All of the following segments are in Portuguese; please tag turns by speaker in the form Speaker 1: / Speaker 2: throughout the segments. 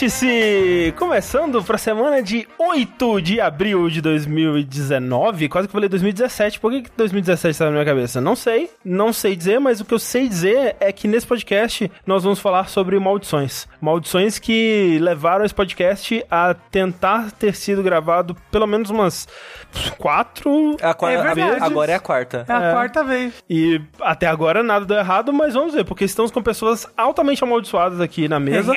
Speaker 1: Vértice! Começando para a semana de 8 de abril de 2019. Quase que eu falei 2017. Por que que 2017 está na minha cabeça? Não sei. Não sei dizer, mas o que eu sei dizer é que nesse podcast nós vamos falar sobre maldições. Maldições que levaram esse podcast a tentar ter sido gravado pelo menos umas quatro
Speaker 2: É a quarta,
Speaker 3: É verdade.
Speaker 2: agora é a quarta.
Speaker 3: É a
Speaker 1: É.
Speaker 3: quarta vez.
Speaker 1: E até agora nada deu errado, mas vamos ver, porque estamos com pessoas altamente amaldiçoadas aqui na mesa.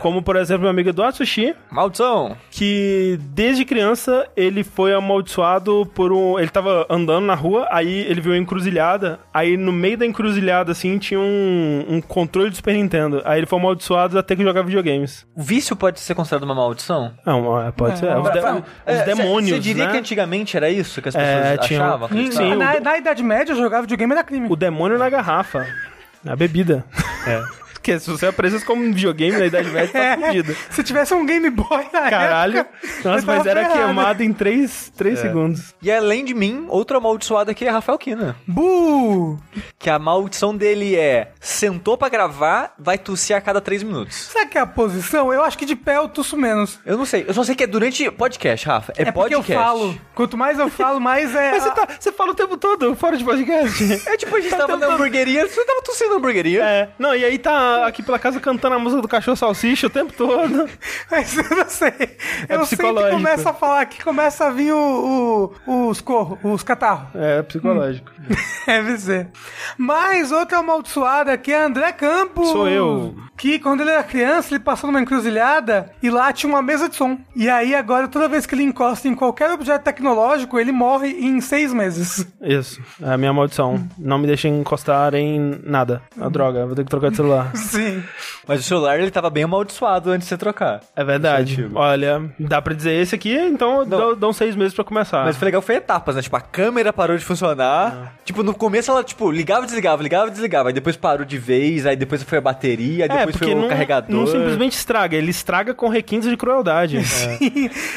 Speaker 1: Como, por exemplo, meu amigo Eduardo Sushi,
Speaker 2: Maldição!
Speaker 1: que desde criança ele foi amaldiçoado por um. Ele tava andando na rua, aí ele viu uma encruzilhada, aí no meio da encruzilhada, assim, tinha um, um controle do Super Nintendo. Aí ele foi amaldiçoado a ter que jogar videogames.
Speaker 2: O vício pode ser considerado uma maldição?
Speaker 1: Não, é, pode ser. Os, de- os
Speaker 2: É,
Speaker 1: demônios.
Speaker 2: Você diria
Speaker 1: né?
Speaker 2: que antigamente era isso que as
Speaker 1: É,
Speaker 2: pessoas
Speaker 1: tinha-
Speaker 2: achavam?
Speaker 1: Sim,
Speaker 3: na, na Idade Média, jogar videogame era crime.
Speaker 1: O demônio na garrafa. Na bebida. É. Porque se você apresenta como um videogame na Idade Média, tá fudido.
Speaker 3: Se tivesse um Game Boy na
Speaker 1: Caralho.
Speaker 3: época...
Speaker 1: Nossa, mas era
Speaker 3: ferrado.
Speaker 1: queimado em 3, três
Speaker 2: É.
Speaker 1: segundos.
Speaker 2: E além de mim, outro amaldiçoado aqui é Rafael Kina.
Speaker 3: Bu!
Speaker 2: Que a maldição dele é sentou pra gravar, vai tossir a cada três minutos.
Speaker 3: Sabe que é a posição? Eu acho que de pé eu tuço menos.
Speaker 2: Eu não sei, eu só sei que é durante podcast, Rafa. É,
Speaker 3: É, porque
Speaker 2: podcast.
Speaker 3: eu falo. Quanto mais eu falo, mais é...
Speaker 1: Mas você, tá, você fala o tempo todo fora de podcast.
Speaker 2: É tipo, a gente tava na hamburgueria, você tava tossindo na hamburgueria.
Speaker 1: É, não, e aí tá aqui pela casa cantando a música do cachorro salsicha o tempo todo.
Speaker 3: Mas eu não sei.
Speaker 1: É
Speaker 3: eu sempre começo a falar que começa a vir o, o- os corros, os catarros.
Speaker 1: É, psicológico.
Speaker 3: Deve ser. Mas outra amaldiçoada aqui é André Campos.
Speaker 1: Sou eu.
Speaker 3: Que quando ele era criança, ele passou numa encruzilhada e lá tinha uma mesa de som. E aí agora, toda vez que ele encosta em qualquer objeto tecnológico, ele morre em seis meses.
Speaker 1: Isso, é a minha maldição. Não me deixem encostar em nada. A droga, vou ter que trocar de celular.
Speaker 3: Sim.
Speaker 2: Mas o celular, ele tava bem amaldiçoado antes de você trocar.
Speaker 1: É verdade.
Speaker 2: É.
Speaker 1: Olha, dá pra dizer esse aqui, então eu dou, dou uns seis meses pra começar.
Speaker 2: Mas foi legal, foi etapas, né? Tipo, a câmera parou de funcionar. Tipo, no começo ela, tipo, ligava e desligava, ligava e desligava. Aí depois parou de vez, aí depois foi a bateria, aí
Speaker 1: é,
Speaker 2: depois
Speaker 1: porque
Speaker 2: foi o
Speaker 1: não,
Speaker 2: carregador.
Speaker 1: não simplesmente estraga, ele estraga com requintes de crueldade.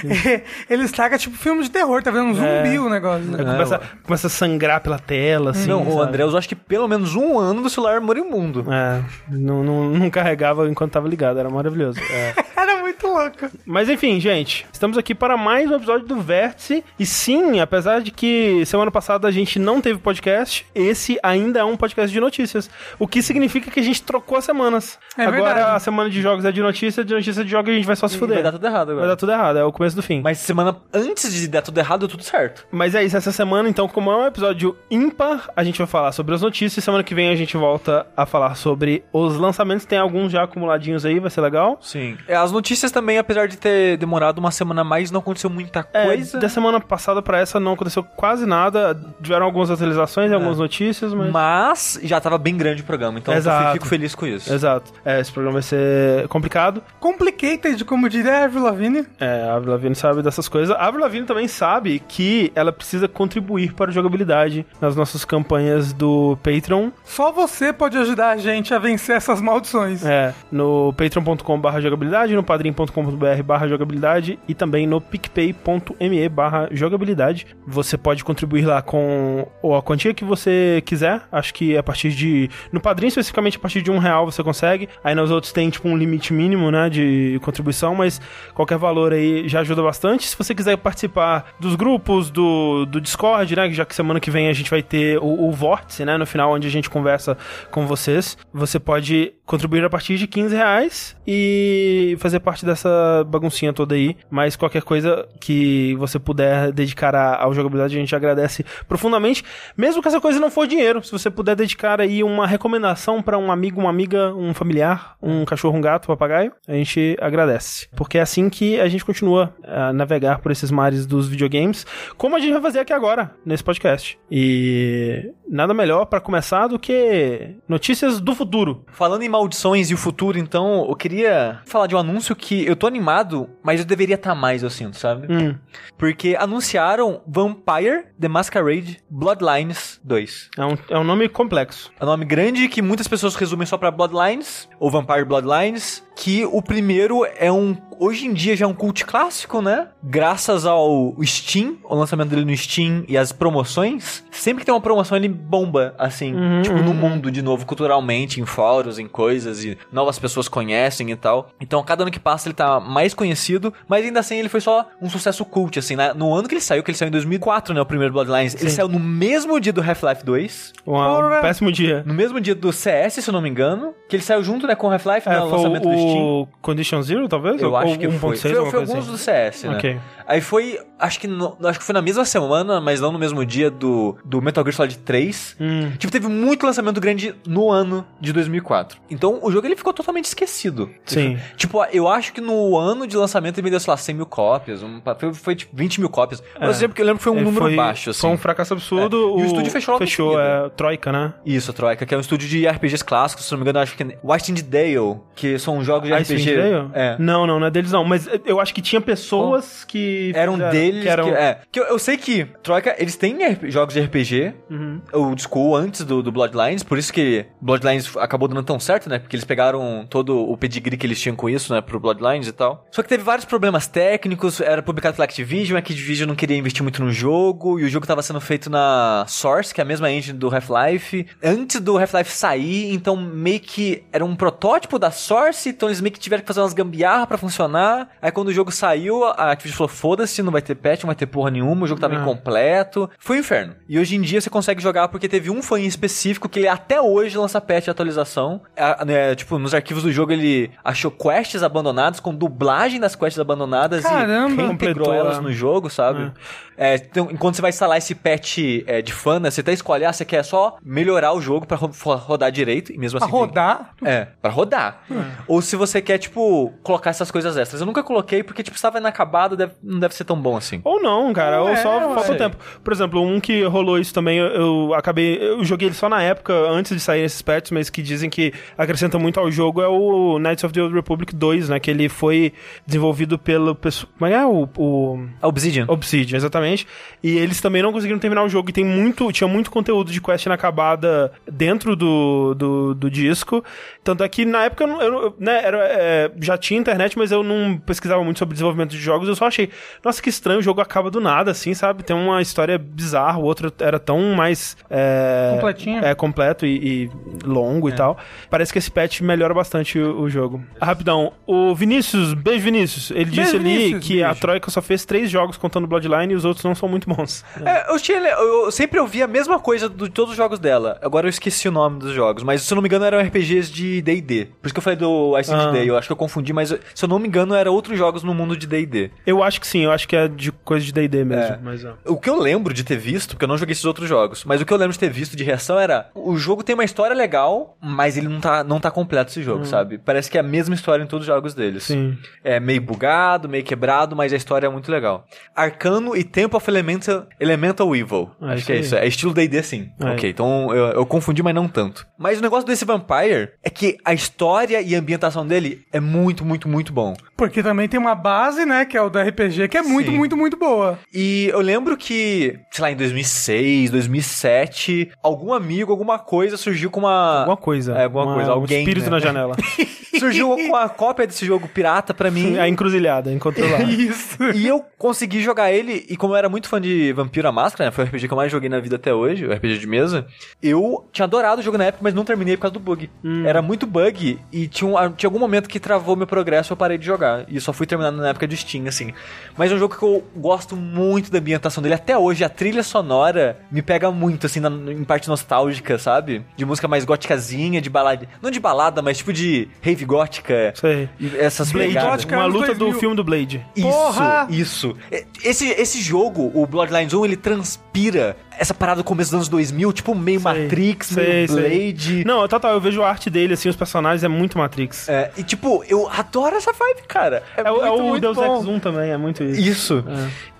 Speaker 1: É.
Speaker 3: ele estraga tipo filme de terror, tá vendo? Um zumbi o negócio.
Speaker 1: Aí começa, começa a sangrar pela tela, assim.
Speaker 2: Não, o
Speaker 1: sabe?
Speaker 2: André usou acho que pelo menos um ano do celular moribundo.
Speaker 1: É, não, não, não carregava enquanto tava ligado, era maravilhoso. É.
Speaker 3: Era muito louco.
Speaker 1: Mas enfim, gente, estamos aqui para mais um episódio do Vértice. E sim, apesar de que semana passada a gente não teve podcast, esse ainda é um podcast de notícias. O que significa que a gente trocou as semanas.
Speaker 3: É
Speaker 1: agora
Speaker 3: verdade.
Speaker 1: a semana de jogos é de notícia, de notícia de jogos a gente vai só se fuder.
Speaker 2: Vai dar tudo errado agora.
Speaker 1: Vai dar tudo errado, é o começo do fim.
Speaker 2: Mas semana antes de dar tudo errado, deu tudo certo.
Speaker 1: Mas é isso, essa semana, então, como é um episódio ímpar, a gente vai falar sobre as notícias. Semana que vem a gente volta a falar sobre os lançamentos. Tem alguns já acumuladinhos aí, vai ser legal.
Speaker 2: Sim. É, as notícias também, apesar de ter demorado uma semana a mais, não aconteceu muita
Speaker 1: É,
Speaker 2: coisa.
Speaker 1: da semana passada pra essa não aconteceu quase nada. Tiveram algumas atualizações, algumas notícias, mas.
Speaker 2: Mas já tava bem grande o programa, então eu
Speaker 1: Exato.
Speaker 2: fico feliz com isso.
Speaker 1: Exato. É, esse programa vai ser complicado.
Speaker 3: Complicated, como diria a Avril Lavigne.
Speaker 1: É, a Avril Lavigne sabe dessas coisas. A Avril Lavigne também sabe que ela precisa contribuir para a jogabilidade nas nossas campanhas do Patreon.
Speaker 3: Só você pode ajudar a gente a vencer essas maldições.
Speaker 1: É, no patreon.com.br jogabilidade, no padrim.com.br barra jogabilidade e também no picpay.me barra jogabilidade. Você pode contribuir lá com a quantia que você quiser. Acho que a partir de. No padrim, especificamente, a partir de um real você consegue. Aí nos outros tem tipo um limite mínimo, né? De contribuição, mas qualquer valor aí já ajuda bastante. Se você quiser participar dos grupos, do, do Discord, né? Já que semana que vem a gente vai ter o, o Vórtice, né? No final, onde a gente conversa com vocês. Você pode contribuir a partir de 15 reais e fazer parte dessa baguncinha toda aí. Mas qualquer coisa que você puder dedicar à jogabilidade, a gente agradece profundamente. Mesmo que essa coisa não for dinheiro, se você puder dedicar aí uma recomendação para um amigo, uma amiga, um familiar, um cachorro, um gato, um papagaio, a gente agradece. Porque é assim que a gente continua a navegar por esses mares dos videogames, como a gente vai fazer aqui agora, nesse podcast. E nada melhor para começar do que notícias do futuro.
Speaker 2: Falando em maldições e o futuro, então, eu queria falar de um anúncio que que eu tô animado, mas eu deveria estar mais, eu sinto, sabe?
Speaker 1: Hum,
Speaker 2: Porque anunciaram Vampire The Masquerade Bloodlines 2.
Speaker 1: é, um, é um nome complexo.
Speaker 2: É um nome grande que muitas pessoas resumem só pra Bloodlines, ou Vampire Bloodlines, que o primeiro é um, hoje em dia já é um cult clássico, né? Graças ao Steam, o lançamento dele no Steam e as promoções, sempre que tem uma promoção ele bomba, assim,
Speaker 1: Uhum,
Speaker 2: tipo,
Speaker 1: uhum.
Speaker 2: no mundo de novo, culturalmente, em fóruns, em coisas, e novas pessoas conhecem e tal. Então, cada ano que passa ele tá mais conhecido, mas ainda assim ele foi só um sucesso cult, assim, né? No ano que ele saiu, que ele saiu em 2004, né, o primeiro Bloodlines, ele
Speaker 1: Sim.
Speaker 2: saiu no mesmo dia do Half-Life 2,
Speaker 1: Um,
Speaker 3: Porra.
Speaker 1: um péssimo dia.
Speaker 2: no mesmo dia do CS, se eu não me engano, que ele saiu junto, né, com o Half-Life,
Speaker 1: É,
Speaker 2: no
Speaker 1: foi
Speaker 2: lançamento do Steam.
Speaker 1: o Condition Zero, talvez?
Speaker 2: Eu
Speaker 1: Ou-
Speaker 2: acho que foi.
Speaker 1: 1.6,
Speaker 2: Foi,
Speaker 1: alguma
Speaker 2: foi
Speaker 1: coisa
Speaker 2: alguns
Speaker 1: assim.
Speaker 2: do CS, né?
Speaker 1: Ok.
Speaker 2: Aí foi, acho que, no, acho que foi na mesma semana, mas não no mesmo dia do, do Metal Gear Solid 3.
Speaker 1: Hum.
Speaker 2: Tipo, teve muito lançamento grande no ano de 2004. Então, o jogo ele ficou totalmente esquecido.
Speaker 1: Sim.
Speaker 2: Tipo, eu acho que no ano de lançamento ele vendeu, sei lá, 100 mil cópias. um- foi, foi tipo 20 mil cópias.
Speaker 1: É.
Speaker 2: Eu lembro que foi um
Speaker 1: Ele
Speaker 2: número
Speaker 1: foi,
Speaker 2: baixo, assim.
Speaker 1: Foi um fracasso absurdo.
Speaker 2: É. E o estúdio fechou logo
Speaker 1: Fechou, é, Troika, né?
Speaker 2: Isso, Troika, que é um estúdio de RPGs clássicos, se não me engano, eu acho que é Wild Dale, que são jogos de
Speaker 1: Icewind
Speaker 2: RPG.
Speaker 1: Dale?
Speaker 2: É.
Speaker 1: Não, não, não é deles não. Mas eu acho que tinha pessoas que...
Speaker 2: Eram
Speaker 1: fizeram-
Speaker 2: deles
Speaker 1: Que eram...
Speaker 2: que, é. Que eu, eu sei que Troika, eles têm jogos de RPG,
Speaker 1: Uhum.
Speaker 2: old school, antes do, do Bloodlines, por isso que Bloodlines acabou dando tão certo, né? Porque eles pegaram todo o pedigree que eles tinham com isso, né? Pro Bloodlines e tal. Só que teve vários problemas técnicos, era publicado pela Activision, a Activision não queria investir muito no jogo, e o jogo tava sendo feito na Source, que é a mesma engine do Half-Life. Antes do Half-Life sair, então meio que era um protótipo da Source, então eles meio que tiveram que fazer umas gambiarra pra funcionar. Aí quando o jogo saiu, a Activision falou, foda-se, não vai ter patch, não vai ter porra nenhuma, o jogo tava
Speaker 1: Ah.
Speaker 2: incompleto. Foi um inferno. E hoje em dia você consegue jogar porque teve um fã em específico que ele até hoje lança patch de atualização. A- né, tipo, nos arquivos do jogo ele achou quests abandonadas com dublagem das quests abandonadas
Speaker 3: Caramba.
Speaker 2: e reintegrou elas
Speaker 1: é.
Speaker 2: no jogo, sabe? É, então, enquanto você vai instalar esse patch é, de fã, né, você até escolhe, ah, você quer só melhorar o jogo pra ro- rodar direito, e mesmo
Speaker 3: Pra
Speaker 2: assim... tem-
Speaker 3: rodar.
Speaker 2: é, pra rodar. Ou se você quer, tipo, colocar essas coisas extras. Eu nunca coloquei porque, tipo, estava inacabado, deve- não deve ser tão bom assim.
Speaker 1: Ou não, cara,
Speaker 3: Não
Speaker 1: ou
Speaker 3: é,
Speaker 1: só falta
Speaker 2: Sei.
Speaker 1: tempo. Por exemplo, um que rolou isso também, eu, eu acabei. Eu joguei ele só na época, antes de sair esses patches, mas que dizem que acrescenta muito ao jogo, é o Knights of the Old Republic 2, né? Que ele foi desenvolvido pelo. pessoal- Como é que é? O. o...
Speaker 2: Obsidian.
Speaker 1: Obsidian, exatamente. E eles também não conseguiram terminar o jogo. E tem muito, tinha muito conteúdo de quest inacabada dentro do, do, do disco. Tanto é que na época eu, não- eu né, era, é, já tinha internet, mas eu não pesquisava muito sobre desenvolvimento de jogos. Eu só achei, nossa, que estranho, o jogo acaba do nada, assim, sabe? Tem uma história bizarra, o outro era tão mais. É,
Speaker 3: Completinho.
Speaker 1: É, completo e, e longo e tal. Parece que esse patch melhora bastante o, o jogo. Rapidão, o Vinícius, beijo Vinícius, ele
Speaker 3: Beijo,
Speaker 1: disse ali
Speaker 3: Vinícius,
Speaker 1: que a
Speaker 3: beijo.
Speaker 1: Troika só fez três jogos contando Bloodline e os outros não são muito bons.
Speaker 2: É, eu, tinha, eu sempre ouvi a mesma coisa de todos os jogos dela. Agora eu esqueci o nome dos jogos, mas se eu não me engano eram RPGs de D&D. Por isso que eu falei do Ice
Speaker 1: Ah.
Speaker 2: Day. Eu acho que eu confundi, mas se eu não me engano eram outros jogos no mundo de D&D.
Speaker 1: Eu acho que sim, eu acho que é de coisa de D&D mesmo.
Speaker 2: É.
Speaker 1: Mas, ó.
Speaker 2: O que eu lembro de ter visto, porque eu não joguei esses outros jogos, mas o que eu lembro de ter visto de reação era: o jogo tem uma história legal, mas ele não tá, não tá completo esse jogo, sabe? Parece que é a mesma história em todos os jogos deles.
Speaker 1: Sim.
Speaker 2: É meio bugado, meio quebrado, mas a história é muito legal. Arcano e Temple of Elemental, Elemental Evil.
Speaker 1: É
Speaker 2: Acho que é
Speaker 1: aí.
Speaker 2: isso. É estilo D&D sim.
Speaker 1: É.
Speaker 2: Ok, então eu, eu confundi, mas não tanto. Mas o negócio desse Vampire é que a história e a ambientação dele é muito, muito, muito bom.
Speaker 3: Porque também tem uma base, né, que é o do RPG, que é muito,
Speaker 2: Sim.
Speaker 3: muito, muito boa.
Speaker 2: E eu lembro que, sei lá, em 2006, 2007, algum amigo, alguma coisa surgiu com uma...
Speaker 1: Alguma coisa.
Speaker 2: É, alguma
Speaker 1: Uma-
Speaker 2: coisa, alguém,
Speaker 1: Um espírito
Speaker 2: né?
Speaker 1: na janela.
Speaker 2: surgiu com a cópia desse jogo pirata pra mim.
Speaker 1: a encruzilhada, encontrou lá.
Speaker 3: Isso.
Speaker 2: E eu consegui jogar ele, e como eu era muito fã de Vampiro a Máscara, né? Foi o RPG que eu mais joguei na vida até hoje, o RPG de mesa. Eu tinha adorado o jogo na época, mas não terminei por causa do bug. Era muito bug, e tinha, um- tinha algum momento que travou meu progresso e eu parei de jogar. E só fui terminando na época de Steam, assim. Mas é um jogo que eu gosto muito da ambientação dele. Até hoje, a trilha sonora me pega muito, assim, na- em parte nostálgica, sabe? De música mais góticazinha, de balada. Não de balada, mas tipo de rave gótica.
Speaker 1: Sei.
Speaker 2: E essas
Speaker 3: Blade gótica.
Speaker 1: Uma
Speaker 3: anos
Speaker 1: luta do
Speaker 3: 2000.
Speaker 1: filme do Blade.
Speaker 2: Isso,
Speaker 3: Porra!
Speaker 2: isso. Esse, esse jogo, o Bloodlines 1, ele, trans, pira essa parada do começo dos anos 2000, tipo meio
Speaker 1: Sei,
Speaker 2: Matrix,
Speaker 1: sei,
Speaker 2: meio
Speaker 1: sei.
Speaker 2: Blade.
Speaker 1: Não, total, eu vejo a arte dele, assim, os personagens, é muito Matrix.
Speaker 2: É, e tipo, eu adoro essa vibe, cara. É,
Speaker 1: É, é
Speaker 2: muito,
Speaker 1: o
Speaker 2: muito
Speaker 1: Deus
Speaker 2: bom.
Speaker 1: Ex 1 também, é muito isso.
Speaker 2: Isso.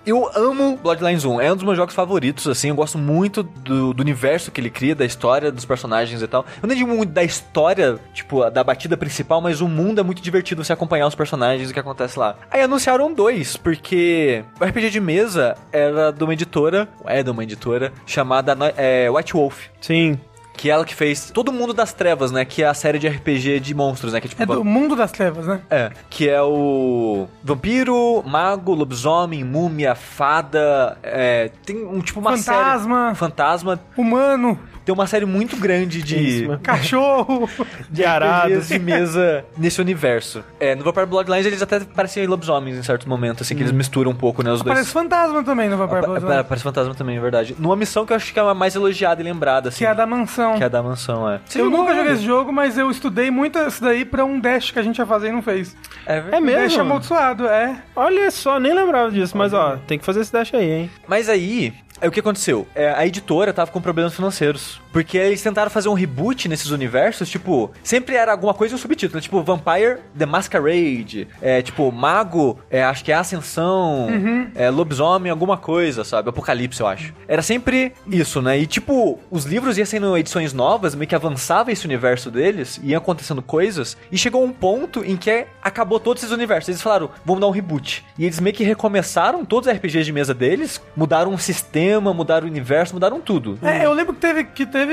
Speaker 2: Eu amo Bloodlines 1. É um dos meus jogos favoritos, assim. Eu gosto muito do, do universo que ele cria, da história, dos personagens e tal. Eu nem digo muito da história, tipo, da batida principal, mas o mundo é muito divertido você acompanhar os personagens e o que acontece lá. Aí anunciaram dois, porque o RPG de mesa era de uma editora, é de uma editora, chamada é, White Wolf.
Speaker 1: Sim.
Speaker 2: Que é ela que fez Todo Mundo das Trevas, né? Que é a série de RPG de monstros, né? Que é tipo.
Speaker 3: É do mundo das trevas, né?
Speaker 2: É, que é o vampiro, mago, lobisomem, múmia, fada, é, tem um tipo uma
Speaker 3: Fantasma.
Speaker 2: série... Fantasma.
Speaker 3: Humano,
Speaker 2: Tem uma série muito grande de,
Speaker 1: Isso, mano.
Speaker 3: cachorro.
Speaker 1: De arados.
Speaker 2: RPGs de mesa nesse universo. É, no Vampire Bloodlines eles até parecem lobisomens em certos momentos, assim, que eles misturam um pouco, né, os dois.
Speaker 3: Parece fantasma também no Vampire Bloodlines.
Speaker 2: pa- Parece fantasma também, é verdade. Numa missão que eu acho que é a mais elogiada e lembrada, assim.
Speaker 3: Que é a da mansão.
Speaker 2: Que é a da mansão, é.
Speaker 3: Eu nunca joguei esse
Speaker 2: jogo.
Speaker 3: mas eu estudei muito isso daí pra um dash que a gente ia fazer e não fez.
Speaker 2: É
Speaker 1: É mesmo?
Speaker 3: Dash amaldiçoado, é.
Speaker 1: Olha só, nem lembrava disso, mas ó, tem que fazer esse dash aí, hein?
Speaker 2: Mas aí, é o que aconteceu? É, a editora tava com problemas financeiros. Porque eles tentaram fazer um reboot nesses universos, tipo, sempre era alguma coisa e um subtítulo, tipo Vampire The Masquerade, é, tipo, Mago, é, acho que é Ascensão, é, Lobisomem, alguma coisa, sabe? Apocalipse, eu acho. Era sempre isso, né? E tipo, os livros iam sendo edições novas, meio que avançava esse universo deles, iam acontecendo coisas, e chegou um ponto em que acabou todos esses universos. Eles falaram, vamos dar um reboot. E eles meio que recomeçaram todos os RPGs de mesa deles, mudaram o sistema, mudaram o universo, mudaram tudo.
Speaker 3: É, eu lembro que teve, que teve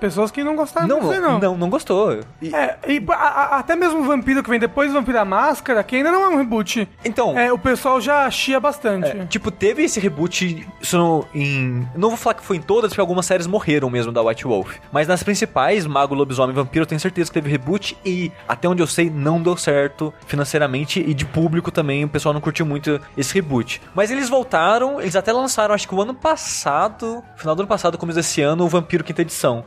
Speaker 3: pessoas que não gostaram
Speaker 2: Não, não,
Speaker 3: não.
Speaker 2: não, gostou. E-
Speaker 3: É, e a- a- até mesmo o Vampiro que vem depois do Vampiro da Máscara, que ainda não é um reboot.
Speaker 2: Então,
Speaker 3: É, o pessoal já chia bastante.
Speaker 2: é, tipo, teve esse reboot no- em. Não vou falar que foi em todas, porque algumas séries morreram mesmo da White Wolf. Mas nas principais, Mago, Lobisomem e Vampiro, eu tenho certeza que teve reboot e, até onde eu sei, não deu certo financeiramente e de público também. O pessoal não curtiu muito esse reboot. Mas eles voltaram, eles até lançaram, acho que o ano passado, final do ano passado, começo desse ano, o Vampiro Quinta Edição.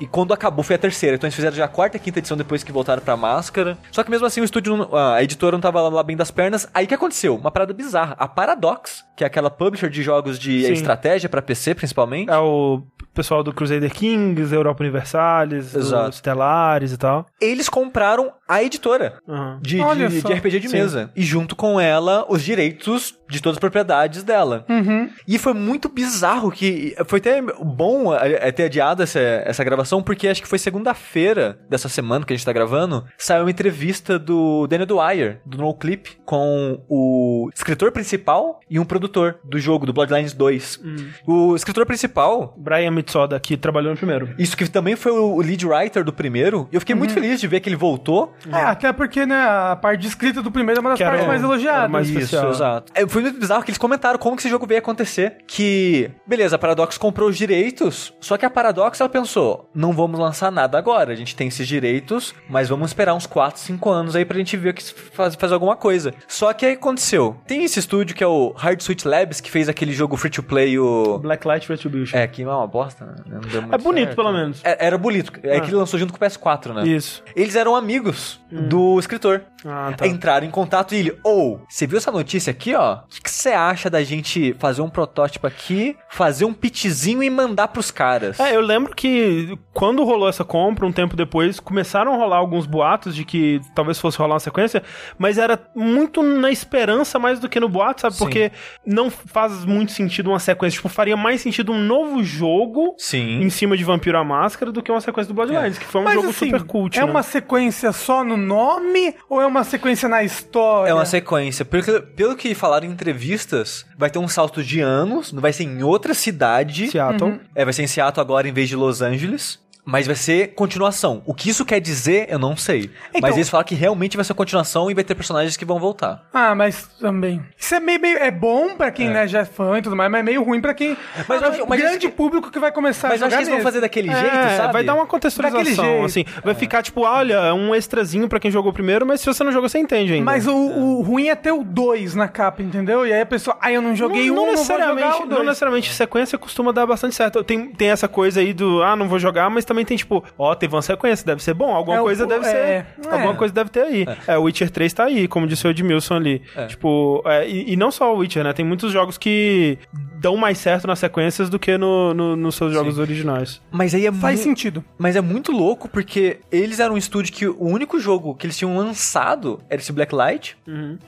Speaker 2: E quando acabou foi a terceira. Então eles fizeram já a quarta e quinta edição depois que voltaram pra máscara. Só que mesmo assim o estúdio, não- a editora não tava lá bem das pernas. Aí o que aconteceu? Uma parada bizarra. A Paradox, que é aquela publisher de jogos de
Speaker 1: Sim.
Speaker 2: estratégia pra PC principalmente.
Speaker 1: É o pessoal do Crusader Kings, Europa Universalis,
Speaker 2: Exato.
Speaker 1: os Stellaris e tal.
Speaker 2: Eles compraram a editora.
Speaker 1: Aham.
Speaker 2: De, de, de RPG de
Speaker 1: Sim.
Speaker 2: mesa. E junto com ela, os direitos de todas as propriedades dela.
Speaker 3: Uhum.
Speaker 2: E foi muito bizarro que. Foi até bom é, é, ter adiado essa, essa gravação, porque acho que foi segunda-feira dessa semana que a gente tá gravando. Saiu uma entrevista do Daniel Dwyer, do No Clip, com o escritor principal e um produtor do jogo, do Bloodlines 2. O escritor principal.
Speaker 1: Brian Mitsoda, que trabalhou no primeiro.
Speaker 2: Isso que também foi o lead writer do primeiro. E eu fiquei muito feliz de ver que ele voltou.
Speaker 3: É, até porque, né, a parte de escrita do primeiro é uma das
Speaker 1: Que era
Speaker 3: partes
Speaker 1: o-
Speaker 3: mais elogiadas.
Speaker 1: era mais
Speaker 2: Isso,
Speaker 1: especial.
Speaker 2: exato. É, foi muito bizarro que eles comentaram como que esse jogo veio acontecer. Que, beleza, a Paradox comprou os direitos, só que a Paradox ela pensou, não vamos lançar nada agora, a gente tem esses direitos, mas vamos esperar uns 4, 5 anos aí pra gente ver que faz, faz alguma coisa. Só que aí aconteceu. Tem esse estúdio que é o Hard Suit Labs, que fez aquele jogo free to play, o...
Speaker 1: Blacklight Retribution.
Speaker 2: É, que é uma bosta, né? Não deu muito
Speaker 1: É bonito,
Speaker 2: certo.
Speaker 1: pelo menos.
Speaker 2: É- era bonito. É
Speaker 1: Ah.
Speaker 2: que ele lançou junto com o PS4, né?
Speaker 1: Isso.
Speaker 2: Eles eram amigos do escritor.
Speaker 1: Ah, tá.
Speaker 2: Entraram em contato e ele, ou, você viu essa notícia aqui, ó? O que você acha da gente fazer um protótipo aqui, fazer um pitchzinho e mandar pros caras?
Speaker 1: É, eu lembro que quando rolou essa compra, um tempo depois, começaram a rolar alguns boatos de que talvez fosse rolar uma sequência, mas era muito na esperança mais do que no boato, sabe?
Speaker 2: Sim.
Speaker 1: Porque não faz muito sentido uma sequência. Tipo, faria mais sentido um novo jogo
Speaker 2: Sim.
Speaker 1: em cima de Vampiro à Máscara do que uma sequência do Bloodlines, que foi um
Speaker 3: Mas,
Speaker 1: jogo
Speaker 3: assim,
Speaker 1: super cult,
Speaker 3: É
Speaker 1: né?
Speaker 3: uma sequência só no nome ou é uma sequência na história?
Speaker 2: É uma sequência. Pelo que, pelo que falaram em entrevistas, vai ter um salto de anos, não vai ser em outra cidade.
Speaker 1: Seattle.
Speaker 2: É, vai ser em Seattle agora em vez de Los Angeles. Mas vai ser continuação. O que isso quer dizer, eu não sei.
Speaker 3: Então-
Speaker 2: Mas eles falaram que realmente vai ser continuação e vai ter personagens que vão voltar.
Speaker 3: Ah, mas também. Isso é meio, meio- é bom pra quem né, já é fã e tudo mais, mas é meio ruim pra quem.
Speaker 2: Mas
Speaker 3: é
Speaker 2: acho-
Speaker 3: o
Speaker 2: mas
Speaker 3: grande
Speaker 2: acho que-
Speaker 3: público que vai começar
Speaker 2: Mas
Speaker 3: a
Speaker 2: eu acho
Speaker 3: jogar
Speaker 2: que eles vão fazer daquele jeito,
Speaker 1: É,
Speaker 2: sabe?
Speaker 1: vai dar uma contextualização,
Speaker 3: jeito.
Speaker 1: assim. Vai ficar tipo, olha, um extrazinho pra quem jogou primeiro, mas se você não jogou, você entende ainda.
Speaker 3: Mas o, o ruim é ter o 2 na capa, entendeu? E aí a pessoa, ah, eu não joguei
Speaker 1: não,
Speaker 3: um,
Speaker 1: não
Speaker 3: não
Speaker 1: necessariamente,
Speaker 3: jogar
Speaker 1: não
Speaker 3: dois.
Speaker 1: necessariamente sequência costuma dar bastante certo. Tem, tem essa coisa aí do, ah, não vou jogar, mas também também tem, tipo, ó, teve uma sequência, deve ser bom, alguma
Speaker 3: É, o-
Speaker 1: coisa deve
Speaker 3: é,
Speaker 1: ser.
Speaker 3: é.
Speaker 1: Alguma coisa deve ter aí. É. o Witcher 3 tá aí, como disse o Edmilson ali. Tipo, é, e, e não só o Witcher, né? Tem muitos jogos que dão mais certo nas sequências do que no, no- nos seus jogos originais.
Speaker 2: Mas aí é
Speaker 3: Faz
Speaker 2: mu-
Speaker 3: sentido.
Speaker 2: Mas é muito louco porque eles eram um estúdio que o único jogo que eles tinham lançado era esse Blacklight.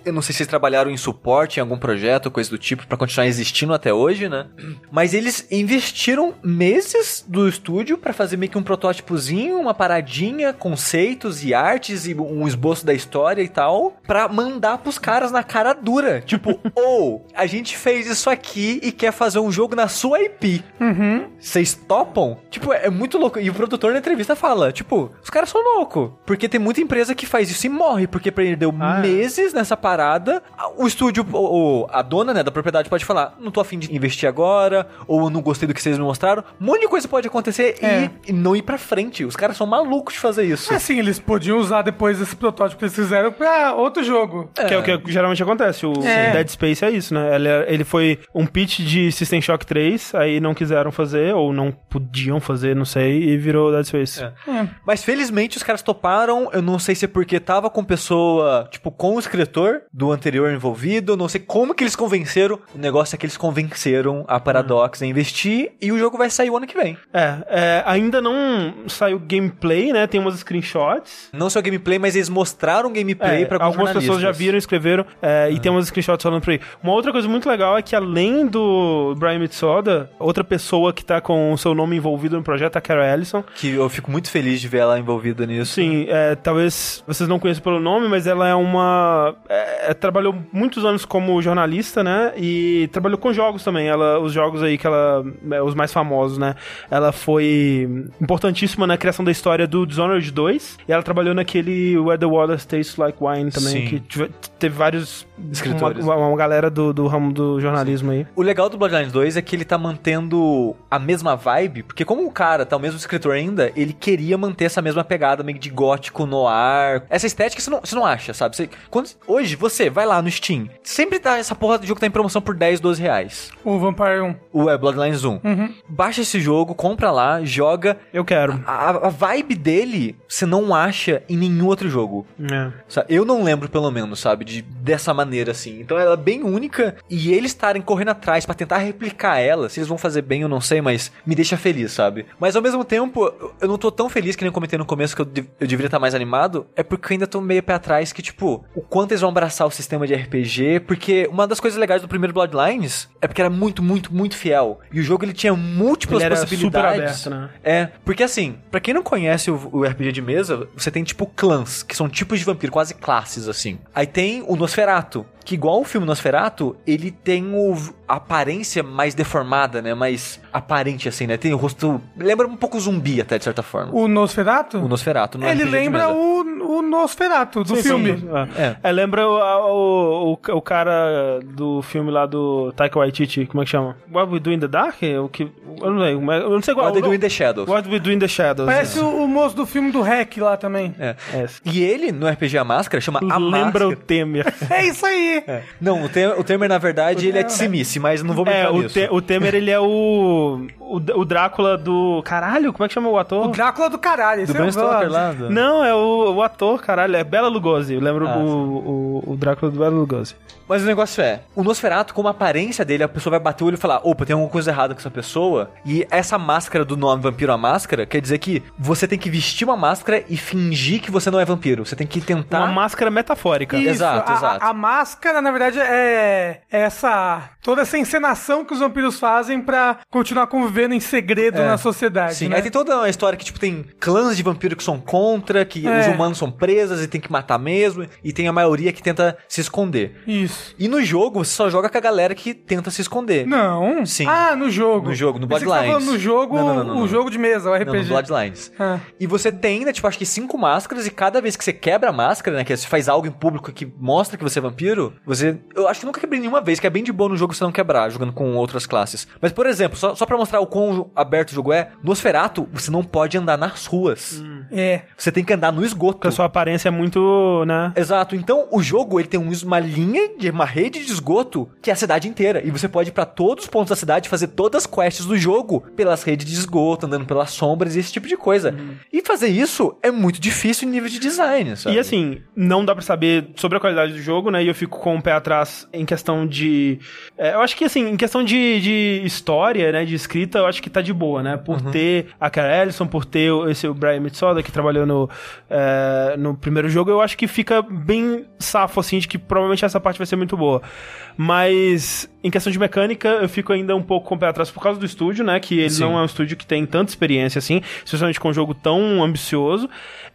Speaker 2: Eu não sei se eles trabalharam em suporte em algum projeto, coisa do tipo, pra continuar existindo até hoje, né? Mas eles investiram meses do estúdio pra fazer meio que um protótipozinho, uma paradinha, conceitos e artes e um esboço da história e tal, pra mandar pros caras na cara dura. Tipo, ou a gente fez isso aqui e quer fazer um jogo na sua IP. Vocês topam? Tipo, é muito louco. E o produtor na entrevista fala, tipo, os caras são loucos. Porque tem muita empresa que faz isso e morre, porque perdeu
Speaker 1: Ah, é.
Speaker 2: meses nessa parada. O estúdio, o, o- a dona, né, da propriedade pode falar, não tô afim de investir agora, ou eu não gostei do que vocês me mostraram. Um monte de coisa pode acontecer
Speaker 3: É.
Speaker 2: e não ir pra frente. Os caras são malucos de fazer isso.
Speaker 3: Assim, eles podiam usar depois esse protótipo que eles fizeram pra outro jogo.
Speaker 1: Que é o que geralmente acontece. O
Speaker 3: É.
Speaker 1: Dead Space é isso, né? Ele, ele foi um pitch de System Shock 3, aí não quiseram fazer, ou não podiam fazer, não sei, e virou Dead Space.
Speaker 2: É. Mas felizmente os caras toparam. Eu não sei se é porque tava com pessoa, tipo, com o escritor do anterior envolvido. Não sei como que eles convenceram. O negócio é que eles convenceram a Paradox a investir e o jogo vai sair o ano que vem.
Speaker 1: É, é, ainda não saiu gameplay, né? Tem umas screenshots.
Speaker 2: Não só gameplay, mas eles mostraram gameplay
Speaker 1: É,
Speaker 2: pra alguns
Speaker 1: algumas pessoas já viram, escreveram, é, e tem umas screenshots falando por aí. Uma outra coisa muito legal é que além do Brian Mitsoda, outra pessoa que tá com o seu nome envolvido no projeto é a Carol Ellison.
Speaker 2: Que eu fico muito feliz de ver ela envolvida nisso.
Speaker 1: Sim, é, talvez vocês não conheçam pelo nome, mas ela é uma. é, trabalhou muitos anos como jornalista, né? E trabalhou com jogos também. Ela, os jogos aí que ela. é, os mais famosos, né? Ela foi importantíssima na criação da história do Dishonored 2. E ela trabalhou naquele Where the Water Tastes Like Wine também,
Speaker 2: Sim.
Speaker 1: que tive- teve vários.
Speaker 2: Escritores.
Speaker 1: Uma, uma galera do, do ramo do jornalismo aí.
Speaker 2: O legal do Bloodlines 2 é que ele tá mantendo a mesma vibe, porque como o cara tá o mesmo escritor ainda, ele queria manter essa mesma pegada meio de gótico no ar. Essa estética você não, você não acha, sabe? Você- quando- hoje, você vai lá no Steam, sempre tá essa porra do jogo tá em promoção por 10, 12 reais.
Speaker 3: O Vampire 1.
Speaker 2: O é, Bloodlines 1. Baixa esse jogo, compra lá, joga.
Speaker 1: Eu quero.
Speaker 2: A, a vibe dele você não acha em nenhum outro jogo.
Speaker 1: É.
Speaker 2: Eu não lembro, pelo menos, sabe? De, dessa maneira, assim. Então ela é bem única. E eles estarem correndo atrás pra tentar replicar ela, se eles vão fazer bem, eu não sei, mas me deixa feliz, sabe? Mas ao mesmo tempo, eu- não tô tão feliz que nem eu comentei no começo que eu, de- eu deveria estar mais animado. É porque eu ainda tô meio pé atrás que, tipo, o quanto eles vão abraçar o sistema de RPG. Porque uma das coisas legais do primeiro Bloodlines é porque era muito, muito, muito fiel. E o jogo ele tinha múltiplas
Speaker 1: Ele era
Speaker 2: possibilidades.
Speaker 1: super aberto, né?
Speaker 2: É, porque assim, pra quem não conhece o, o RPG de mesa, você tem tipo clãs, que são tipos de vampiro, quase classes, assim. Aí tem o Nosferato, que igual o filme Nosferato, ele tem o, a aparência mais deformada, né? Mais aparente, assim, né? Tem o rosto. Lembra um pouco zumbi, até, de certa forma.
Speaker 3: O Nosferatu?
Speaker 2: O Nosferato, não é
Speaker 3: Ele
Speaker 2: de
Speaker 3: lembra
Speaker 2: mesa.
Speaker 3: o, o Nosferatu do
Speaker 1: Sim,
Speaker 3: filme.
Speaker 1: sim. É.
Speaker 2: É.
Speaker 1: É, lembra o, o, o, o cara do filme lá do Taika Waititi, como é que chama? What We Do in the Dark? O que, eu não lembro, eu não sei qual.
Speaker 2: What They
Speaker 1: não-
Speaker 2: Do in the Shadows.
Speaker 1: What We Do in the Shadows.
Speaker 3: Parece
Speaker 1: é.
Speaker 3: o, o moço do filme do Hack lá também.
Speaker 2: É.
Speaker 1: É.
Speaker 2: E ele, no RPG A Máscara, chama A
Speaker 1: Lembra o
Speaker 2: Máscara.
Speaker 1: Temer.
Speaker 3: É isso aí.
Speaker 2: Não, o, Tem- o Temer, na verdade, ele é de Simice, mas não vou
Speaker 1: É,
Speaker 2: brincar
Speaker 1: o. Te- o Temer, ele é o, o. o Drácula do. Caralho, como é que chama o ator?
Speaker 3: O Drácula do caralho.
Speaker 2: Do
Speaker 3: esse é o
Speaker 2: Stoker lá. do-
Speaker 1: Não, é o, o ator, caralho. É Bela Lugosi. Eu lembro
Speaker 2: Ah,
Speaker 1: o, o, o Drácula do Bela Lugosi.
Speaker 2: Mas o negócio é, o Nosferatu, como a aparência dele, a pessoa vai bater o olho e falar, opa, tem alguma coisa errada com essa pessoa. E essa máscara do nome Vampiro a Máscara quer dizer que você tem que vestir uma máscara e fingir que você não é vampiro. Você tem que tentar...
Speaker 1: Uma máscara metafórica.
Speaker 3: Isso,
Speaker 2: Exato,
Speaker 3: a,
Speaker 2: exato.
Speaker 3: A, a máscara, na verdade, é essa toda essa encenação que os vampiros fazem pra continuar convivendo em segredo
Speaker 2: É.
Speaker 3: na sociedade.
Speaker 2: Sim,
Speaker 3: né?
Speaker 2: aí tem toda uma história que, tipo, tem clãs de vampiro que são contra, que
Speaker 3: É.
Speaker 2: os humanos são presas e tem que matar mesmo, e tem a maioria que tenta se esconder.
Speaker 3: Isso.
Speaker 2: E no jogo, você só joga com a galera que tenta se esconder.
Speaker 3: Não.
Speaker 2: Sim.
Speaker 3: Ah, no jogo.
Speaker 2: No jogo, no
Speaker 3: você
Speaker 2: Bloodlines.
Speaker 3: falando no jogo,
Speaker 2: Não, não, não, não,
Speaker 3: o jogo de mesa, o RPG.
Speaker 2: Não, no Bloodlines.
Speaker 3: Ah.
Speaker 2: E você tem, né, tipo, acho que cinco máscaras, e cada vez que você quebra a máscara, né, que você faz algo em público que mostra que você é vampiro, você. Eu acho que nunca quebrei nenhuma vez, que é bem de boa no jogo você não quebrar, jogando com outras classes. Mas, por exemplo, só, só pra mostrar o quão aberto o jogo é, no Osferato, você não pode andar nas ruas.
Speaker 3: É.
Speaker 2: Você tem que andar no esgoto.
Speaker 1: Porque a sua aparência é muito, né?
Speaker 2: Exato. Então, o jogo, ele tem um- uma linha de ter uma rede de esgoto que é a cidade inteira. E você pode ir pra todos os pontos da cidade fazer todas as quests do jogo pelas redes de esgoto, andando pelas sombras e esse tipo de coisa. E fazer isso é muito difícil em nível de design, sabe?
Speaker 1: E assim, não dá pra saber sobre a qualidade do jogo, né? E eu fico com o pé atrás em questão de. é, eu acho que assim, em questão de, de história, né? De escrita, eu acho que tá de boa, né? Por ter a Cara Ellison, por ter esse o Brian Mitsoda que trabalhou no, é, no primeiro jogo, eu acho que fica bem safo, assim, de que provavelmente essa parte vai ser muito boa. Mas em questão de mecânica, eu fico ainda um pouco com o pé atrás por causa do estúdio, né? Que ele
Speaker 2: Sim.
Speaker 1: não é um estúdio que tem tanta experiência assim, especialmente com um jogo tão ambicioso.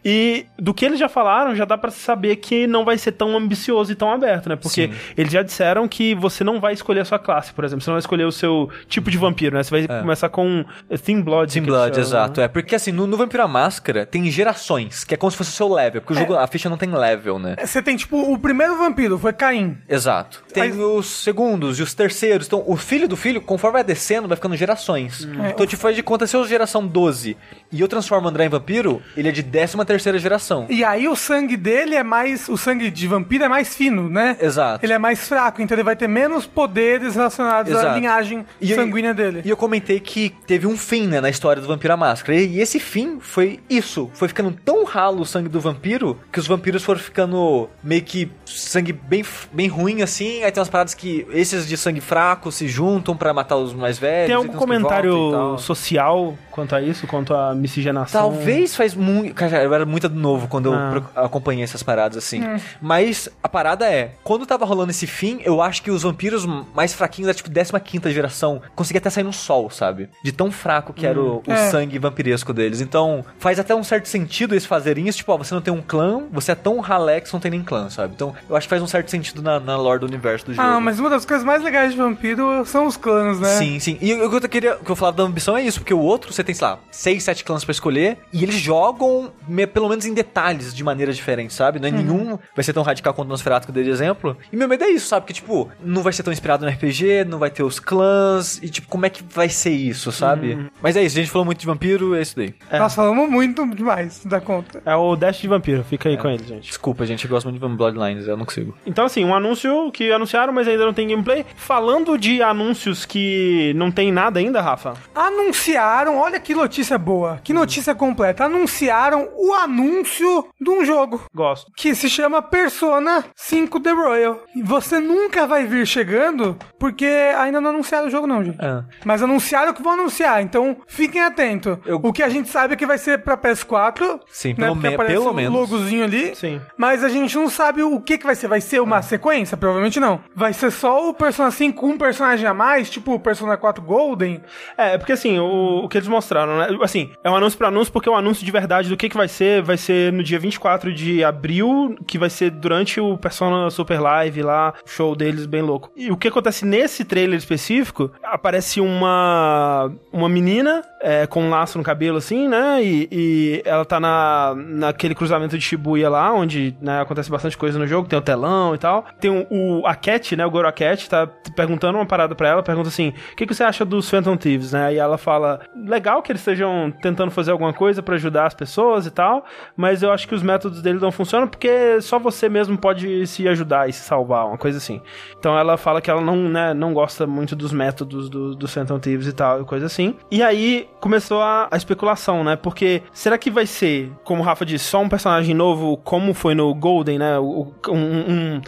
Speaker 1: E do que eles já falaram, já dá pra saber que não vai ser tão ambicioso e tão aberto, né? Porque
Speaker 2: Sim.
Speaker 1: eles já disseram que você não vai escolher a sua classe, por exemplo. Você não vai escolher o seu tipo de vampiro, né? Você vai começar com Thin Blood. Eles
Speaker 2: Blood,
Speaker 1: chamam,
Speaker 2: exato.
Speaker 1: né?
Speaker 2: É, porque assim, no, no Vampiro à Máscara tem gerações, que é como se fosse o seu level, porque o jogo, a ficha não tem level, né?
Speaker 3: Você tem, tipo, o primeiro vampiro foi Caim.
Speaker 2: Exato. Tem
Speaker 3: Mas-
Speaker 2: os segundos e os terceiros. Então, o filho do filho, conforme vai descendo, vai ficando gerações. Então, te faz de conta, se eu geração 12 e eu transformo o André em vampiro, ele é de 13 terceira geração.
Speaker 3: E aí o sangue dele é mais. O sangue de vampiro é mais fino, né?
Speaker 2: Exato.
Speaker 3: Ele é mais fraco, então ele vai ter menos poderes relacionados à
Speaker 2: Exato.
Speaker 3: linhagem
Speaker 2: E eu-
Speaker 3: sanguínea dele.
Speaker 2: E eu comentei que teve um fim, né, na história do Vampiro à Máscara. E, e esse fim foi isso. Foi ficando tão ralo o sangue do vampiro que os vampiros foram ficando meio que sangue bem, bem ruim, assim. Aí tem umas paradas que esses de sangue fraco se juntam pra matar os mais velhos.
Speaker 1: Tem algum comentário social quanto a isso, quanto a miscigenação?
Speaker 2: Talvez faz muito. Cara, eu era muito novo quando
Speaker 1: Ah.
Speaker 2: eu acompanhei essas paradas assim. Mas a parada é: quando tava rolando esse fim, eu acho que os vampiros mais fraquinhos da tipo 15 geração conseguia até sair no sol, sabe? De tão fraco que era o, o
Speaker 3: É.
Speaker 2: sangue vampiresco deles. Então faz até um certo sentido eles fazerem isso. Tipo, ó, você não tem um clã, você é tão ralé que você não tem nem clã, sabe? Então eu acho que faz um certo sentido na, na lore do universo do jogo.
Speaker 3: Ah, mas uma das coisas mais legais de vampiro são os clãs, né?
Speaker 2: Sim, sim. E o que eu queria, que eu falava da ambição é isso, porque o outro você tem, sei lá, seis, sete clãs pra escolher e eles jogam me- pelo menos em detalhes de maneiras diferentes, sabe? Não é nenhum vai ser tão radical quanto o Nosferatu que eu dei de exemplo. E meu medo é isso, sabe? Que tipo, não vai ser tão inspirado no RPG, não vai ter os clãs e tipo, como é que vai ser isso, sabe? Mas é isso, a gente falou muito de vampiro, é isso daí.
Speaker 3: Nós falamos muito demais da conta.
Speaker 1: É o Dash de Vampiro, fica aí com ele, gente.
Speaker 2: Desculpa, gente, eu gosto muito de Bloodlines, eu não consigo.
Speaker 1: Então, assim, um anúncio que anunciaram, mas ainda não tem gameplay. Falando de anúncios que não tem nada ainda, Rafa.
Speaker 3: Anunciaram, olha que notícia boa, que notícia completa. Anunciaram o anúncio de um jogo
Speaker 1: Gosto.
Speaker 3: que se chama Persona 5 The Royal. E você nunca vai vir chegando porque ainda não anunciaram o jogo, não, gente.
Speaker 2: É.
Speaker 3: Mas anunciaram que vão anunciar, então fiquem atentos.
Speaker 2: Eu-
Speaker 3: O que a gente sabe é que vai ser pra PS4.
Speaker 2: Sim,
Speaker 3: né,
Speaker 2: pelo me- pelo
Speaker 3: o
Speaker 2: menos.
Speaker 3: logozinho ali.
Speaker 1: Sim.
Speaker 3: Mas a gente não sabe o que, que vai ser. Vai ser uma sequência? Provavelmente não. Vai ser só o Persona 5 com um personagem a mais, tipo o Persona 4 Golden.
Speaker 1: É, é porque assim, o, o que eles mostraram, né? Assim, é um anúncio pra anúncio, porque o anúncio de verdade do que, que vai ser, vai ser no dia 24 de abril, que vai ser durante o Persona Super Live lá, show deles bem louco. E o que acontece nesse trailer específico, aparece uma uma menina é, com um laço no cabelo, assim, né? E, e ela tá na, naquele cruzamento de Shibuya lá, onde né, acontece bastante coisa no jogo, tem o telão e tal. Tem o, o a Cat, né? O Goro Cat tá perguntando uma parada pra ela, pergunta assim: o que, que você acha dos Phantom Thieves, né? E ela fala: legal que eles estejam tentando fazer alguma coisa pra ajudar as pessoas e tal, mas eu acho que os métodos deles não funcionam porque só você mesmo pode se ajudar e se salvar, uma coisa assim. Então ela fala que ela não, né, não gosta muito dos métodos do, dos Phantom Thieves e tal, coisa assim. E aí começou a, a especulação, né? Porque será que vai ser, como o Rafa disse, só um personagem novo, como foi no Golden, né? O- Um, um,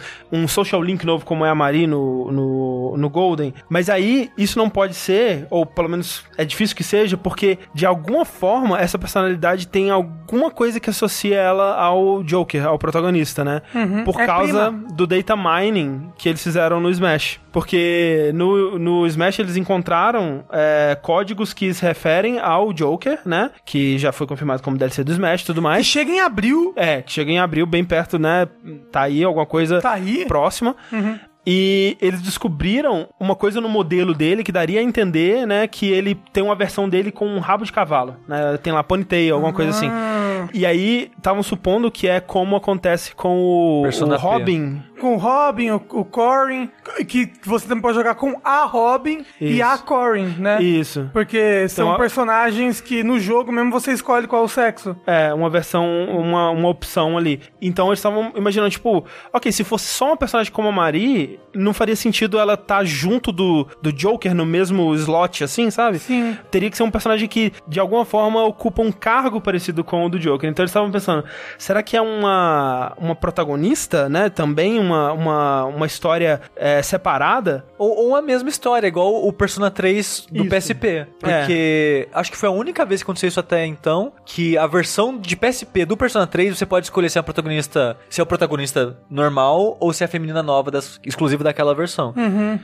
Speaker 1: um social link novo, como é a Marie no, no, no Golden. Mas aí isso não pode ser, ou pelo menos é difícil que seja, porque de alguma forma essa personalidade tem alguma coisa que associa ela ao Joker, ao protagonista, né? Por
Speaker 3: é
Speaker 1: causa
Speaker 3: prima.
Speaker 1: do data mining que eles fizeram no Smash. Porque no, no Smash eles encontraram é, códigos que se referem ao Joker, né? Que já foi confirmado como DLC do Smash e tudo
Speaker 3: Que
Speaker 1: mais.
Speaker 3: chega em abril.
Speaker 1: É, que chega em abril, bem perto, né? Tá aí alguma coisa
Speaker 3: Tá aí.
Speaker 1: próxima. E eles descobriram uma coisa no modelo dele que daria a entender, né, que ele tem uma versão dele com um rabo de cavalo, né? Tem lá ponytail, alguma coisa assim.
Speaker 3: Ah.
Speaker 1: E aí estavam supondo que é como acontece com o, o
Speaker 2: P.
Speaker 1: Robin
Speaker 3: com o Robin, o, o Corin, que você também pode jogar com a Robin e
Speaker 1: Isso.
Speaker 3: a Corin, né?
Speaker 1: Isso.
Speaker 3: Porque são
Speaker 1: a-
Speaker 3: personagens que no jogo mesmo você escolhe qual é o sexo.
Speaker 1: É, uma versão, uma, uma opção ali. Então eles estavam imaginando, tipo, ok, se fosse só uma personagem como a Marie, não faria sentido ela estar junto do, do Joker no mesmo slot, assim, sabe?
Speaker 3: Sim.
Speaker 1: Teria que ser um personagem que, de alguma forma, ocupa um cargo parecido com o do Joker. Então eles estavam pensando, será que é uma, uma protagonista, né? Também uma, uma, uma história é, separada?
Speaker 2: Ou, ou a mesma história, igual o Persona 3 do
Speaker 1: Isso.
Speaker 2: PSP. Porque acho que foi a única vez que aconteceu isso até então, que a versão de PSP do Persona 3 você pode escolher se é a protagonista, se é o protagonista normal ou se é a feminina nova, das, exclusiva daquela versão.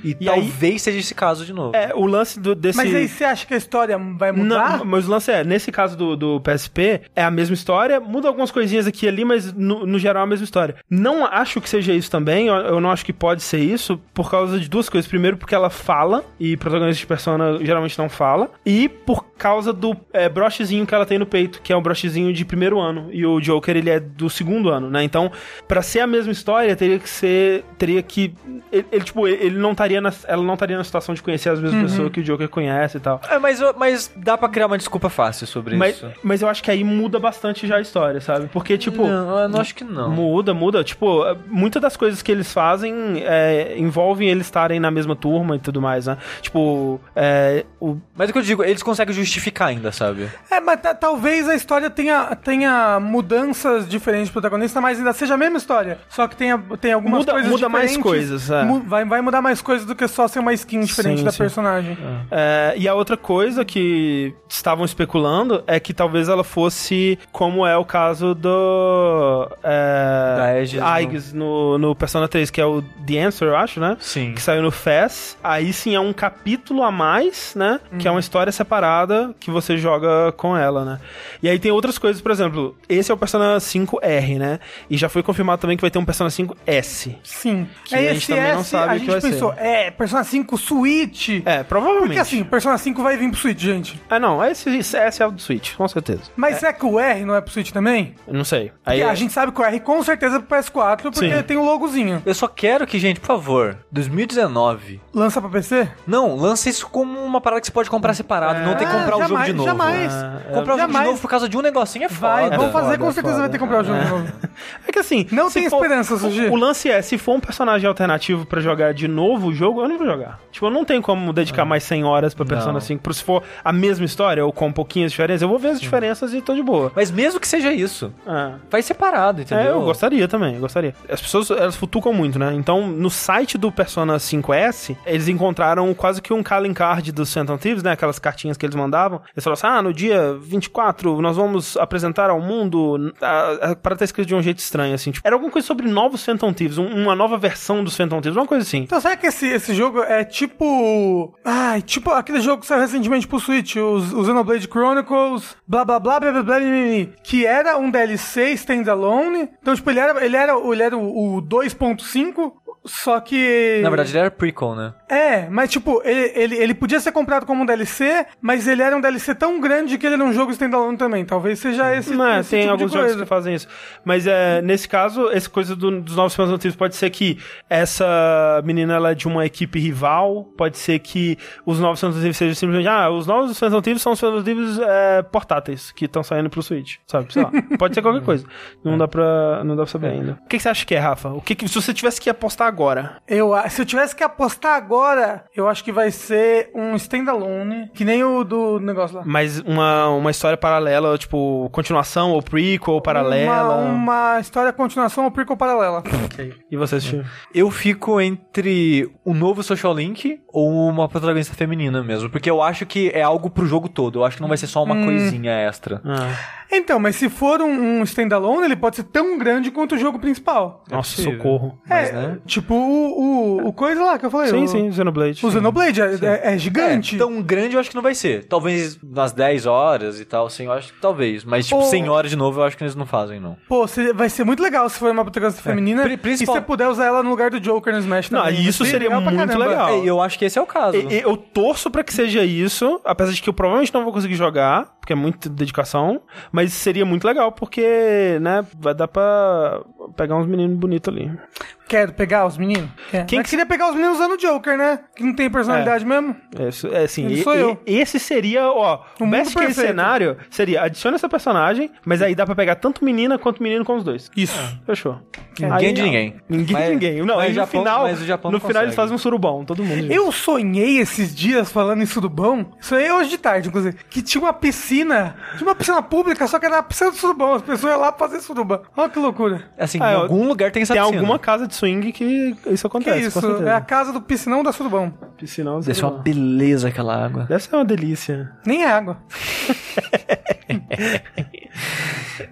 Speaker 2: E,
Speaker 1: E aí-
Speaker 2: talvez seja esse caso de novo.
Speaker 1: É, o lance do, desse...
Speaker 3: Mas aí você acha que a história vai mudar?
Speaker 1: Não, mas o lance é, nesse caso do, do PSP, é a mesma história, muda algumas coisinhas aqui e ali, mas no, no geral é a mesma história. Não acho que seja isso também, eu, eu não acho que pode ser isso, por causa de duas coisas. Primeiro, porque ela fala, e protagonista de Persona geralmente não fala, e por causa do é, brochezinho que ela tem no peito, que é um brochezinho de primeiro ano, e o Joker, ele é do segundo ano, né? Então, pra ser a mesma história, teria que ser, teria que, ele, ele, tipo, ele não estaria na, ela não estaria na situação de conhecer as mesmas pessoas que o Joker conhece e tal.
Speaker 2: É, mas, mas dá pra criar uma desculpa fácil sobre
Speaker 1: Mas,
Speaker 2: isso.
Speaker 1: mas eu acho que aí muda bastante já a história, sabe? Porque, tipo.
Speaker 2: não, eu não acho que não.
Speaker 1: Muda, muda. Tipo, muitas das coisas que eles fazem é, envolvem eles estarem na mesma turma e tudo mais, né? Tipo, é, o,
Speaker 2: Mas o que eu digo, eles conseguem justificar ainda, sabe?
Speaker 3: É, mas ta- talvez a história tenha, tenha mudanças diferentes do protagonista, mas ainda seja a mesma história. Só que tenha, tem algumas
Speaker 1: Muda-
Speaker 3: coisas
Speaker 1: muda mais
Speaker 3: diferentes.
Speaker 1: coisas, é.
Speaker 3: Mu- vai, vai mudar mais coisas do que só ser uma skin diferente
Speaker 1: Sim,
Speaker 3: da
Speaker 1: sim.
Speaker 3: personagem.
Speaker 1: É, e a outra coisa que estavam especulando é que talvez ela fosse como é o caso do. É,
Speaker 2: Da Aegis no-
Speaker 1: Aegis no, no Persona 3, que é o The Answer, eu acho, né?
Speaker 2: Sim.
Speaker 1: Que saiu no FES. Aí sim é um capítulo a mais, né? Que é uma história separada que você joga com ela, né? E aí tem outras coisas, por exemplo, esse é o Persona 5R, né? E já foi confirmado também que vai ter um Persona 5S.
Speaker 3: Sim.
Speaker 1: Que
Speaker 3: é
Speaker 1: a gente
Speaker 3: esse
Speaker 1: também não
Speaker 3: S,
Speaker 1: sabe
Speaker 3: a
Speaker 1: o que
Speaker 3: gente
Speaker 1: vai ser.
Speaker 3: pensou, é, Persona 5 Switch.
Speaker 1: É, provavelmente.
Speaker 3: Porque assim, Persona 5 vai vir pro Switch, gente.
Speaker 1: Ah, não, esse, esse é o do Switch, com certeza.
Speaker 3: Mas será que o R não é pro Switch também?
Speaker 1: Eu Não sei.
Speaker 3: Porque
Speaker 1: Aí,
Speaker 3: a gente sabe que o R com certeza é pro PS4, porque
Speaker 1: Sim.
Speaker 3: tem o logozinho.
Speaker 2: Eu só quero que, gente, por favor, 2019.
Speaker 3: Lança pra PC?
Speaker 2: Não, lança isso como uma parada que você pode comprar separado, não tem que
Speaker 3: Ah,
Speaker 2: comprar o jogo
Speaker 3: jamais,
Speaker 2: de novo.
Speaker 3: Jamais.
Speaker 1: É,
Speaker 2: Comprar o jogo de
Speaker 3: Jamais.
Speaker 2: novo por causa de um negocinho é
Speaker 3: Vai, vão fazer
Speaker 1: foda,
Speaker 3: com certeza
Speaker 1: foda.
Speaker 3: vai ter que comprar o jogo de novo.
Speaker 1: É que assim.
Speaker 3: Não tem
Speaker 1: for-
Speaker 3: esperança, Sushi.
Speaker 1: O, o lance é, se for um personagem alternativo pra jogar de novo o jogo, eu não vou jogar. Tipo, eu não tenho como dedicar mais 100 horas pra Persona
Speaker 2: Não.
Speaker 1: 5. Se for a mesma história ou com pouquinhas diferenças, eu vou ver as diferenças e tô de boa.
Speaker 2: Mas mesmo que seja isso,
Speaker 1: É.
Speaker 2: vai separado, entendeu?
Speaker 1: É, eu gostaria também, eu gostaria. As pessoas, elas futucam muito, né? Então, no site do Persona 5S, eles encontraram quase que um calling card dos Phantom Thieves, né? Aquelas cartinhas que eles mandavam. Eles falaram assim, ah, no dia 24, nós vamos apresentar ao mundo... A, a parada tá escrito de um jeito estranho, assim. Tipo, era alguma coisa sobre novos Phantom Thieves, um- uma nova versão dos Phantom Thieves, uma coisa assim.
Speaker 3: Então, será que esse, esse jogo é tipo. Ai, tipo aquele jogo que saiu recentemente pro Switch, os, o Xenoblade Chronicles, blá blá blá blá blá blá, blá, blá, blá, que era um DLC standalone. Então, tipo, ele era, ele era, ele era o, o 2.5, só que.
Speaker 2: Na verdade, ele era prequel, né?
Speaker 3: É, mas tipo, ele, ele, ele podia ser comprado como um DLC, mas ele era um DLC tão grande que ele era um jogo standalone também. Talvez seja esse,
Speaker 1: Não,
Speaker 3: esse
Speaker 1: tem
Speaker 3: tipo
Speaker 1: alguns
Speaker 3: de
Speaker 1: jogos que fazem isso. Mas é, nesse caso, essa coisa do- dos novos Phantom Thieves pode ser que essa menina ela é de uma equipe rival, pode ser que os novos Phantom Thieves sejam simplesmente, ah, os novos Phantom Thieves são os Phantom Thieves é, portáteis que estão saindo pro Switch, sabe? Sei lá. Pode ser qualquer coisa. Não dá pra, não dá pra saber ainda. O que, que você acha que é, Rafa? O que, que se você tivesse que apostar agora?
Speaker 3: Eu, se eu tivesse que apostar agora, eu acho que vai ser um standalone, que nem o do negócio lá.
Speaker 1: Mas uma, uma história paralela, tipo, continuação ou prequel ou paralela?
Speaker 3: Uma, uma história continuação ou prequel paralela.
Speaker 1: E você assistiu?
Speaker 2: Eu fico entre o novo Social Link ou uma protagonista feminina mesmo. Porque eu acho que é algo pro jogo todo. Eu acho que não vai ser só uma
Speaker 3: Hum.
Speaker 2: coisinha extra.
Speaker 1: Ah,
Speaker 3: Então, mas se for um, um standalone, ele pode ser tão grande quanto o jogo principal.
Speaker 1: nossa,
Speaker 2: possível.
Speaker 1: socorro.
Speaker 2: Mas,
Speaker 3: é,
Speaker 2: né?
Speaker 3: tipo o, o, o coisa lá que eu falei.
Speaker 1: Sim,
Speaker 3: o,
Speaker 1: sim, Xenoblade.
Speaker 3: O Xenoblade é, é- é gigante.
Speaker 2: É, tão grande eu acho que não vai ser. Talvez nas 10 horas e tal, assim, eu acho que talvez. Mas, tipo,
Speaker 3: Ou-
Speaker 2: 100 horas de novo eu acho que eles não fazem, não.
Speaker 3: Pô, se- vai ser muito legal se for uma protagonista feminina
Speaker 2: Pri- principal-
Speaker 3: e você puder usar ela no lugar do Joker no Smash
Speaker 1: Não,
Speaker 3: também.
Speaker 1: isso
Speaker 3: Vai ser
Speaker 1: seria muito legal.
Speaker 2: É, eu acho que esse é o caso.
Speaker 1: E- e- Eu torço pra que seja isso, apesar de que eu provavelmente não vou conseguir jogar, porque é muita dedicação, mas seria muito legal, porque, né, vai dar pra pegar uns meninos bonitos ali.
Speaker 3: Quero pegar os meninos? Quer.
Speaker 1: Quem
Speaker 3: Mas
Speaker 1: que-
Speaker 3: queria pegar os meninos usando o Joker, né? Que não tem personalidade mesmo.
Speaker 1: É, isso- é assim, e-
Speaker 3: sou
Speaker 1: e-
Speaker 3: eu.
Speaker 1: esse seria, ó,
Speaker 3: O
Speaker 1: best case
Speaker 3: perfeito.
Speaker 1: cenário seria adiciona essa personagem, mas aí dá pra pegar tanto menina quanto menino com os dois.
Speaker 3: Isso.
Speaker 1: Fechou.
Speaker 2: Ninguém
Speaker 1: Aí,
Speaker 2: de ninguém.
Speaker 1: Ninguém
Speaker 2: Mas-
Speaker 1: de ninguém. Não,
Speaker 2: mas
Speaker 1: aí
Speaker 2: o
Speaker 1: no
Speaker 2: Japão-
Speaker 1: final,
Speaker 2: mas o Japão
Speaker 1: no final eles fazem um surubão, todo mundo. junto.
Speaker 3: Eu sonhei esses dias falando em surubão. Isso aí é hoje de tarde, inclusive. Que tinha uma piscina. Tinha uma piscina pública, só que era a piscina do surubão. As pessoas iam lá pra fazer surubão. Olha que loucura.
Speaker 2: Assim,
Speaker 1: Ah,
Speaker 2: em
Speaker 1: eu-
Speaker 2: algum lugar tem essa
Speaker 1: Tem
Speaker 2: piscina.
Speaker 1: alguma casa de swing que isso
Speaker 3: Que
Speaker 1: acontece.
Speaker 3: isso?
Speaker 1: com certeza.
Speaker 3: É a casa do piscinão da surubão.
Speaker 1: Piscinão,
Speaker 2: Deve ser uma beleza aquela água.
Speaker 1: Deve ser uma delícia.
Speaker 3: Nem é água.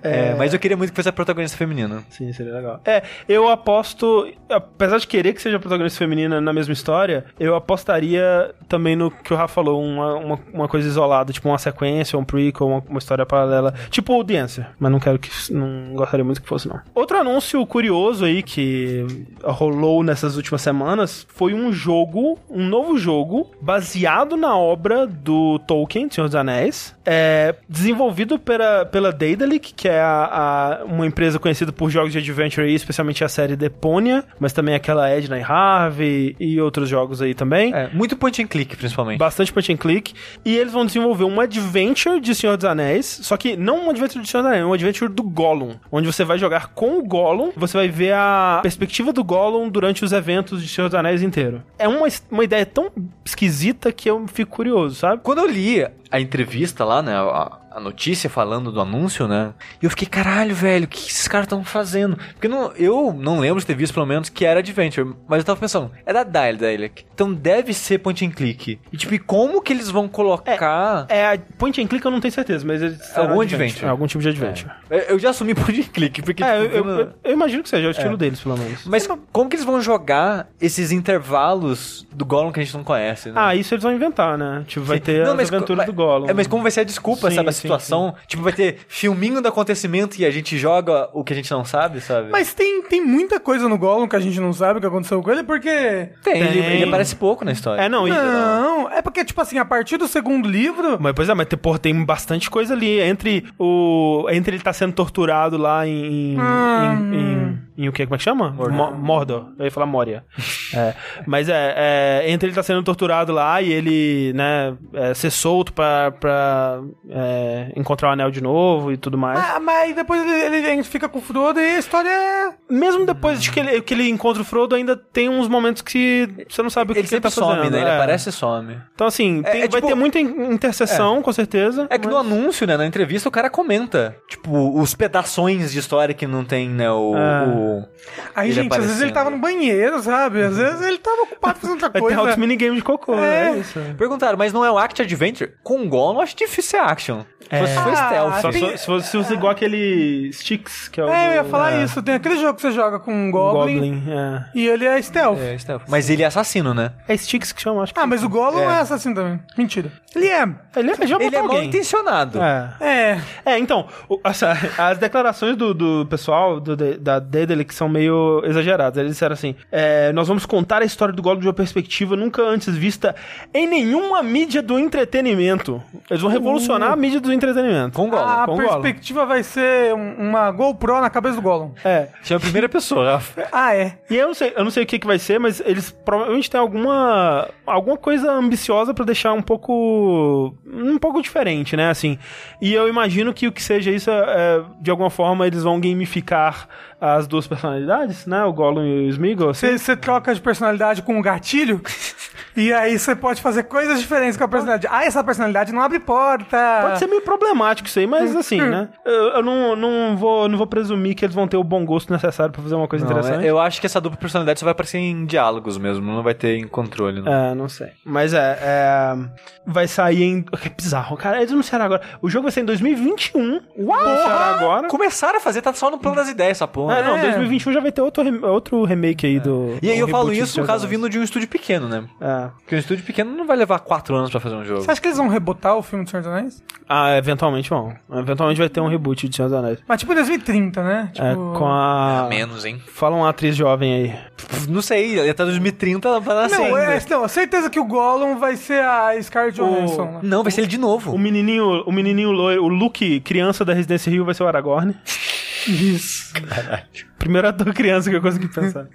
Speaker 2: É, mas eu queria muito que fosse a protagonista feminina.
Speaker 1: Sim, seria legal. É, eu aposto, apesar de querer que seja a protagonista feminina na mesma história, eu apostaria também no que o Rafa falou, uma, uma, uma coisa isolada, tipo uma sequência, um prequel, uma, uma história paralela, tipo o The Answer, mas não quero que, não gostaria muito que fosse não. Outro anúncio curioso aí que rolou nessas últimas semanas foi um jogo, um novo jogo, baseado na obra do Tolkien, Senhor dos Anéis, é, desenvolvido pela, pela Daedalic, que é a, a- uma empresa conhecida por jogos de adventure aí, especialmente a série Deponia, mas também aquela Edna e Harvey e outros jogos aí também.
Speaker 2: É, muito point and click, principalmente.
Speaker 1: Bastante point and click. E eles vão desenvolver um adventure de Senhor dos Anéis. Só que não um adventure de Senhor dos Anéis, um adventure do Gollum. Onde você vai jogar com o Gollum. Você vai ver a perspectiva do Gollum durante os eventos de Senhor dos Anéis inteiro. É uma, uma ideia tão esquisita que eu fico curioso, sabe?
Speaker 2: Quando eu li a entrevista lá, né, a, a notícia falando do anúncio, né, eu fiquei, caralho, velho, o que esses caras estão fazendo? Porque não, eu não lembro de ter visto, pelo menos, que era Adventure, mas eu tava pensando, é da Daedalic, então deve ser point and click. E tipo, e como que eles vão colocar...
Speaker 1: É, a point and click eu não tenho certeza, mas eles
Speaker 2: Algum adventure.
Speaker 1: É, algum tipo de adventure.
Speaker 2: Eu- Eu já assumi point and click, porque...
Speaker 1: É, eu,
Speaker 2: tipo,
Speaker 1: eu- eu- eu imagino que seja o estilo deles, pelo menos.
Speaker 2: Mas como que eles vão jogar esses intervalos do Gollum que a gente não conhece, né?
Speaker 1: Ah, isso eles vão inventar, né? Tipo, vai ter
Speaker 2: Não,
Speaker 1: as
Speaker 2: co-
Speaker 1: aventuras do Gollum.
Speaker 2: É, mas como vai ser a desculpa,
Speaker 1: Sim,
Speaker 2: sabe? A
Speaker 1: sim,
Speaker 2: situação. Tipo, vai ter filminho do acontecimento e a gente joga o que a gente não sabe, sabe?
Speaker 3: Mas tem, tem muita coisa no Gollum que a gente não sabe o que aconteceu com ele, porque...
Speaker 2: tem, Ele,
Speaker 1: Tem.
Speaker 2: ele aparece pouco na história.
Speaker 1: É, não, e-
Speaker 3: Não, é porque, tipo assim, a partir do segundo livro...
Speaker 1: Mas, pois é, mas tem- porra, tem bastante coisa ali. Entre o. Entre ele tá sendo torturado lá em. em,
Speaker 3: Hum.
Speaker 1: em, em- em o que? Como é que chama? Mo- Mordor. Eu ia falar Moria. É. Mas é, é, Entre ele tá sendo torturado lá e ele, né, é, ser solto pra, pra é, encontrar o anel de novo e tudo mais.
Speaker 3: Ah, mas depois ele, ele fica com o Frodo e a história é...
Speaker 1: Mesmo depois de que ele, que ele encontra o Frodo, ainda tem uns momentos que você não sabe o que,
Speaker 2: Ele
Speaker 1: que ele tá
Speaker 2: sempre some,
Speaker 1: fazendo.
Speaker 2: né? Ele
Speaker 1: é.
Speaker 2: aparece e some.
Speaker 1: Então, assim,
Speaker 2: É-
Speaker 1: tem-
Speaker 2: é
Speaker 1: vai
Speaker 2: tipo-
Speaker 1: ter muita in- interseção, com certeza.
Speaker 2: É que no
Speaker 1: mas-
Speaker 2: anúncio, né, na entrevista, o cara comenta, tipo, os pedações de história que não tem, né, o...
Speaker 1: Ah.
Speaker 3: Aí, gente, às vezes ele
Speaker 2: aparecendo.
Speaker 3: tava no banheiro, sabe? Às vezes ele tava ocupado fazendo outra coisa.
Speaker 1: ter altos minigames de cocô,
Speaker 3: É.
Speaker 1: né? É isso.
Speaker 2: Perguntaram, mas não é o Act Adventure? Com o Gollum, acho difícil ser action. Se fosse foi
Speaker 3: Ah,
Speaker 2: stealth.
Speaker 1: Só
Speaker 3: tem-
Speaker 1: se, se fosse se fosse igual aquele Sticks, que é o.
Speaker 3: É, eu ia
Speaker 1: do-
Speaker 3: falar
Speaker 1: é,
Speaker 3: isso. Tem aquele jogo que você joga com um Goblin,
Speaker 1: Goblin. é.
Speaker 3: e ele é stealth.
Speaker 2: É, stealth. Mas ele é assassino, né?
Speaker 1: É Sticks que chama, acho que.
Speaker 3: Ah, mas o Gollum é. assassino também. Mentira. Ele é.
Speaker 1: Ele é, já
Speaker 2: Ele é mal intencionado.
Speaker 1: É.
Speaker 3: É.
Speaker 1: É, então, o- essa- as declarações do, do pessoal do, da Daedalic que são meio exageradas. Eles disseram assim: é, nós vamos contar a história do Gollum de uma perspectiva nunca antes vista em nenhuma mídia do entretenimento. Eles vão revolucionar a mídia do entretenimento.
Speaker 2: Com o Gollum.
Speaker 3: A
Speaker 1: com o Gollum.
Speaker 3: perspectiva vai ser um- uma GoPro na cabeça do Gollum.
Speaker 1: É.
Speaker 2: Chama a primeira pessoa.
Speaker 3: Ah, é.
Speaker 1: E eu não sei, eu não sei o que, que vai ser, mas eles provavelmente têm alguma alguma coisa ambiciosa pra deixar um pouco um pouco diferente, né, assim. E eu imagino que o que seja isso é, é, de alguma forma eles vão gamificar as duas personalidades, né, o Gollum e o Smeagol. assim.
Speaker 3: Você você troca de personalidade com o gatilho, e aí você pode fazer coisas diferentes com a personalidade. Ah, essa personalidade não abre porta.
Speaker 1: Pode ser meio problemático isso aí, mas assim, né? Eu, eu não, não, vou, não vou presumir que eles vão ter o bom gosto necessário pra fazer uma coisa
Speaker 2: Não,
Speaker 1: interessante.
Speaker 2: é- eu acho que essa dupla personalidade só vai aparecer em diálogos mesmo, não vai ter em controle. Né?
Speaker 1: É, não sei. Mas é, é, Vai sair em. Que bizarro, cara. Eles anunciaram agora. O jogo vai sair em 2021. Uau! Anunciaram agora.
Speaker 2: Começaram a fazer, tá só no plano das ideias essa porra.
Speaker 1: Ah, não,
Speaker 3: É.
Speaker 1: 2021 já vai ter outro, outro remake aí do.
Speaker 2: E aí eu falo isso no caso vindo de um estúdio pequeno, né?
Speaker 1: dos É.
Speaker 2: Porque um estúdio pequeno não vai levar quatro anos pra fazer um jogo.
Speaker 3: Você acha que eles vão rebotar o filme do Senhor dos Anéis?
Speaker 1: Ah, eventualmente vão. Eventualmente vai ter um reboot de Senhor dos Anéis.
Speaker 3: Mas tipo em 2030, né? Tipo...
Speaker 1: É, com a.
Speaker 2: Menos, hein?
Speaker 1: Fala uma atriz jovem aí.
Speaker 2: Não sei, até 2030 ela vai nascer
Speaker 3: Não,
Speaker 2: ainda.
Speaker 3: é, não, certeza que o Gollum vai ser a Scarlett Johansson. né?
Speaker 2: Não, vai ser ele de novo.
Speaker 1: O menininho, o menininho loiro, o Luke, criança da Residência Rio, vai ser o Aragorn.
Speaker 3: Isso.
Speaker 1: Primeiro ator criança que eu consegui pensar.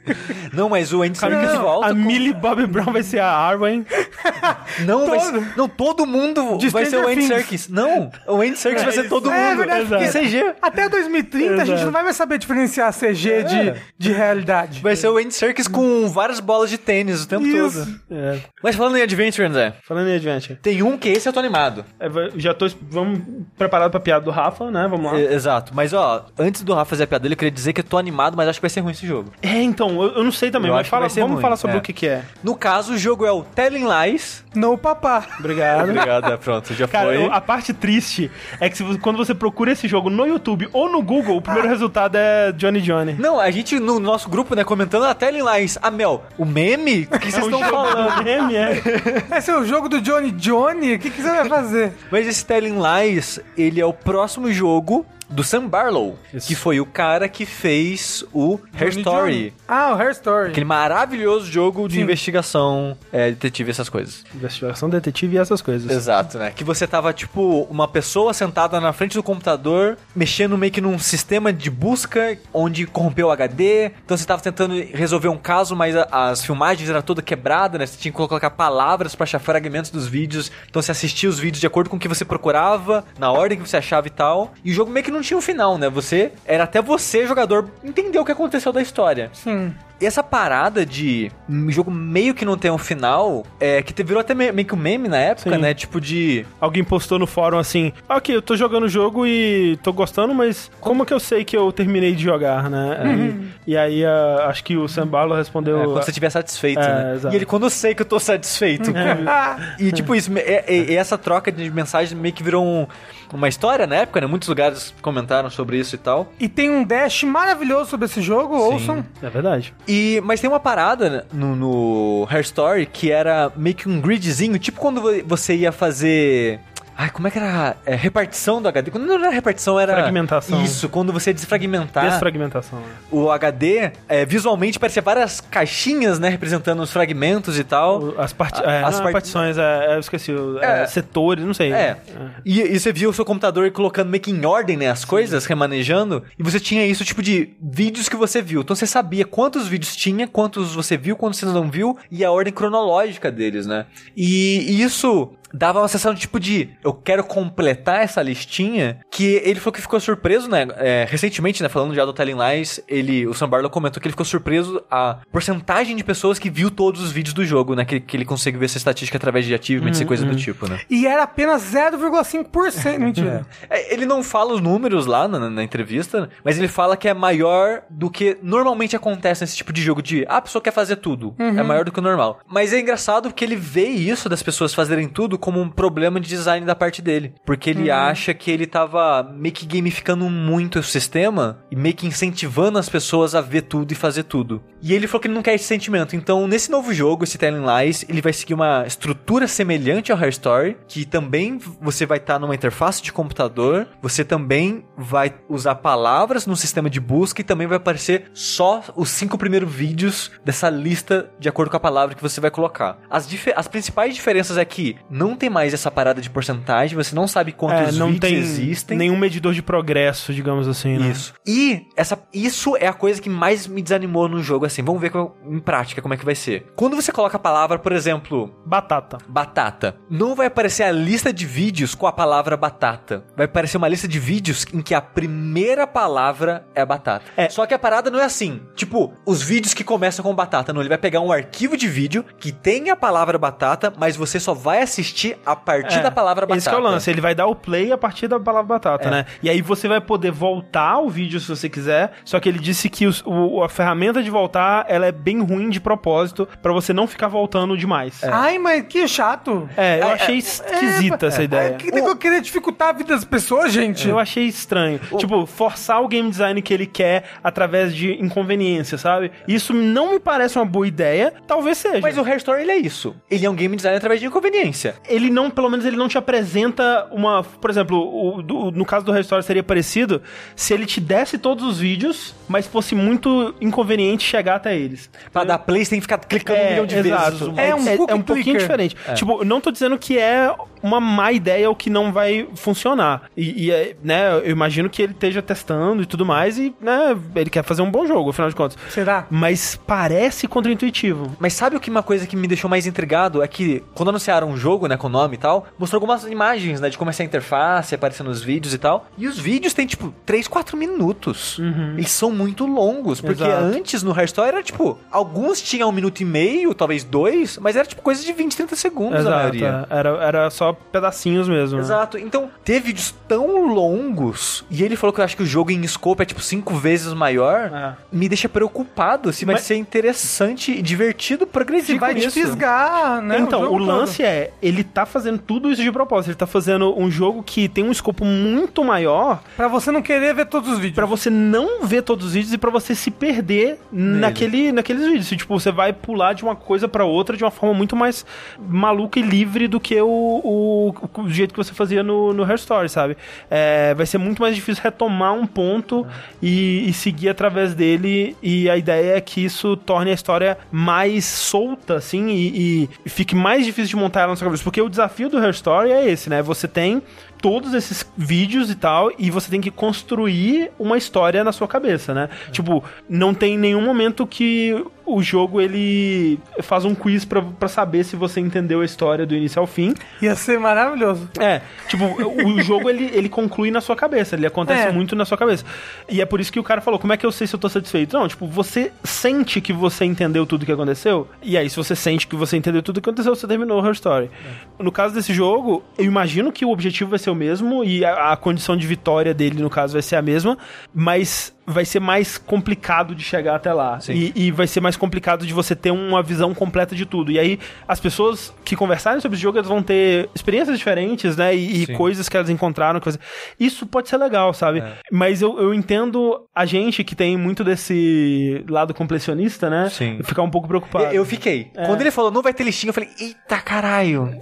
Speaker 2: Não, mas o Andy Serkis volta
Speaker 1: a
Speaker 2: com-
Speaker 1: Millie Bobby Brown vai ser a Arwen.
Speaker 2: Não, vai
Speaker 3: Todo.
Speaker 2: ser... Não, todo mundo
Speaker 3: De
Speaker 2: vai ser o Andy. Serkis. Não, o Andy Serkis vai ser todo
Speaker 3: É
Speaker 2: mundo.
Speaker 3: verdade,
Speaker 1: Exato.
Speaker 3: porque
Speaker 2: CG.
Speaker 3: até 2030 a gente
Speaker 1: Exato.
Speaker 3: não vai mais saber diferenciar CG de, de realidade.
Speaker 2: Vai ser o Andy Serkis com várias bolas de tênis o tempo
Speaker 3: Isso.
Speaker 2: todo.
Speaker 1: É.
Speaker 2: Mas falando em Adventure, André,
Speaker 1: Falando em Adventure.
Speaker 2: tem um que esse eu tô animado.
Speaker 1: É, já tô. Vamos preparado pra piada do Rafa, né? Vamos lá.
Speaker 2: É, exato. Mas ó, antes do Rafa fazer a piada dele, eu queria dizer que eu tô animado, mas acho que vai ser ruim esse jogo.
Speaker 1: É, então, eu, eu não sei também,
Speaker 2: Eu
Speaker 1: mas
Speaker 2: acho que
Speaker 1: fala,
Speaker 2: vai ser
Speaker 1: vamos
Speaker 2: ruim,
Speaker 1: falar sobre
Speaker 2: é.
Speaker 1: o que, que é.
Speaker 2: No caso, o jogo é o Telling Lies.
Speaker 3: No papá.
Speaker 1: Obrigado.
Speaker 2: Obrigado, é, pronto, já
Speaker 1: Cara,
Speaker 2: foi.
Speaker 1: eu- a parte triste é que se quando você procura esse jogo no YouTube ou no Google, o primeiro resultado é Johnny Johnny.
Speaker 2: Não, a gente no nosso grupo, né, comentando a Telling Lies. Ah, Mel, o meme? O que vocês estão falando?
Speaker 1: Meme, é.
Speaker 3: Esse é o jogo do Johnny Johnny? O que, que você vai fazer?
Speaker 2: Mas esse Telling Lies, ele é o próximo jogo do Sam Barlow,
Speaker 1: Isso.
Speaker 2: que foi o cara que fez o Hair
Speaker 3: Johnny
Speaker 2: Story.
Speaker 3: Johnny. Ah, o Hair Story.
Speaker 2: Aquele maravilhoso jogo de
Speaker 3: Sim.
Speaker 2: investigação, é, detetive, essas coisas.
Speaker 1: Investigação detetive e essas coisas.
Speaker 2: Exato, né? Que você tava, tipo, uma pessoa sentada na frente do computador, mexendo meio que num sistema de busca onde corrompeu o HD. Então você tava tentando resolver um caso, mas a- as filmagens eram toda quebrada, né? Você tinha que colocar palavras pra achar fragmentos dos vídeos. Então você assistia os vídeos de acordo com o que você procurava, na ordem que você achava e tal. E o jogo meio que não tinha um final, né? Você. Era até você, jogador, entender o que aconteceu da história.
Speaker 3: Sim.
Speaker 2: E essa parada de um jogo meio que não tem um final, é que te- virou até me- meio que um meme na época,
Speaker 1: Sim.
Speaker 2: né? Tipo de.
Speaker 1: Alguém postou no fórum assim: "Ah, Ok, eu tô jogando o jogo e tô gostando, mas como que eu sei que eu terminei de jogar, né? E, e aí, ah, acho que o Sam Barlow respondeu.
Speaker 2: É, quando você estiver satisfeito,
Speaker 1: É,
Speaker 2: né?
Speaker 1: exato.
Speaker 2: E ele, quando eu sei que eu tô satisfeito. e tipo, isso, é- é- é essa troca de mensagem meio que virou um- uma história na época, né? Muitos lugares comentaram sobre isso e tal.
Speaker 3: E tem um dash maravilhoso sobre esse jogo, ouçam.
Speaker 1: É verdade.
Speaker 2: E, mas tem uma parada né, no, no Hair Story que era meio que um gridzinho, tipo quando vo- você ia fazer. Ai, como é que era? É, repartição do HD. Quando não era repartição, era.
Speaker 1: Fragmentação.
Speaker 2: Isso, quando você desfragmentar
Speaker 1: Desfragmentação. né?
Speaker 2: o HD, é, visualmente parecia várias caixinhas, né? Representando os fragmentos e tal.
Speaker 1: As, parti
Speaker 2: A-
Speaker 1: é,
Speaker 2: as
Speaker 1: não,
Speaker 2: part-
Speaker 1: partições, é, é, eu esqueci. é, setores, não sei.
Speaker 2: É. E, e você viu o seu computador colocando meio que em ordem, né? As coisas, remanejando. E você tinha isso, tipo, de vídeos que você viu. Então você sabia quantos vídeos tinha, quantos você viu, quantos você não viu, e a ordem cronológica deles, né? E, e isso dava uma sensação de tipo de eu quero completar essa listinha que ele falou que ficou surpreso né É, recentemente né falando já do Telling Lies ele o Sam Barlow comentou que ele ficou surpreso a porcentagem de pessoas que viu todos os vídeos do jogo né que, que ele consegue ver essa estatística através de achievements e coisas do tipo né
Speaker 3: E era apenas 0,5%. Mentira.
Speaker 2: é, ele não fala os números lá na, na entrevista, mas ele fala que é maior do que normalmente acontece nesse tipo de jogo de ah, a pessoa quer fazer tudo. É maior do que o normal. Mas é engraçado porque ele vê isso das pessoas fazerem tudo como um problema de design da parte dele. Porque ele acha que ele tava meio que gamificando muito o sistema e meio que incentivando as pessoas a ver tudo e fazer tudo. E ele falou que ele não quer esse sentimento. Então, nesse novo jogo, esse Telling Lies, ele vai seguir uma estrutura semelhante ao Hair Story, que também você vai estar numa interface de computador, você também vai usar palavras no sistema de busca e também vai aparecer só os cinco primeiros vídeos dessa lista de acordo com a palavra que você vai colocar. As, as principais diferenças é que não tem mais essa parada de porcentagem, você não sabe
Speaker 1: É,
Speaker 2: quantos
Speaker 1: não
Speaker 2: vídeos
Speaker 1: tem
Speaker 2: existem.
Speaker 1: nenhum medidor de progresso, digamos assim, né?
Speaker 2: Isso. E essa, isso é a coisa que mais me desanimou no jogo, assim. Vamos ver em prática como é que vai ser. Quando você coloca a palavra, por exemplo,
Speaker 1: Batata.
Speaker 2: batata, não vai aparecer a lista de vídeos com a palavra batata. Vai aparecer uma lista de vídeos em que a primeira palavra é batata.
Speaker 1: É.
Speaker 2: Só que a parada não é assim. Tipo, os vídeos que começam com batata. Não, ele vai pegar um arquivo de vídeo que tem a palavra batata, mas você só vai assistir a partir da palavra batata.
Speaker 1: Esse que é o lance, ele vai dar o play a partir da palavra batata,
Speaker 2: É.
Speaker 1: né? E aí você vai poder voltar ao vídeo se você quiser, só que ele disse que os- o- a ferramenta de voltar, ela é bem ruim de propósito, pra você não ficar voltando demais. É,
Speaker 3: Ai, mas que chato.
Speaker 1: eu achei esquisita essa
Speaker 3: É,
Speaker 1: ideia.
Speaker 3: que tem que eu querer dificultar a vida das pessoas, gente.
Speaker 1: Eu achei estranho. Tipo, forçar o game design que ele quer através de inconveniência, sabe? Isso não me parece uma boa ideia. Talvez seja.
Speaker 2: Mas o Hair Story ele é isso. Ele é um game design através de inconveniência.
Speaker 1: Ele não, pelo menos ele não te apresenta uma, por exemplo, o, do- no caso do Restore seria parecido se ele te desse todos os vídeos, mas fosse muito inconveniente chegar até eles.
Speaker 2: Pra dar play, você tem que ficar clicando um milhão de vezes.
Speaker 1: exato.
Speaker 2: uma-
Speaker 3: É um
Speaker 1: é,
Speaker 3: cookie
Speaker 1: um pouquinho diferente. Tipo, não tô dizendo que é uma má ideia ou que não vai funcionar. E, e, é, né, eu imagino que ele esteja testando e tudo mais e, né, ele quer fazer um bom jogo, afinal de contas.
Speaker 3: Será?
Speaker 1: Mas parece contraintuitivo.
Speaker 2: Mas sabe o que uma coisa que me deixou mais intrigado é que quando anunciaram um jogo, né, com nome e tal, mostrou algumas imagens, né, de como é essa interface, aparecendo nos vídeos e tal. E os vídeos têm tipo 3, 4 minutos. Eles são muito longos, porque
Speaker 1: Exato.
Speaker 2: antes no Hair Story era tipo, alguns tinham um minuto e meio, talvez dois, mas era tipo coisa de 20, 30 segundos a maioria.
Speaker 1: é. Era, era só pedacinhos mesmo. né?
Speaker 2: Exato. Então, ter vídeos tão longos, e ele falou que eu acho que o jogo em scope é tipo cinco vezes maior,
Speaker 1: É.
Speaker 2: me deixa preocupado se vai
Speaker 1: Mas-
Speaker 2: ser interessante e divertido progredir
Speaker 3: Se vai
Speaker 2: com
Speaker 3: te
Speaker 2: isso.
Speaker 3: fisgar, né?
Speaker 1: Então, o
Speaker 3: todo.
Speaker 1: lance é, ele tá fazendo tudo isso de propósito. Ele tá fazendo um jogo que tem um escopo muito maior
Speaker 3: Pra você não querer ver todos os vídeos.
Speaker 1: Pra você não ver todos os vídeos e pra você se perder naquele, naqueles vídeos. Tipo, você vai pular de uma coisa pra outra de uma forma muito mais maluca e livre do que o, o, o jeito que você fazia no, no Hair Story, sabe? É, vai ser muito mais difícil retomar um ponto e, e seguir através dele. E a ideia é que isso torne a história mais solta, assim, e, e- e fique mais difícil de montar ela na sua cabeça. Porque o desafio do Hair Story é esse, né? Você tem todos esses vídeos e tal, e você tem que construir uma história na sua cabeça, né? Tipo, não tem nenhum momento que o jogo ele faz um quiz pra, pra saber se você entendeu a história do início ao fim.
Speaker 3: Ia ser maravilhoso.
Speaker 1: É, tipo, o jogo ele, ele conclui na sua cabeça, ele acontece
Speaker 3: É.
Speaker 1: muito na sua cabeça. E é por isso que o cara falou: como é que eu sei se eu tô satisfeito? Não, tipo, você sente que você entendeu tudo que aconteceu, e aí, se você sente que você entendeu tudo que aconteceu, você terminou o Her Story. No caso desse jogo, eu imagino que o objetivo vai ser o mesmo, e a, a condição de vitória dele, no caso, vai ser a mesma, mas vai ser mais complicado de chegar até lá. E, e vai ser mais complicado de você ter uma visão completa de tudo. E aí, as pessoas que conversarem sobre esse jogo, elas vão ter experiências diferentes, né? E, e coisas que elas encontraram. Coisa... Isso pode ser legal, sabe?
Speaker 2: É.
Speaker 1: Mas eu, eu entendo a gente que tem muito desse lado completionista, né?
Speaker 2: Sim.
Speaker 1: Ficar um pouco preocupado.
Speaker 2: Eu, eu fiquei.
Speaker 1: É.
Speaker 2: Quando ele falou, não vai ter listinha, eu falei, eita caralho.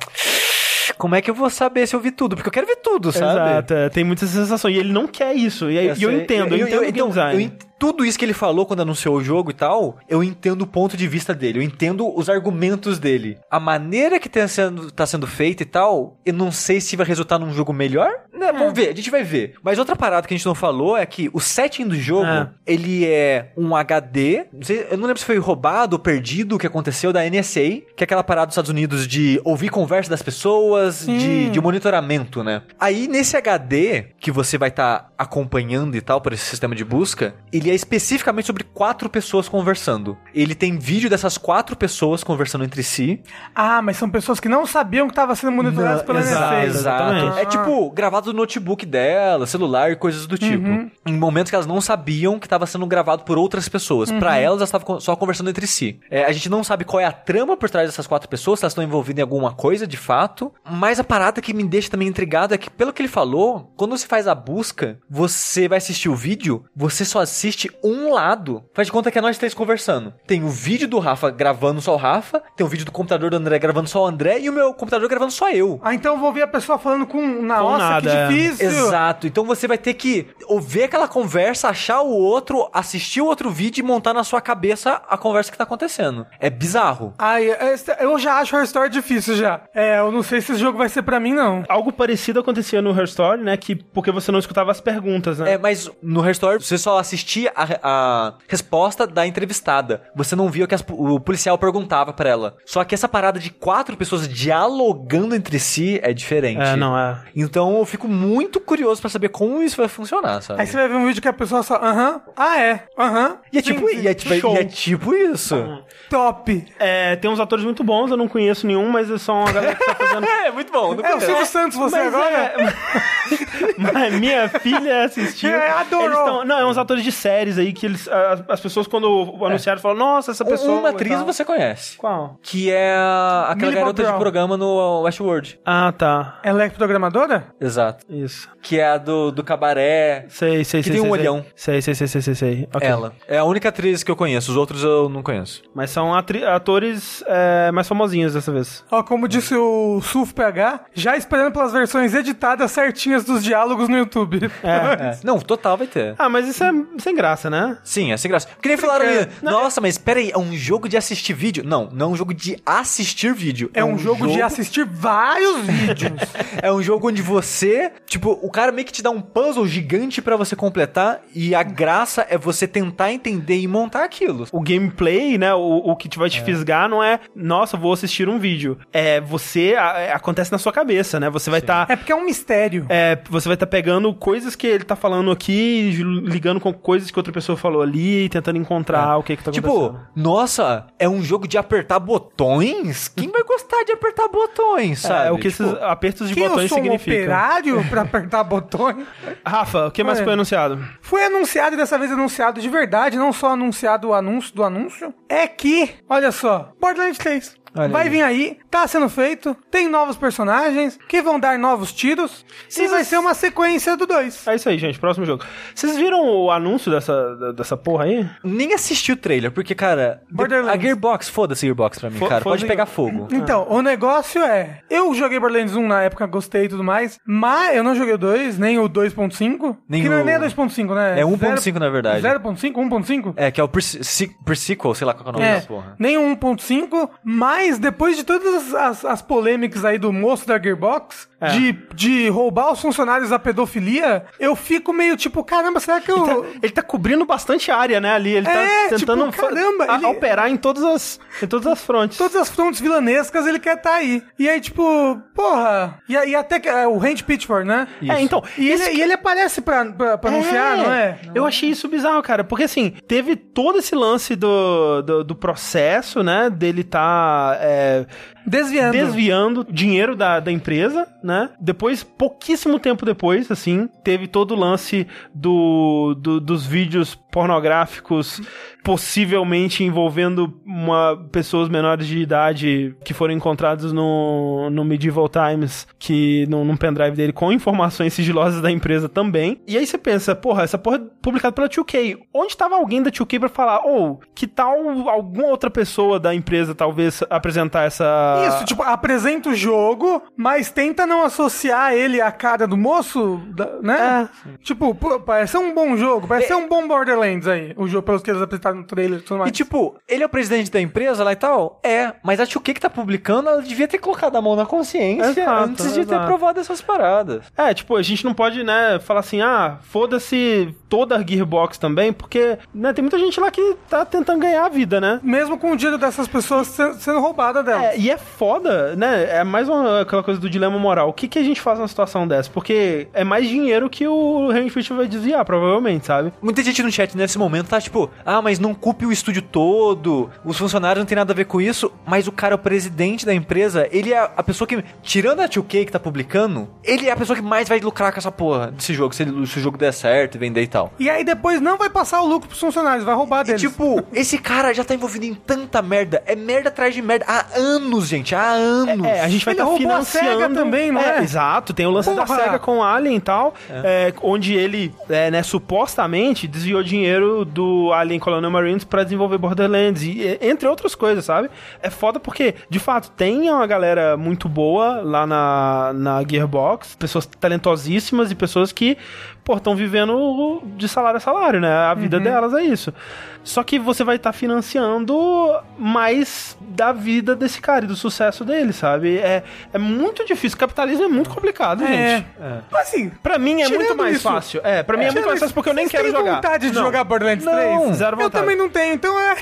Speaker 2: Como é que eu vou saber se eu vi tudo? Porque eu quero ver tudo, sabe?
Speaker 1: Exato, é, tem muita sensação. E ele não quer isso. E, e eu,
Speaker 2: sei.
Speaker 1: entendo, eu, entendo o
Speaker 2: então,
Speaker 1: game design.
Speaker 2: Tudo isso que ele falou quando anunciou o jogo e tal, eu entendo o ponto de vista dele, eu entendo os argumentos dele. A maneira que tá sendo, tá sendo feita e tal, eu não sei se vai resultar num jogo melhor. Né, Vamos ver, a gente vai ver. Mas outra parada que a gente não falou é que o setting do jogo,
Speaker 1: É.
Speaker 2: ele é um HD. não sei- eu não lembro se foi roubado ou perdido o que aconteceu da NSA, que é aquela parada dos Estados Unidos de ouvir conversa das pessoas, de, de monitoramento, né? Aí nesse HD que você vai estar acompanhando e tal por esse sistema de busca, ele é especificamente sobre quatro pessoas conversando. Ele tem vídeo dessas quatro pessoas conversando entre si.
Speaker 3: Ah, mas são pessoas que não sabiam que estava sendo monitoradas
Speaker 1: Não,
Speaker 3: pela
Speaker 1: exato,
Speaker 3: NSA.
Speaker 1: exatamente.
Speaker 2: É tipo gravado no notebook dela, celular e coisas do tipo. Em momentos que elas não sabiam que estava sendo gravado por outras pessoas. Pra elas, elas estavam só conversando entre si. É, a gente não sabe qual é a trama por trás dessas quatro pessoas, se elas estão envolvidas em alguma coisa de fato. Mas a parada que me deixa também intrigado é que, pelo que ele falou, quando você faz a busca, você vai assistir o vídeo, você só assiste um lado. Faz de conta que é nós três conversando. Tem o vídeo do Rafa gravando só o Rafa, tem o vídeo do computador do André gravando só o André e o meu computador gravando só eu.
Speaker 3: Ah, então eu vou ver a pessoa falando com. Na,
Speaker 1: Com
Speaker 3: Nossa,
Speaker 1: nada, é.
Speaker 3: que difícil.
Speaker 2: Exato. Então você vai ter que ouvir aquela conversa, achar o outro, assistir o outro vídeo e montar na sua cabeça a conversa que tá acontecendo. É bizarro.
Speaker 3: Ai, eu já acho Her Story difícil já. É, eu não sei se esse jogo vai ser pra mim, não.
Speaker 1: Algo parecido acontecia no Her Story, né? Que, porque você não escutava as perguntas, né?
Speaker 2: É, mas no Restore você só assistia a, a resposta da entrevistada. Você não via o que as- o policial perguntava pra ela. Só que essa parada de quatro pessoas dialogando entre si é diferente.
Speaker 1: É, não, é.
Speaker 2: Então eu fico muito curioso pra saber como isso vai funcionar, sabe?
Speaker 3: Aí você vai ver um vídeo que a pessoa só. Aham. Ah, é. Aham.
Speaker 2: E é tipo, e é, tipo-
Speaker 1: show.
Speaker 2: e é tipo isso.
Speaker 3: Top.
Speaker 1: É, tem uns atores muito bons, eu não conheço nenhum, mas são uma galera que tá fazendo.
Speaker 2: É, muito bom.
Speaker 3: É o. Silvio Santos, você
Speaker 1: Mas
Speaker 3: agora?
Speaker 1: é- minha filha assistiu.
Speaker 3: É, adorou.
Speaker 1: Eles tão- não, é uns atores de séries aí que eles. As, as pessoas, quando anunciaram, falam: Nossa, essa pessoa.
Speaker 2: Uma atriz
Speaker 1: tal."
Speaker 2: você conhece.
Speaker 1: Qual?
Speaker 2: Que é a- aquela
Speaker 3: Millie
Speaker 2: garota
Speaker 3: Bob
Speaker 2: de
Speaker 3: Brown.
Speaker 2: programa no Westworld.
Speaker 1: Ah, tá.
Speaker 3: Ela é programadora?
Speaker 2: Exato.
Speaker 1: Isso.
Speaker 2: Que é a do, do cabaré.
Speaker 1: Sei, sei,
Speaker 2: Que
Speaker 1: sei.
Speaker 2: tem um
Speaker 1: sei,
Speaker 2: olhão.
Speaker 1: Sei, sei, sei, sei, sei, sei. Ok.
Speaker 2: Ela. É a única atriz que eu conheço. Os outros eu não conheço.
Speaker 1: Mas são atri- atores é, mais famosinhos dessa vez.
Speaker 3: Ó, como disse o Suf PH, já esperando pelas versões editadas certinhas dos diálogos no YouTube.
Speaker 1: É.
Speaker 2: Não, total vai ter.
Speaker 1: Ah, mas isso é sem graça, né?
Speaker 2: Sim, é sem graça. Porque nem falaram ali,
Speaker 1: Não,
Speaker 2: nossa, mas peraí, é um jogo de assistir vídeo? Não, não é um jogo de assistir vídeo.
Speaker 3: É um jogo de assistir vários vídeos.
Speaker 2: É um jogo onde você, tipo, o cara meio que te dá um puzzle gigante pra você completar e a graça é você tentar entender e montar aquilo.
Speaker 1: O gameplay, né? O, o que te vai te fisgar não é, nossa, vou assistir um vídeo. É você. a- é, acontece na sua cabeça, né? Você vai estar.
Speaker 3: é porque é um mistério.
Speaker 1: É, você vai estar pegando coisas que ele tá falando aqui, ligando com coisas que outra pessoa falou ali, tentando encontrar o que que tá
Speaker 2: Tipo,
Speaker 1: acontecendo.
Speaker 2: nossa, é um jogo de apertar botões? Quem vai gostar de apertar botões, sabe?
Speaker 1: é, o que
Speaker 2: Tipo,
Speaker 1: esses apertos de
Speaker 3: Quem eu
Speaker 1: botões
Speaker 3: sou um
Speaker 1: significam.
Speaker 3: operário pra apertar botões?
Speaker 1: Rafa, o que mais
Speaker 3: É.
Speaker 1: foi anunciado?
Speaker 3: Foi anunciado, e dessa vez anunciado de verdade, não só anunciado o anúncio do anúncio, é que, olha só, Borderlands 3.
Speaker 2: Olha
Speaker 3: vai
Speaker 2: aí.
Speaker 3: vir aí, tá sendo feito, tem novos personagens que vão dar novos tiros e vai ser uma sequência do 2.
Speaker 1: É isso aí, gente. Próximo jogo. Vocês viram o anúncio dessa, dessa porra aí?
Speaker 2: Nem assisti o trailer, porque, cara, a Gearbox, foda-se a Gearbox pra mim,
Speaker 1: Fo-
Speaker 2: cara. Pode pegar fogo.
Speaker 3: Então, o negócio é, eu joguei Borderlands 1 na época, gostei e tudo mais, mas eu não joguei o 2, nem o 2.5,
Speaker 2: Nem
Speaker 3: que não é
Speaker 2: o-
Speaker 3: nem a 2.5, né?
Speaker 2: É 1.5 na verdade.
Speaker 3: 0.5, 1.5?
Speaker 2: É, que é o pre- pre-sequel, sei lá qual é o nome
Speaker 3: É,
Speaker 2: dessa porra.
Speaker 3: nem o 1.5, mas depois de todas as, as, as polêmicas aí do moço da Gearbox,
Speaker 1: É.
Speaker 3: de, de roubar os funcionários da pedofilia, eu fico meio tipo, caramba, será que eu...
Speaker 1: Ele tá cobrindo bastante área, né? Ali. Ele
Speaker 3: É,
Speaker 1: tá tentando
Speaker 3: tipo, caramba, ele-
Speaker 1: operar em todas as, em todas as frontes.
Speaker 3: Todas as frontes vilanescas ele quer tá aí. E aí, tipo, porra. E, aí até que. É o Randy Pitchford, né?
Speaker 1: É, então.
Speaker 3: E ele, e ele aparece pra, pra, pra anunciar, não é?
Speaker 1: Eu achei isso bizarro, cara. Porque assim, teve todo esse lance do, do, do processo, né? Dele tá é,
Speaker 3: Desviando.
Speaker 1: desviando dinheiro da, da empresa, né? Depois, pouquíssimo tempo depois, assim, teve todo o lance do, do- dos vídeos pornográficos possivelmente envolvendo uma, pessoas menores de idade que foram encontrados no, no Medieval Times, que num, num pendrive dele com informações sigilosas da empresa também. E aí você pensa, porra, essa porra é publicada pela 2K. Onde tava alguém da 2K pra falar, ou que tal alguma outra pessoa da empresa talvez apresentar essa
Speaker 3: Isso, tipo, apresenta o jogo, mas tenta não associar ele à cara do moço, né? Tipo, pô, parece ser um bom jogo, parece ser um bom Borderlands aí, o jogo pelos que eles apresentaram no trailer e tudo mais.
Speaker 2: E tipo, ele é o presidente da empresa lá e tal? É, mas a 2K que tá publicando, ela devia ter colocado a mão na consciência
Speaker 1: Exato,
Speaker 2: antes de ter
Speaker 1: exato.
Speaker 2: aprovado essas paradas.
Speaker 1: É, tipo, a gente não pode, né, falar assim, ah, foda-se toda a Gearbox também, porque, né, tem muita gente lá que tá tentando ganhar a vida, né?
Speaker 3: Mesmo com o dinheiro dessas pessoas se- sendo roubada delas.
Speaker 1: É, e é foda, né? É mais uma, aquela coisa do dilema moral. O que, que a gente faz numa situação dessa? Porque é mais dinheiro que o Henry Fisher vai desviar, provavelmente, sabe?
Speaker 2: Muita gente no chat nesse momento tá tipo, ah, mas não culpe o estúdio todo, os funcionários não tem nada a ver com isso, mas o cara o presidente da empresa, ele é a pessoa que, tirando a 2K que tá publicando, ele é a pessoa que mais vai lucrar com essa porra desse jogo, se, ele- se o jogo der certo e vender e tal.
Speaker 3: E aí depois não vai passar o lucro pros funcionários, vai roubar
Speaker 2: E,
Speaker 3: deles.
Speaker 2: tipo, esse cara já tá envolvido em tanta merda. É merda atrás de merda. Há anos, gente. Há anos.
Speaker 1: É, a gente vai estar
Speaker 3: a
Speaker 1: financiando
Speaker 3: SEGA também, não é?
Speaker 1: Exato, tem o lance da
Speaker 3: Porra!
Speaker 1: SEGA com o Alien e tal, é, onde ele, é, né, supostamente desviou dinheiro do Alien Colonial Marines pra desenvolver Borderlands, e, entre outras coisas, sabe? É foda porque, de fato, tem uma galera muito boa lá na, na Gearbox, pessoas talentosíssimas e pessoas que, pô, estão vivendo de salário a salário, né? A vida delas é isso. Só que você vai estar financiando mais da vida desse cara e do sucesso dele, sabe? É, é muito difícil. O capitalismo é muito complicado,
Speaker 3: É.
Speaker 1: gente.
Speaker 3: Assim,
Speaker 1: Pra mim é muito mais
Speaker 3: isso-
Speaker 1: fácil. É, pra mim é, muito
Speaker 3: tirando
Speaker 1: mais fácil porque eu nem quero jogar.
Speaker 3: vontade de
Speaker 1: Não.
Speaker 3: jogar Borderlands
Speaker 1: Não,
Speaker 3: 3?
Speaker 1: zero
Speaker 3: Eu
Speaker 1: vontade.
Speaker 3: também não tenho, então é...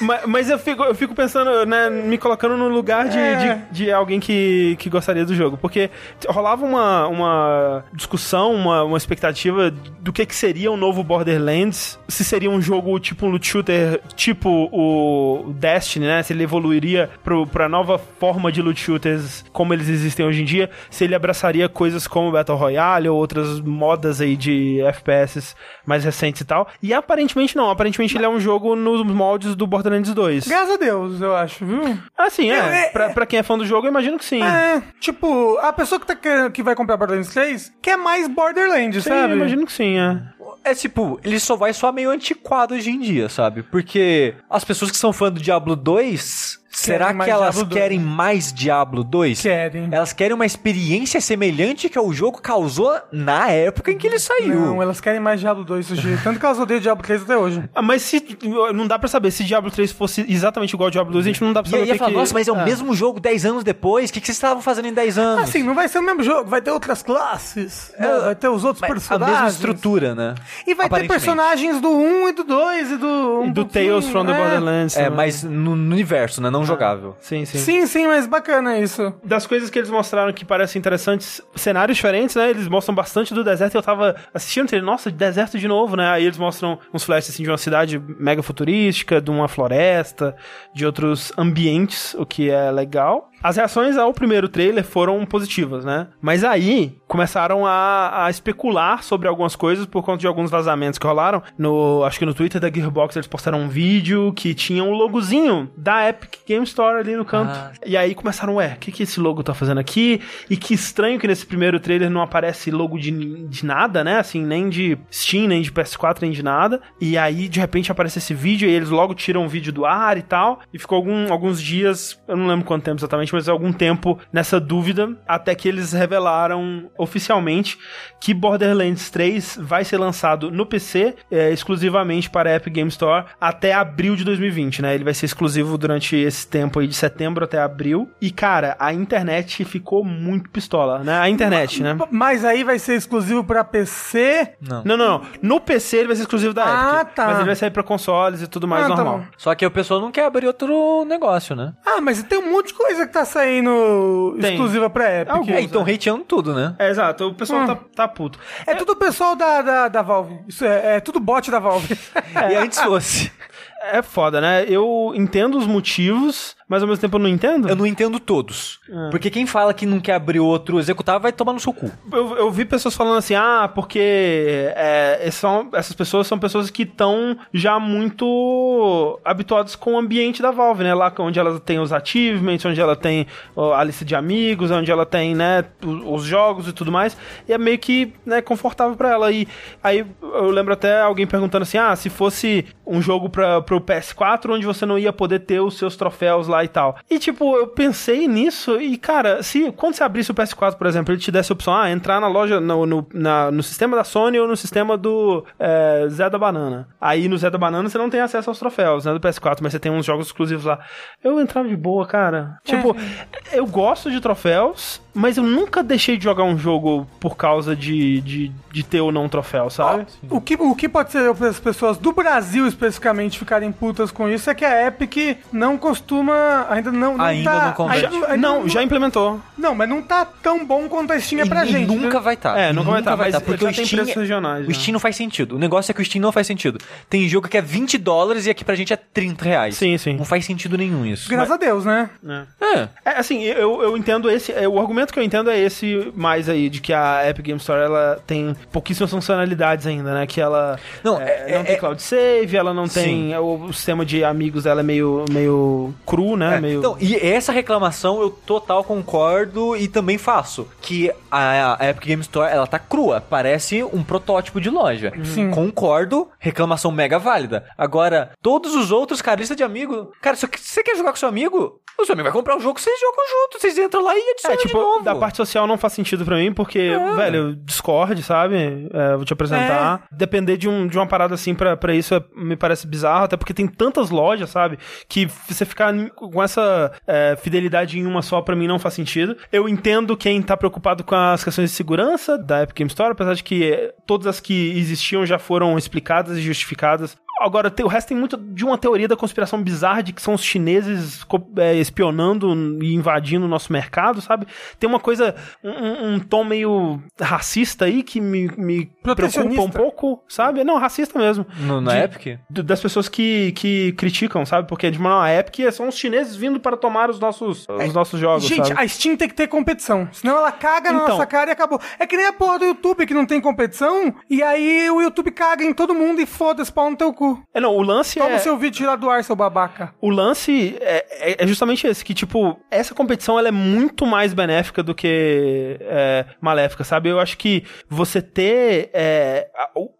Speaker 1: mas, mas eu, fico, eu fico pensando, né, me colocando no lugar de,
Speaker 3: É.
Speaker 1: de, de alguém que, que gostaria do jogo. Porque rolava uma, uma discussão, uma, uma expectativa do que, que seria um novo Borderlands. Se seria um jogo tipo um loot shooter, tipo o Destiny, né? Se ele evoluiria pro, pra nova forma de loot shooters como eles existem hoje em dia. Se ele abraçaria coisas como Battle Royale ou outras modas aí de FPS mais recentes e tal. E aparentemente não. Aparentemente ele é um jogo nos moldes do Borderlands 2.
Speaker 3: Graças a Deus, eu acho, viu?
Speaker 1: Assim,
Speaker 3: É,
Speaker 1: é.
Speaker 3: é,
Speaker 1: pra, pra quem é fã do jogo, eu imagino que sim.
Speaker 3: É, tipo, a pessoa que, tá querendo, que vai comprar Borderlands 3 quer mais Borderlands,
Speaker 1: Sim,
Speaker 3: sabe?
Speaker 1: eu imagino que sim, é.
Speaker 2: É tipo, ele só vai só meio antiquado hoje em dia, sabe? Porque as pessoas que são fã do Diablo 2, será que elas
Speaker 3: Diablo 2,
Speaker 2: querem mais Diablo 2?
Speaker 3: Querem.
Speaker 2: Elas querem uma experiência semelhante que o jogo causou na época em que ele saiu.
Speaker 3: Não, elas querem mais Diablo 2 sujeito. Tanto que elas odeiam Diablo 3 até hoje.
Speaker 1: Ah, Mas se. Não dá pra saber. Se Diablo 3 fosse exatamente igual ao Diablo 2, a gente não dá pra
Speaker 2: E
Speaker 1: saber
Speaker 2: aí
Speaker 1: o
Speaker 2: ia falar,
Speaker 1: que-
Speaker 2: nossa, mas é o
Speaker 1: Ah.
Speaker 2: mesmo jogo 10 anos depois? O que, que vocês estavam fazendo em 10 anos?
Speaker 3: Assim, não vai ser o mesmo jogo, vai ter outras classes, né? vai ter os outros
Speaker 2: Mas a
Speaker 3: personagens.
Speaker 2: mesma estrutura, né?
Speaker 3: E vai ter personagens do 1 e do 2 e do. um
Speaker 1: E do
Speaker 3: pouquinho,
Speaker 1: Tales from the
Speaker 3: é.
Speaker 1: Borderlands.
Speaker 2: É,
Speaker 1: também.
Speaker 2: mas no, no universo, né? Não jogável.
Speaker 1: Sim, sim.
Speaker 3: Sim, sim, mas bacana isso.
Speaker 1: Das coisas que eles mostraram que parecem interessantes, cenários diferentes, né? Eles mostram bastante do deserto e eu tava assistindo, falei, nossa, deserto de novo, né? Aí eles mostram uns flashes assim de uma cidade mega futurística, de uma floresta, de outros ambientes, o que é legal. As reações ao primeiro trailer foram positivas, né? Mas aí começaram a, a especular sobre algumas coisas por conta de alguns vazamentos que rolaram. No, acho que no Twitter da Gearbox eles postaram um vídeo que tinha um logozinho da Epic Game Store ali no canto.
Speaker 2: Ah.
Speaker 1: E aí começaram, ué, o que, que esse logo tá fazendo aqui? E que estranho que nesse primeiro trailer não aparece logo de, de nada, né? Assim, nem de Steam, nem de PS4, nem de nada. E aí, de repente, aparece esse vídeo e eles logo tiram o vídeo do ar e tal. E ficou algum- alguns dias, eu não lembro quanto tempo exatamente, mas algum tempo nessa dúvida, até que eles revelaram oficialmente que Borderlands 3 vai ser lançado no PC, é, exclusivamente para a Epic Game Store, até abril de 2020, né? Ele vai ser exclusivo durante esse tempo aí, de setembro até abril. E, cara, a internet ficou muito pistola, né? A internet, né?
Speaker 3: Mas aí vai ser exclusivo pra PC.
Speaker 2: Não.
Speaker 1: Não, não, não. No PC ele vai ser exclusivo da
Speaker 3: Ah,
Speaker 1: Epic.
Speaker 3: tá.
Speaker 1: Mas ele vai sair pra consoles e tudo mais
Speaker 3: Ah, tá
Speaker 1: normal.
Speaker 3: bom.
Speaker 2: Só que o pessoal não quer abrir outro negócio, né?
Speaker 3: Ah, mas tem um monte de coisa que tá saindo
Speaker 1: Tem.
Speaker 3: exclusiva pra Epic.
Speaker 1: Alguns,
Speaker 2: É, então hateando tudo, né?
Speaker 1: É, exato. O pessoal
Speaker 3: Hum.
Speaker 1: tá, tá puto.
Speaker 3: É tudo o pessoal da, da, da Valve. Isso é, é tudo bot da Valve.
Speaker 2: E antes fosse.
Speaker 1: É foda, né? Eu entendo os motivos, mas ao mesmo tempo eu não entendo.
Speaker 2: Eu não entendo todos. Porque quem fala que não quer abrir outro executável vai tomar no seu cu.
Speaker 1: Eu, eu vi pessoas falando assim, ah, porque é, são- essas pessoas são pessoas que estão já muito habituadas com o ambiente da Valve, né? Lá onde ela tem os achievements, onde ela tem a lista de amigos, onde ela tem, né, o- os jogos e tudo mais. E é meio que, né, confortável pra ela. E aí eu lembro até alguém perguntando assim, ah, se fosse um jogo pra, pro PS4 onde você não ia poder ter os seus troféus lá e tal. E tipo, eu pensei nisso e, cara, se quando você abrisse o PS4, por exemplo, ele te desse a opção, ah, entrar na loja, no, no, na- no sistema da Sony ou no sistema do é, Zé da Banana. Aí no Zé da Banana você não tem acesso aos troféus, né, do PS4, mas você tem uns jogos exclusivos lá. Eu entrava de boa, cara. Tipo, eu gosto de troféus, mas eu nunca deixei de jogar um jogo por causa de, de, de ter ou não um troféu, sabe?
Speaker 3: O que, o que pode ser para as pessoas do Brasil especificamente ficarem putas com isso é que a Epic não costuma. Ainda não. não
Speaker 2: Ainda
Speaker 3: tá,
Speaker 2: não convence.
Speaker 3: ainda ainda
Speaker 1: não, já implementou.
Speaker 3: Não, mas não tá tão bom quanto a Steam é pra
Speaker 2: e
Speaker 3: gente.
Speaker 2: nunca
Speaker 3: né?
Speaker 2: vai estar.
Speaker 1: É, nunca vai tá, mas
Speaker 2: porque
Speaker 1: já
Speaker 2: o
Speaker 1: tem
Speaker 2: Steam,
Speaker 1: preços regionais,
Speaker 2: o
Speaker 1: né?
Speaker 2: Steam não faz sentido. O negócio é que o Steam não faz sentido. Tem jogo que é 20 dólares e aqui pra gente é 30 reais.
Speaker 1: Sim, sim.
Speaker 2: Não faz sentido nenhum isso.
Speaker 3: Graças a Deus, né?
Speaker 2: É.
Speaker 1: É, assim, eu, eu entendo esse. é, O argumento que eu entendo é esse mais aí, de que a Epic Game Store ela tem pouquíssimas funcionalidades ainda, né? Que ela
Speaker 2: Não,
Speaker 1: é,
Speaker 2: é-
Speaker 1: não tem
Speaker 2: é-
Speaker 1: cloud save, ela não tem. O, o sistema de amigos dela é meio, meio cru, né?
Speaker 2: É,
Speaker 1: Meio.
Speaker 2: Então, e essa reclamação eu total concordo e também faço. Que a, a Epic Game Store, ela tá crua. Parece um protótipo de loja.
Speaker 3: Sim.
Speaker 2: Concordo, reclamação mega válida. Agora, todos os outros, cara, lista de amigo. Cara, se você quer jogar com seu amigo, o seu amigo vai comprar o jogo, vocês jogam junto. Vocês entram lá e adicionam
Speaker 1: É, tipo,
Speaker 2: de novo.
Speaker 1: da parte social não faz sentido pra mim, porque, velho, Discord, sabe? É, vou te apresentar. Depender de, um, de uma parada assim pra, pra isso é- me parece bizarro, até porque tem tantas lojas, sabe? Que você ficar com essa é, fidelidade em uma só, pra mim, não faz sentido. Eu entendo quem tá preocupado com as questões de segurança da Epic Game Store, apesar de que é, todas as que existiam já foram explicadas e justificadas Agora, o resto tem muito de uma teoria da conspiração bizarra de que são os chineses é, espionando e invadindo o nosso mercado, sabe? Tem uma coisa, um, um- tom meio racista aí que me, me preocupa um pouco, sabe? Não, racista mesmo.
Speaker 2: No, na
Speaker 1: De-
Speaker 2: Epic?
Speaker 1: Das pessoas que, que criticam, sabe? Porque de uma época são os chineses vindo para tomar os nossos, os nossos jogos,
Speaker 3: Gente,
Speaker 1: sabe?
Speaker 3: a Steam tem que ter competição. Senão ela caga na
Speaker 1: Então.
Speaker 3: nossa cara e acabou. É que nem a porra do YouTube que não tem competição. E aí o YouTube caga em todo mundo e foda-se pau no teu cu.
Speaker 1: É, não, o lance
Speaker 3: Toma
Speaker 1: é...
Speaker 3: o seu vídeo tirar do ar, seu babaca.
Speaker 1: O lance é, é- é justamente esse, que, tipo, essa competição ela é muito mais benéfica do que é, maléfica, sabe? Eu acho que você ter é,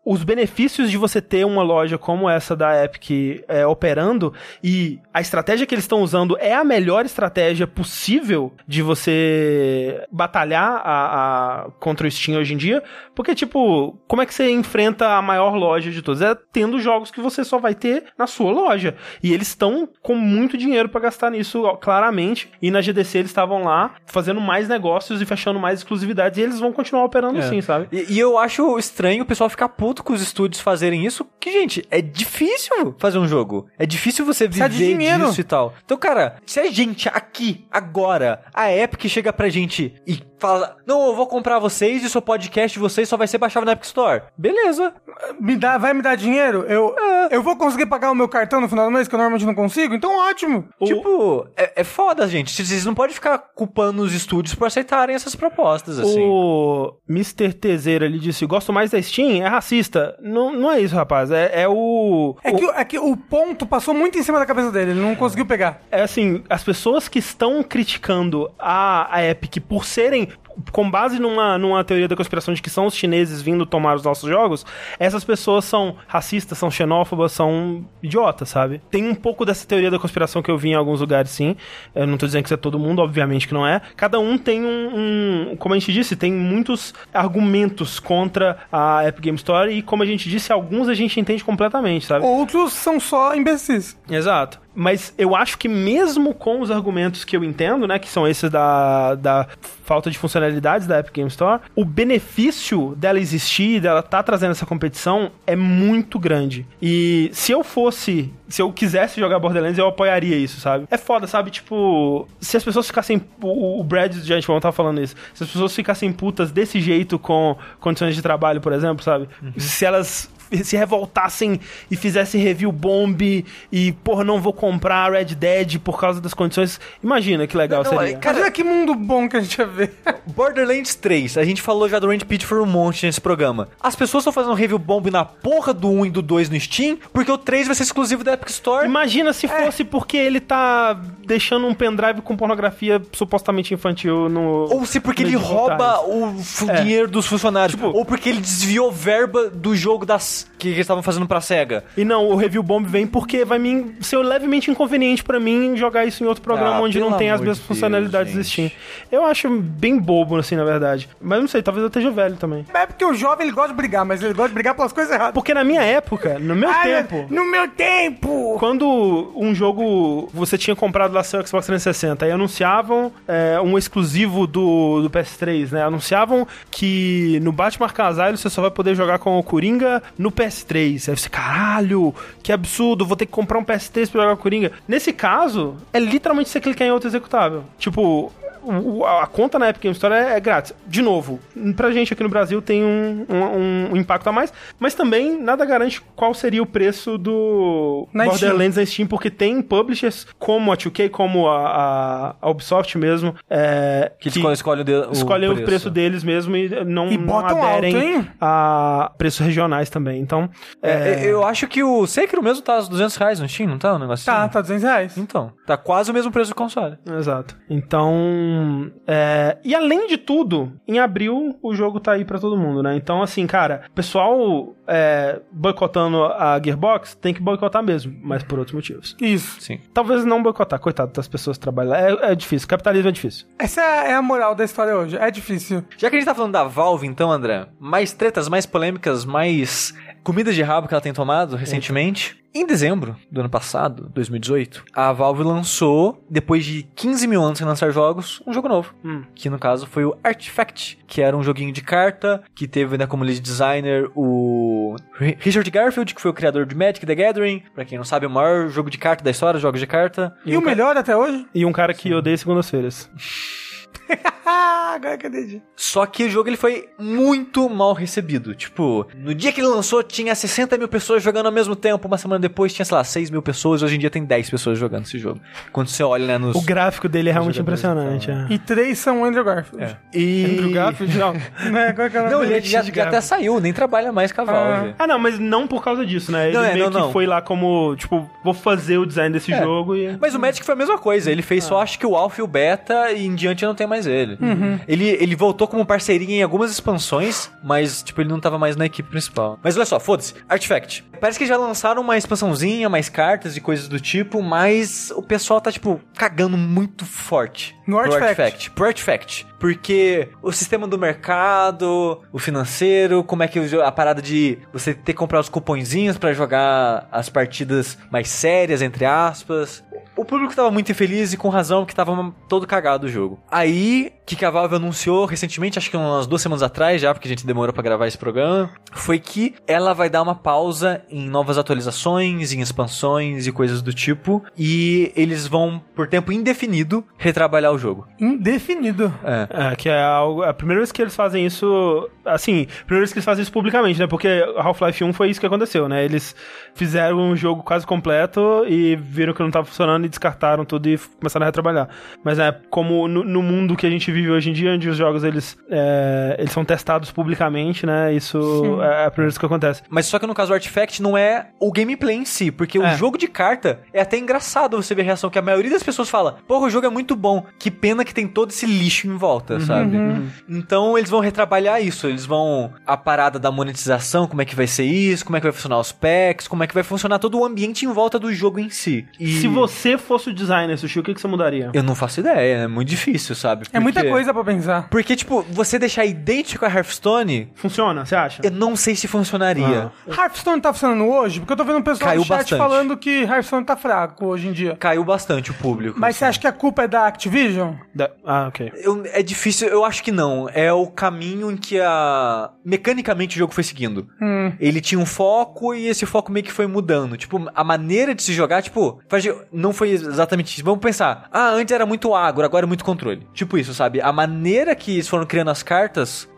Speaker 1: os benefícios de você ter uma loja como essa da Epic é, operando e a estratégia que eles estão usando é a melhor estratégia possível de você batalhar a, a- contra o Steam hoje em dia, porque, tipo, como é que você enfrenta a maior loja de todas? É tendo jogos que você só vai ter na sua loja. E eles estão com muito dinheiro pra gastar nisso, claramente. E na GDC eles estavam lá fazendo mais negócios e fechando mais exclusividades. E eles vão continuar operando
Speaker 2: É.
Speaker 1: assim, sabe?
Speaker 2: E, e eu acho estranho o pessoal ficar puto com os estúdios fazerem isso, que, gente, é difícil fazer um jogo. É difícil você viver
Speaker 3: dinheiro.
Speaker 2: disso e tal. Então, cara, se a gente aqui, agora, a Epic chega pra gente e fala, não, eu vou comprar vocês e o seu podcast de vocês só vai ser baixável na Epic Store. Beleza.
Speaker 3: Me dá, vai me dar dinheiro? Eu, eu vou conseguir pagar o meu cartão no final do mês, que eu normalmente não consigo? Então ótimo.
Speaker 2: Tipo, é, é foda, gente. Vocês não podem ficar culpando os estúdios por aceitarem essas propostas, assim.
Speaker 1: O Mr. Tezeira ele disse: gosto mais da Steam, é racista. Não, não é isso, rapaz. É, é o.
Speaker 3: É
Speaker 1: o-
Speaker 3: que, é que o ponto passou muito em cima da cabeça dele, ele não conseguiu pegar.
Speaker 1: é assim, as pessoas que estão criticando a, a Epic por serem com base numa, numa teoria da conspiração de que são os chineses vindo tomar os nossos jogos, essas pessoas são racistas, são xenófobas, são idiotas, sabe? Tem um pouco dessa teoria da conspiração que eu vi em alguns lugares, sim. Eu não tô dizendo que isso é todo mundo, obviamente que não é. Cada um tem um, um- como a gente disse, tem muitos argumentos contra a Epic Game Store e, como a gente disse, alguns a gente entende completamente, sabe?
Speaker 3: Outros são só imbecis.
Speaker 1: Exato. Mas eu acho que mesmo com os argumentos que eu entendo, né, que são esses da, da falta de funcionalidades da Epic Game Store, o benefício dela existir, dela estar trazendo essa competição é muito grande. E se eu fosse, se eu quisesse jogar Borderlands, eu apoiaria isso, sabe? É foda, sabe? Tipo, se as pessoas ficassem o, o Brad, gente, vamos estar falando isso. Se as pessoas ficassem putas desse jeito com condições de trabalho, por exemplo, sabe? Se elas se revoltassem e fizessem review bomb e, porra, não vou comprar Red Dead por causa das condições. Imagina que legal
Speaker 2: Não, não,
Speaker 1: seria.
Speaker 2: é, Cara-
Speaker 3: Imagina que mundo bom que a gente ia ver.
Speaker 2: Borderlands 3, a gente falou já do Range Pit for um monte nesse programa. As pessoas estão fazendo review bomb na porra do 1 e do 2 no Steam, porque o 3 vai ser exclusivo da Epic Store.
Speaker 1: Imagina se fosse porque ele tá deixando um pendrive com pornografia supostamente infantil no.
Speaker 2: Ou se porque ele rouba o
Speaker 1: É.
Speaker 2: dinheiro dos funcionários.
Speaker 1: Tipo-
Speaker 2: ou porque ele desviou verba do jogo das que eles estavam fazendo pra SEGA.
Speaker 1: E não, o review bomb vem porque vai me ser levemente inconveniente pra mim jogar isso em outro programa
Speaker 2: Ah,
Speaker 1: onde não tem as mesmas
Speaker 2: de
Speaker 1: funcionalidades do Steam. Eu acho bem bobo, assim, na verdade. Mas não sei, talvez eu esteja velho também.
Speaker 3: É porque o jovem ele gosta de brigar, mas ele gosta de brigar pelas coisas erradas.
Speaker 1: Porque na minha época, no meu
Speaker 3: Ah,
Speaker 1: tempo.
Speaker 3: No meu tempo!
Speaker 1: Quando um jogo você tinha comprado lá seu Xbox 360 e anunciavam é, um exclusivo do, do PS3, né? Anunciavam que no Batman Arkham Asylum você só vai poder jogar com o Coringa no PS3. Aí você, caralho, que absurdo, vou ter que comprar um PS3 pra jogar Coringa. Nesse caso, é literalmente você clicar em outro executável. Tipo, o- a conta na Epic Game Store é, é grátis. De novo, pra gente aqui no Brasil tem um, um- um impacto a mais, mas também nada garante qual seria o preço do
Speaker 3: Na
Speaker 1: Borderlands na Steam, porque tem publishers como a 2K, como a, a- a Ubisoft mesmo, é,
Speaker 2: Que, escolhe, escolhe o, de, o
Speaker 1: escolhem
Speaker 2: preço.
Speaker 1: o preço deles mesmo e não,
Speaker 3: E
Speaker 1: não
Speaker 3: botam
Speaker 1: aderem
Speaker 3: alto,
Speaker 1: a preços regionais também. Então,
Speaker 2: É, Eu acho que o Sekiro mesmo tá aos 200 reais no Steam, não tá? Um negócio
Speaker 3: Tá,
Speaker 2: assim?
Speaker 3: tá 200 reais.
Speaker 2: Então, tá quase o mesmo preço do console.
Speaker 1: Exato. Então, é, e além de tudo, em abril o jogo tá aí pra todo mundo, né? Então, assim, cara, o pessoal é, boicotando a Gearbox tem que boicotar mesmo, mas por outros motivos.
Speaker 3: Isso.
Speaker 2: Sim.
Speaker 1: Talvez não boicotar, coitado das pessoas que trabalham lá. É, é difícil, capitalismo é difícil.
Speaker 3: Essa é a moral da história hoje. É difícil.
Speaker 2: Já que a gente tá falando da Valve, então, André, mais tretas, mais polêmicas, mais comida de rabo que ela tem tomado recentemente. Em dezembro do ano passado, 2018, a Valve lançou, depois de 15 mil anos sem lançar jogos, um jogo novo.
Speaker 1: Hum.
Speaker 2: Que no caso foi o Artifact, que era um joguinho de carta, que teve né, como lead designer o Ri- Richard Garfield, que foi o criador de Magic the Gathering. Pra quem não sabe, é o maior jogo de carta da história, jogos de carta.
Speaker 3: E, o melhor até hoje?
Speaker 1: E um cara que odeia segundas-feiras.
Speaker 3: Ah, agora que eu entendi.
Speaker 2: Só que o jogo ele foi muito mal recebido. Tipo, no dia que ele lançou, tinha 60 mil pessoas jogando ao mesmo tempo. Uma semana depois tinha, sei lá, 6 mil pessoas. Hoje em dia tem 10 pessoas jogando esse jogo. Quando você olha, né, nos.
Speaker 1: O gráfico dele é realmente impressionante. é.
Speaker 3: E três são Andrew Garfield.
Speaker 2: É. E.
Speaker 1: Andrew Garfield, não.
Speaker 3: Né? Qual que é o nome
Speaker 2: Não, ele já, já até saiu, nem trabalha mais com a Valve.
Speaker 1: Ah, não, mas não por causa disso, né? Ele
Speaker 2: Não, é,
Speaker 1: meio
Speaker 2: não,
Speaker 1: que
Speaker 2: não.
Speaker 1: foi lá como, tipo, vou fazer o design desse
Speaker 2: É.
Speaker 1: jogo e...
Speaker 2: Mas o Magic foi a mesma coisa. Ele fez só, acho que o Alpha e o Beta, e em diante não tem mais ele. Ele, ele voltou como parceirinha em algumas expansões, mas, tipo, ele não tava mais na equipe principal. Mas olha só, foda-se. Artifact. Parece que já lançaram uma expansãozinha, mais cartas e coisas do tipo, mas o pessoal tá, tipo, cagando muito forte.
Speaker 3: No
Speaker 2: pro
Speaker 3: Artifact.
Speaker 2: Artifact. Pro Artifact. Porque o sistema do mercado, o financeiro, como é que a parada de você ter que comprar os cupõezinhos pra jogar as partidas mais sérias, entre aspas. O público tava muito infeliz e com razão, porque tava todo cagado o jogo. Aí, que que a Valve anunciou recentemente, acho que umas duas semanas atrás já, porque a gente demorou pra gravar esse programa, foi que ela vai dar uma pausa em novas atualizações, em expansões e coisas do tipo, e eles vão, por tempo indefinido, retrabalhar o jogo.
Speaker 3: Indefinido.
Speaker 2: É.
Speaker 1: É, que é algo. A primeira vez que eles fazem isso. Assim, a primeira vez que eles fazem isso publicamente, né? Porque Half-Life 1 foi isso que aconteceu, né? Eles fizeram um jogo quase completo e viram que não tava funcionando descartaram tudo e começaram a retrabalhar. Mas é como no, no mundo que a gente vive hoje em dia, onde os jogos eles, é, eles são testados publicamente, né? Isso é a primeira vez que acontece.
Speaker 2: Mas só que no caso do Artifact não é o gameplay em si, porque o
Speaker 1: É.
Speaker 2: jogo de carta é até engraçado você ver a reação que a maioria das pessoas fala: Porra, o jogo é muito bom, que pena que tem todo esse lixo em volta, sabe? Então eles vão retrabalhar isso, eles vão a parada da monetização, como é que vai ser isso, como é que vai funcionar os packs, como é que vai funcionar todo o ambiente em volta do jogo em si. E
Speaker 1: Se você fosse o designer, Sushi, o que, que você mudaria?
Speaker 2: Eu não faço ideia, é muito difícil, sabe?
Speaker 3: É muita
Speaker 2: Porque-
Speaker 3: coisa pra pensar.
Speaker 2: Porque, tipo, você deixar idêntico a Hearthstone,
Speaker 1: Funciona, você acha?
Speaker 2: eu não sei se funcionaria.
Speaker 3: Hearthstone tá funcionando hoje? Porque eu tô vendo o pessoal
Speaker 2: Caiu
Speaker 3: no chat
Speaker 2: bastante.
Speaker 3: falando que Hearthstone tá fraco hoje em dia.
Speaker 2: Caiu bastante o público.
Speaker 3: Mas você acha que a culpa é da Activision?
Speaker 1: Da- Ah, ok.
Speaker 2: Eu- é difícil, eu acho que não. É o caminho em que a. Mecanicamente o jogo foi seguindo.
Speaker 3: Hum.
Speaker 2: Ele tinha um foco e esse foco meio que foi mudando. Tipo, a maneira de se jogar, tipo, faz não foi exatamente isso. Vamos pensar. Ah, antes era muito agro, agora é muito controle. Tipo isso, sabe? A maneira que eles foram criando as cartas,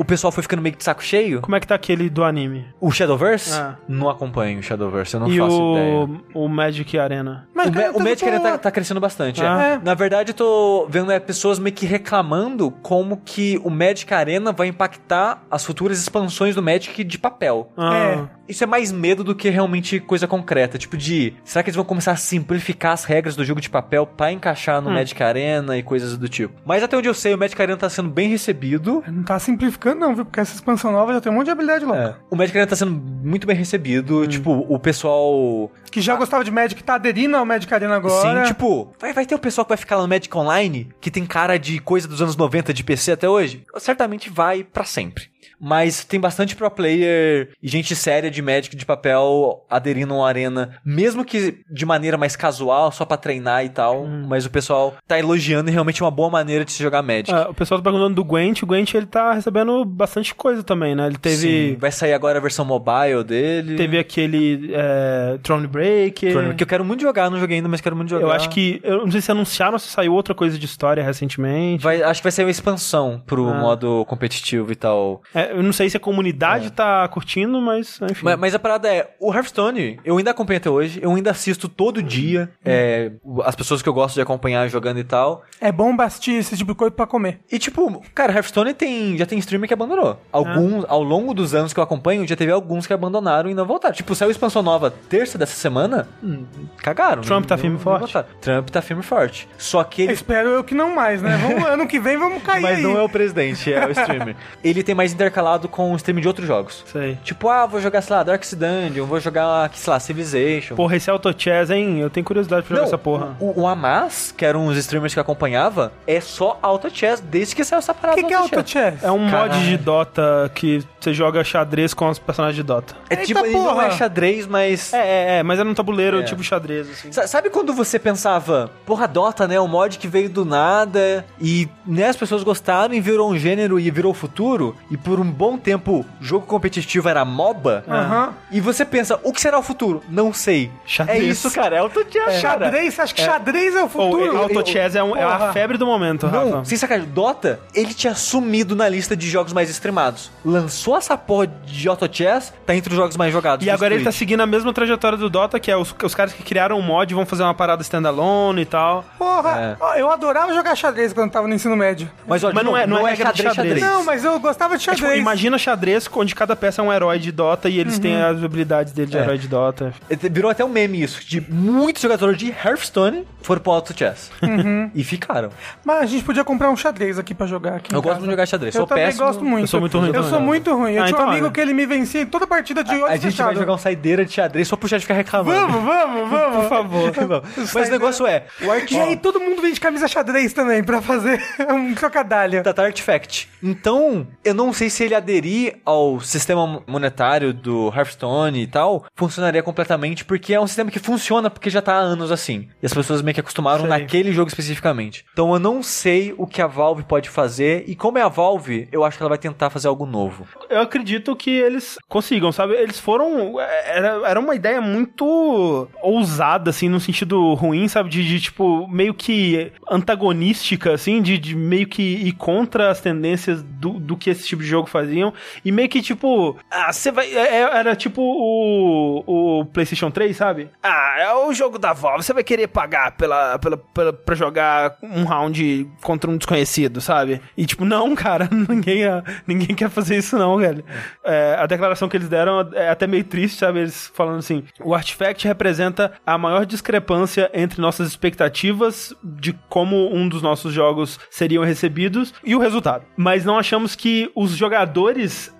Speaker 2: o pessoal foi ficando meio que de saco cheio.
Speaker 1: Como é que tá aquele do anime?
Speaker 2: O Shadowverse?
Speaker 1: Ah.
Speaker 2: Não acompanho o Shadowverse, eu não
Speaker 1: e
Speaker 2: faço ideia.
Speaker 1: o, o Magic Arena?
Speaker 3: Mas,
Speaker 2: o,
Speaker 3: cara,
Speaker 2: o
Speaker 3: tudo
Speaker 2: Magic
Speaker 3: boa.
Speaker 2: tá, tá crescendo bastante.
Speaker 1: Ah.
Speaker 2: é.
Speaker 3: É.
Speaker 2: Na verdade, eu tô vendo é, pessoas meio que reclamando como que o Magic Arena vai impactar as futuras expansões do Magic de papel.
Speaker 1: Ah,
Speaker 2: Isso é mais medo do que realmente coisa concreta. Tipo de, será que eles vão começar a simplificar as regras do jogo de papel pra encaixar
Speaker 1: Hum.
Speaker 2: no Magic Arena e coisas do tipo? Mas até onde eu sei, o Magic Arena tá sendo bem recebido.
Speaker 3: Não tá simplificando, não, viu? Porque essa expansão nova já tem um monte de habilidade louca.
Speaker 2: É. O Magic Arena tá sendo muito bem recebido.
Speaker 1: Hum.
Speaker 2: Tipo, o pessoal
Speaker 3: Que já gostava de Magic, tá aderindo ao Magic Arena agora.
Speaker 2: Sim, tipo, vai, vai ter o pessoal que vai ficar lá no Magic Online, que tem cara de coisa dos anos 90 de PC até hoje? Certamente vai pra sempre. Mas tem bastante pro player e gente séria de Magic de papel aderindo ao Arena, mesmo que de maneira mais casual, só pra treinar e tal. Mas o pessoal tá elogiando e realmente é uma boa maneira de se jogar Magic.
Speaker 1: Ah, o pessoal tá perguntando do Gwent. O Gwent ele tá recebendo bastante coisa também, né? Ele
Speaker 2: Sim,
Speaker 1: teve,
Speaker 2: vai sair agora a versão mobile dele.
Speaker 1: teve aquele é, Throne Break.
Speaker 2: Que eu quero muito jogar, não joguei ainda, mas quero muito jogar.
Speaker 1: Eu acho que. Eu não sei se anunciaram ou se saiu outra coisa de história recentemente.
Speaker 2: Vai, acho que vai sair uma expansão pro
Speaker 1: Ah.
Speaker 2: modo competitivo e tal.
Speaker 1: É, eu não sei se a comunidade tá curtindo, mas enfim.
Speaker 2: Mas, mas a parada é, o Hearthstone, eu ainda acompanho até hoje, eu ainda assisto todo dia, é, as pessoas que eu gosto de acompanhar jogando e tal.
Speaker 3: É bom bastir esse tipo de coisa pra comer.
Speaker 2: E tipo, cara, Hearthstone tem, já tem streamer que abandonou. Alguns, ao longo dos anos que eu acompanho, já teve alguns que abandonaram e não voltaram. Tipo, saiu expansão nova terça dessa semana, hum, cagaram.
Speaker 1: Trump tá
Speaker 2: nem-
Speaker 1: firme e forte?
Speaker 2: botaram. Trump tá firme e forte. Só que ele
Speaker 3: Espero eu que não mais, né? Vamos, ano que vem vamos cair
Speaker 2: Mas
Speaker 3: aí.
Speaker 2: não é o presidente, é o streamer. ele tem mais intercalado com o stream de outros jogos.
Speaker 1: Sei.
Speaker 2: Tipo, ah, vou jogar, sei lá, Darkest Dungeon, vou jogar, sei lá, Civilization.
Speaker 1: Porra, esse Auto Chess, hein? Eu tenho curiosidade pra jogar
Speaker 2: Não,
Speaker 1: essa porra.
Speaker 2: O, o Amas, que eram os streamers que acompanhava, é só Auto Chess desde que saiu essa parada
Speaker 3: O que, que é Auto Chess?
Speaker 1: É um mod
Speaker 2: Caralho.
Speaker 1: de Dota que você joga xadrez com os personagens de Dota.
Speaker 2: É
Speaker 3: Eita
Speaker 2: tipo, ele não
Speaker 3: porra!
Speaker 2: é xadrez, mas...
Speaker 1: É, é, é, mas é num tabuleiro
Speaker 2: É.
Speaker 1: tipo xadrez, assim.
Speaker 2: Sa- Sabe quando você pensava, porra, Dota, né? Um mod que veio do nada e né, as pessoas gostaram e virou um gênero e virou futuro e por um bom tempo jogo competitivo era MOBA?
Speaker 3: Aham.
Speaker 2: E você pensa, o que será o futuro? Não sei.
Speaker 1: Xadrez.
Speaker 2: É isso, cara. É Auto Chess, cara.
Speaker 3: Xadrez? Você acha que xadrez é o futuro?
Speaker 1: Auto Chess é, um- é a febre do momento,
Speaker 2: Não,
Speaker 1: Rafa.
Speaker 2: sem sacanagem, Dota, ele tinha sumido na lista de jogos mais streamados. Lançou essa porra de Auto Chess, tá entre os jogos mais jogados.
Speaker 1: E agora ele tá seguindo a mesma trajetória do Dota, que é os, os caras que criaram um mod vão fazer uma parada standalone e tal.
Speaker 3: Porra,
Speaker 2: É.
Speaker 3: eu adorava jogar xadrez quando tava no ensino médio.
Speaker 2: Mas, ó,
Speaker 1: Mas não
Speaker 2: novo,
Speaker 1: é- não é regra de
Speaker 2: xadrez,
Speaker 1: xadrez.
Speaker 2: xadrez.
Speaker 3: Não, mas eu gostava de
Speaker 1: É, tipo,
Speaker 3: xadrez.
Speaker 1: imagina xadrez onde cada peça é um herói de Dota e eles têm as habilidades dele de
Speaker 2: É.
Speaker 1: herói de Dota.
Speaker 2: Virou até um meme isso, de muitos jogadores de Hearthstone foram pro Auto Chess. E ficaram.
Speaker 3: Mas a gente podia comprar um xadrez aqui pra jogar aqui.
Speaker 2: Eu gosto
Speaker 3: casa.
Speaker 2: de jogar xadrez.
Speaker 3: Eu
Speaker 2: Sou
Speaker 3: também
Speaker 2: péssimo.
Speaker 3: gosto muito.
Speaker 1: Eu sou muito ruim
Speaker 3: Eu sou muito ruim. Eu
Speaker 1: Ah,
Speaker 3: tinha
Speaker 1: então
Speaker 3: um amigo
Speaker 1: olha.
Speaker 3: que ele me vencia em toda partida de
Speaker 2: A
Speaker 3: olhos
Speaker 2: gente vai
Speaker 3: fechados.
Speaker 2: jogar um saideira de xadrez só pro chat ficar reclamando.
Speaker 3: Vamos, vamos, vamos.
Speaker 1: Por favor.
Speaker 2: Mas o negócio é, o.
Speaker 3: E aí todo mundo vende camisa xadrez também pra fazer um trocadalho.
Speaker 2: Data Artifact. Então, eu não sei se ele aderir ao sistema monetário do Hearthstone e tal, funcionaria completamente, porque é um sistema que funciona porque já tá há anos assim. E as pessoas meio que acostumaram
Speaker 1: Sei.
Speaker 2: naquele jogo especificamente. Então eu não sei o que a Valve pode fazer, e como é a Valve, eu acho que ela vai tentar fazer algo novo.
Speaker 1: Eu acredito que eles consigam, sabe? Eles foram. Era, era uma ideia muito ousada, assim, no sentido ruim, sabe? De, de, tipo, meio que antagonística, assim, de, de meio que ir contra as tendências do, do que esse tipo de jogo faziam. E meio que, tipo, ah, você vai. é- é- Era tipo o, o PlayStation 3, sabe? Ah, é o jogo da Valve, você vai querer pagar pela, pela, pela, pra jogar um round contra um desconhecido, sabe? E tipo, não, cara, ninguém, ninguém quer fazer isso, não, velho. É, a declaração que eles deram é até meio triste, sabe? Eles falando assim: o Artifact representa a maior discrepância entre nossas expectativas de como um dos nossos jogos seriam recebidos e o resultado. Mas não achamos que os jogadores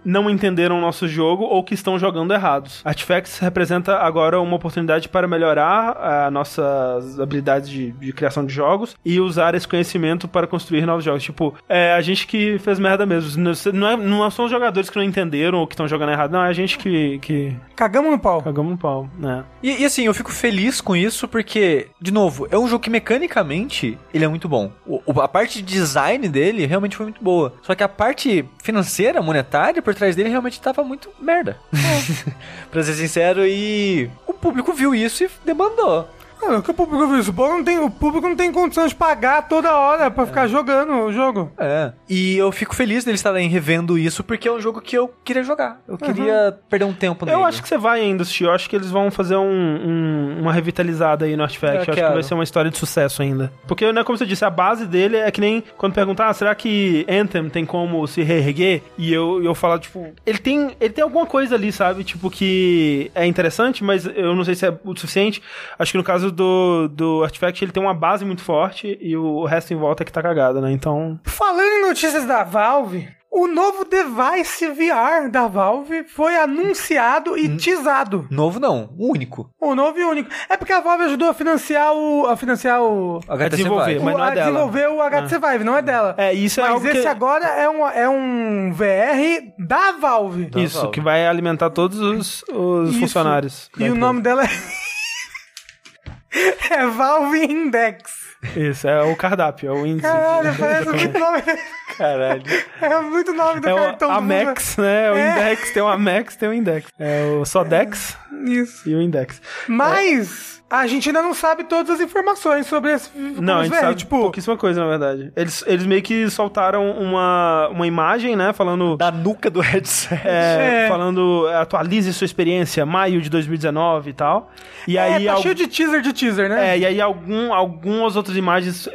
Speaker 1: não entenderam o nosso jogo ou que estão jogando errados. Artifacts representa agora uma oportunidade para melhorar ah, nossas habilidades de, de criação de jogos e usar esse conhecimento para construir novos jogos. Tipo, é a gente que fez merda mesmo. Não, é, não são os jogadores que não entenderam ou que estão jogando errado, não, é a gente que, que
Speaker 3: Cagamos no pau.
Speaker 1: cagamos no pau, né?
Speaker 2: E, e assim, eu fico feliz com isso porque, de novo, é um jogo que mecanicamente ele é muito bom. O- a parte de design dele realmente foi muito boa. Só que a parte financeira, monetária, por trás dele realmente tava muito merda. pra ser sincero, e o público viu isso e demandou.
Speaker 3: Que o público viu isso? O público não tem, o público não tem condição de pagar toda hora pra ficar jogando o jogo.
Speaker 2: É. E eu fico feliz deles estarem revendo isso porque é um jogo que eu queria jogar. Eu queria perder um tempo nele.
Speaker 1: Eu acho que você vai ainda assistir. Eu acho que eles vão fazer um- um- uma revitalizada aí no Artifact.
Speaker 2: Eu
Speaker 1: Eu acho que
Speaker 2: quero.
Speaker 1: vai ser uma história de sucesso ainda. Porque, né, como você disse, a base dele é que nem quando perguntar, ah, será que Anthem tem como se reerguer? E eu, eu falo, tipo, ele tem, ele tem alguma coisa ali, sabe? Tipo, que é interessante, mas eu não sei se é o suficiente. Acho que no caso do, do Artifact, ele tem uma base muito forte e o resto em volta é que tá cagado, né? Então.
Speaker 3: Falando em notícias da Valve, o novo device VR da Valve foi anunciado e teasado.
Speaker 2: Novo não, o único.
Speaker 3: O novo e único. É porque a Valve ajudou a financiar o. a financiar o.
Speaker 2: HTC
Speaker 1: desenvolver,
Speaker 2: Vive.
Speaker 1: mas não é
Speaker 3: a
Speaker 1: dela.
Speaker 3: desenvolver o HTC Vive, não é dela.
Speaker 1: É, isso é
Speaker 3: Mas esse
Speaker 1: que...
Speaker 3: agora é um, é um VR da Valve.
Speaker 2: Da
Speaker 1: Isso,
Speaker 2: Valve.
Speaker 1: que vai alimentar todos os, os funcionários.
Speaker 3: E o
Speaker 1: empresa.
Speaker 3: nome dela é. é Valve Index.
Speaker 1: Isso, é o cardápio, é o índice.
Speaker 3: Caralho, parece muito nome.
Speaker 2: Caralho.
Speaker 3: É muito nome do
Speaker 1: É
Speaker 3: cartão.
Speaker 1: o
Speaker 3: do
Speaker 1: Amex, né? O
Speaker 3: É.
Speaker 1: Index, tem o Amex, tem o Index. É o Sodex
Speaker 3: Isso.
Speaker 1: e o Index.
Speaker 3: Mas a gente ainda não sabe todas as informações sobre esse
Speaker 1: Não, a gente
Speaker 3: VR.
Speaker 1: sabe
Speaker 3: tipo,
Speaker 1: pouquíssima coisa, na verdade. Eles, eles meio que soltaram uma, uma imagem, né? Falando...
Speaker 2: Da nuca do headset.
Speaker 1: é,
Speaker 3: É.
Speaker 1: Falando, atualize sua experiência, maio de 2019 e tal. E
Speaker 3: é,
Speaker 1: aí...
Speaker 3: tá
Speaker 1: al-
Speaker 3: cheio de teaser de teaser, né?
Speaker 1: É, e aí algum, algumas outras imagens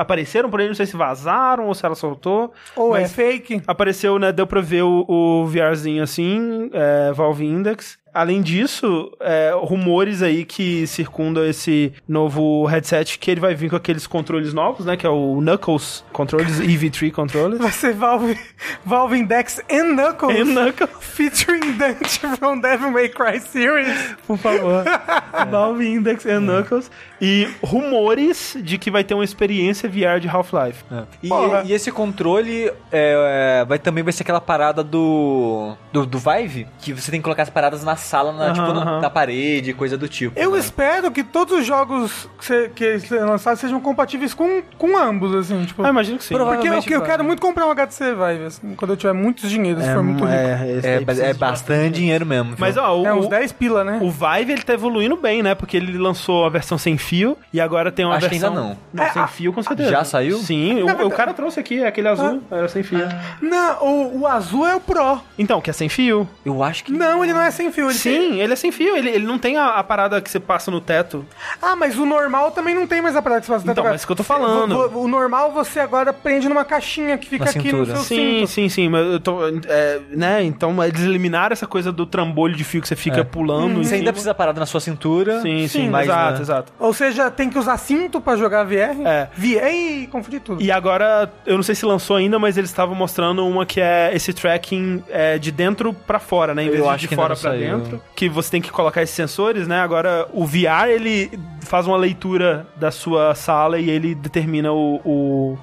Speaker 1: apareceram por aí, não sei se vazaram ou se ela soltou.
Speaker 3: Ou é fake.
Speaker 1: Apareceu, né? Deu pra ver o, o VRzinho assim, é, Valve Index. além disso, é, rumores aí que circundam esse novo headset que ele vai vir com aqueles controles novos, né? Que é o Knuckles controles, EV3 controles.
Speaker 3: Vai ser Valve, Valve Index and Knuckles.
Speaker 1: E Knuckles,
Speaker 3: Featuring Dante from Devil May Cry series.
Speaker 1: por favor. Valve Index e Knuckles. E rumores de que vai ter uma experiência VR de Half-Life.
Speaker 2: E,
Speaker 3: Porra.
Speaker 2: e esse controle é, é, vai também vai ser aquela parada do, do do Vive, que você tem que colocar as paradas na sala, na, tipo, na, na parede, coisa do tipo.
Speaker 3: Eu
Speaker 2: né?
Speaker 3: espero que todos os jogos que, você, que eles lançaram sejam compatíveis com, com ambos, assim, tipo.
Speaker 1: Ah, imagino que sim.
Speaker 3: porque eu, eu quero muito comprar um HTC Vive, assim, quando eu tiver muitos dinheiros, se for muito rico. É,
Speaker 2: É, é bastante dinheiro mesmo.
Speaker 1: Mas,
Speaker 2: viu?
Speaker 1: ó, o,
Speaker 3: uns 10 pila, né?
Speaker 1: o Vive, ele tá evoluindo bem, né? Porque ele lançou a versão sem fio e agora tem uma
Speaker 2: Acho que
Speaker 1: versão...
Speaker 2: ainda não.
Speaker 3: É,
Speaker 1: sem fio, com certeza.
Speaker 2: Já saiu?
Speaker 1: Sim, o, o cara trouxe aqui, aquele azul, era sem fio.
Speaker 3: Não, o, o azul é o Pro.
Speaker 1: Então, que é sem fio.
Speaker 2: Eu acho que.
Speaker 3: Não, ele não é sem fio. Ele tem-
Speaker 1: Sim, ele é sem fio, ele, ele não tem a, a parada que você passa no teto.
Speaker 3: Ah, mas o normal também não tem mais a parada que você faz no
Speaker 1: Então,
Speaker 3: teto.
Speaker 1: mas isso que eu tô falando.
Speaker 3: O, o- o normal você agora prende numa caixinha que fica
Speaker 2: Na
Speaker 3: aqui no seu
Speaker 1: Sim,
Speaker 3: cinto.
Speaker 1: sim, sim, mas eu tô. é, né? Então eles eliminaram essa coisa do trambolho de fio que você fica pulando. em
Speaker 2: Você ainda precisa parar na sua cintura.
Speaker 1: Sim, sim,
Speaker 3: Sim,
Speaker 2: mas,
Speaker 1: exato,
Speaker 2: né?
Speaker 1: exato.
Speaker 3: Ou seja, tem que usar cinto pra jogar VR.
Speaker 1: É.
Speaker 3: VR e confundir tudo.
Speaker 1: E agora, eu não sei se lançou ainda, mas eles estavam mostrando uma que é esse tracking é, de dentro pra fora, né? Em
Speaker 2: Eu
Speaker 1: vez de
Speaker 2: acho
Speaker 1: de
Speaker 2: que ainda
Speaker 1: fora
Speaker 2: saiu.
Speaker 1: dentro. Que você tem que colocar esses sensores, né? Agora, o VR, ele faz uma leitura da sua sala e ele determina o o-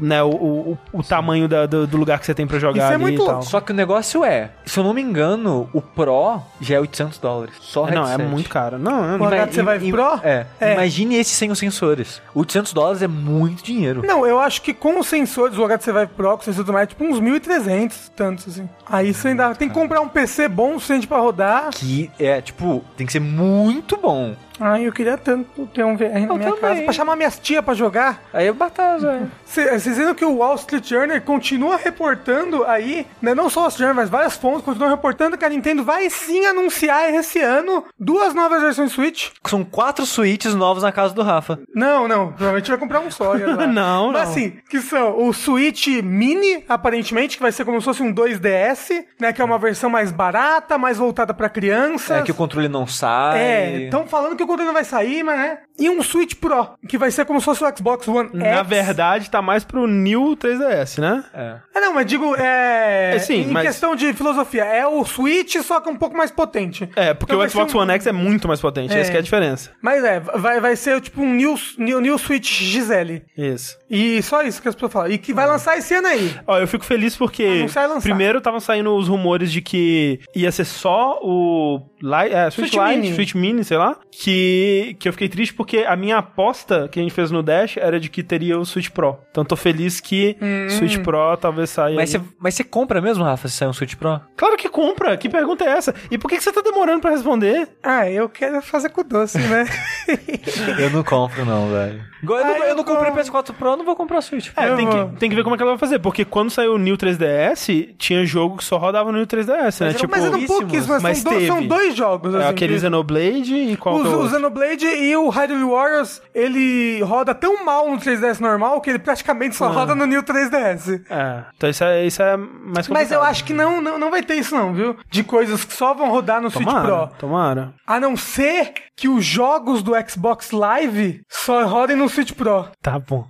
Speaker 1: né, o, o, o tamanho da- do, do lugar que você tem pra jogar
Speaker 3: Isso é muito louco.
Speaker 2: Só que o negócio é, se eu não me engano, o Pro já é 800 dólares. Só o
Speaker 1: Não, é muito caro. Não,
Speaker 3: O
Speaker 1: não.
Speaker 3: HTC Vive Pro?
Speaker 2: É.
Speaker 3: É.
Speaker 2: Imagine esse sem os sensores. 800 dólares é muito dinheiro.
Speaker 3: Não, eu acho que com os sensores do HTC Vive Pro, com o sensor do mais, tipo uns 1.300, tantos assim. Aí você ainda tem que comprar um PC bom o suficiente pra rodar.
Speaker 2: Que é, tipo, tem que ser muito bom.
Speaker 3: Ai, eu queria tanto ter um VR na
Speaker 2: Eu
Speaker 3: minha
Speaker 2: também.
Speaker 3: casa. Pra chamar minhas tia pra jogar.
Speaker 2: Aí é batata, é.
Speaker 3: Vocês viram que o Wall Street Journal continua reportando aí, né, não só o Wall Street Journal, mas várias fontes continuam reportando que a Nintendo vai sim anunciar esse ano duas novas versões Switch.
Speaker 2: São quatro suítes novos na casa do Rafa.
Speaker 3: Não, não, provavelmente vai comprar um só.
Speaker 1: Não,
Speaker 3: Mas
Speaker 1: não.
Speaker 3: assim, que são o Switch Mini, aparentemente, que vai ser como se fosse um 2DS, né, que é uma versão mais barata, mais voltada pra crianças.
Speaker 2: É que o controle não sai.
Speaker 3: É, estão falando que o controle não vai sair, mas né? E um Switch Pro, que vai ser como se fosse o Xbox One
Speaker 1: Na
Speaker 3: X.
Speaker 1: verdade, tá mais pro New 3DS, né?
Speaker 2: É.
Speaker 3: É, não, mas digo, é.
Speaker 1: É, sim,
Speaker 3: em
Speaker 1: mas-
Speaker 3: questão de filosofia, é o Switch, só que um pouco mais potente.
Speaker 1: É, porque
Speaker 3: Então
Speaker 1: o Xbox
Speaker 3: um-
Speaker 1: One X é muito mais potente,
Speaker 3: É.
Speaker 1: essa que é a diferença.
Speaker 3: Mas é, vai, vai ser tipo um New, New, New Switch XL.
Speaker 1: Isso.
Speaker 3: E só isso que as pessoas falam. E que vai lançar esse ano aí.
Speaker 1: Ó, eu fico feliz porque
Speaker 3: lançar.
Speaker 1: primeiro estavam saindo os rumores de que ia ser só o Li é, Switch,
Speaker 3: Switch
Speaker 1: Lite,
Speaker 3: Mini.
Speaker 1: Switch Mini, sei lá, que, que eu fiquei triste porque a minha aposta que a gente fez no Dash era de que teria o Switch Pro. Então tô feliz que
Speaker 3: Hum.
Speaker 1: Switch Pro talvez saia.
Speaker 2: Mas
Speaker 1: aí.
Speaker 2: você, mas você compra mesmo, Rafa, se sair um Switch Pro?
Speaker 1: Claro que compra, que pergunta é essa? E por que, que você tá demorando pra responder?
Speaker 3: Ah, eu quero fazer com doce, né?
Speaker 2: Eu não compro, não, velho. Igual eu,
Speaker 3: Ah,
Speaker 2: não, eu não comprei
Speaker 3: compro.
Speaker 2: PS4 Pro, eu não vou comprar Switch.
Speaker 1: É, tem que, tem que ver como é que ela vai fazer, porque quando saiu o New 3DS, tinha jogo que só rodava no New 3DS, né? Tipo,
Speaker 3: mas eram
Speaker 2: pouquíssimos,
Speaker 3: mas, são, dois, são dois jogos.
Speaker 1: é
Speaker 3: assim,
Speaker 1: aquele
Speaker 3: que-
Speaker 1: Xenoblade e qual
Speaker 3: Os-
Speaker 1: é o
Speaker 3: o
Speaker 1: outro?
Speaker 3: Xenoblade e o Hyrule Warriors, ele roda tão mal no 3DS normal que ele praticamente
Speaker 1: Ah.
Speaker 3: só roda no New 3DS.
Speaker 1: É, então isso é, isso é mais complicado.
Speaker 3: Mas eu acho que não, não, não vai ter isso não, viu? De coisas que só vão rodar no Switch
Speaker 1: Tomara,
Speaker 3: Pro.
Speaker 1: tomara.
Speaker 3: A não ser que os jogos do Xbox Live só rodem no Switch Pro.
Speaker 1: Tá bom.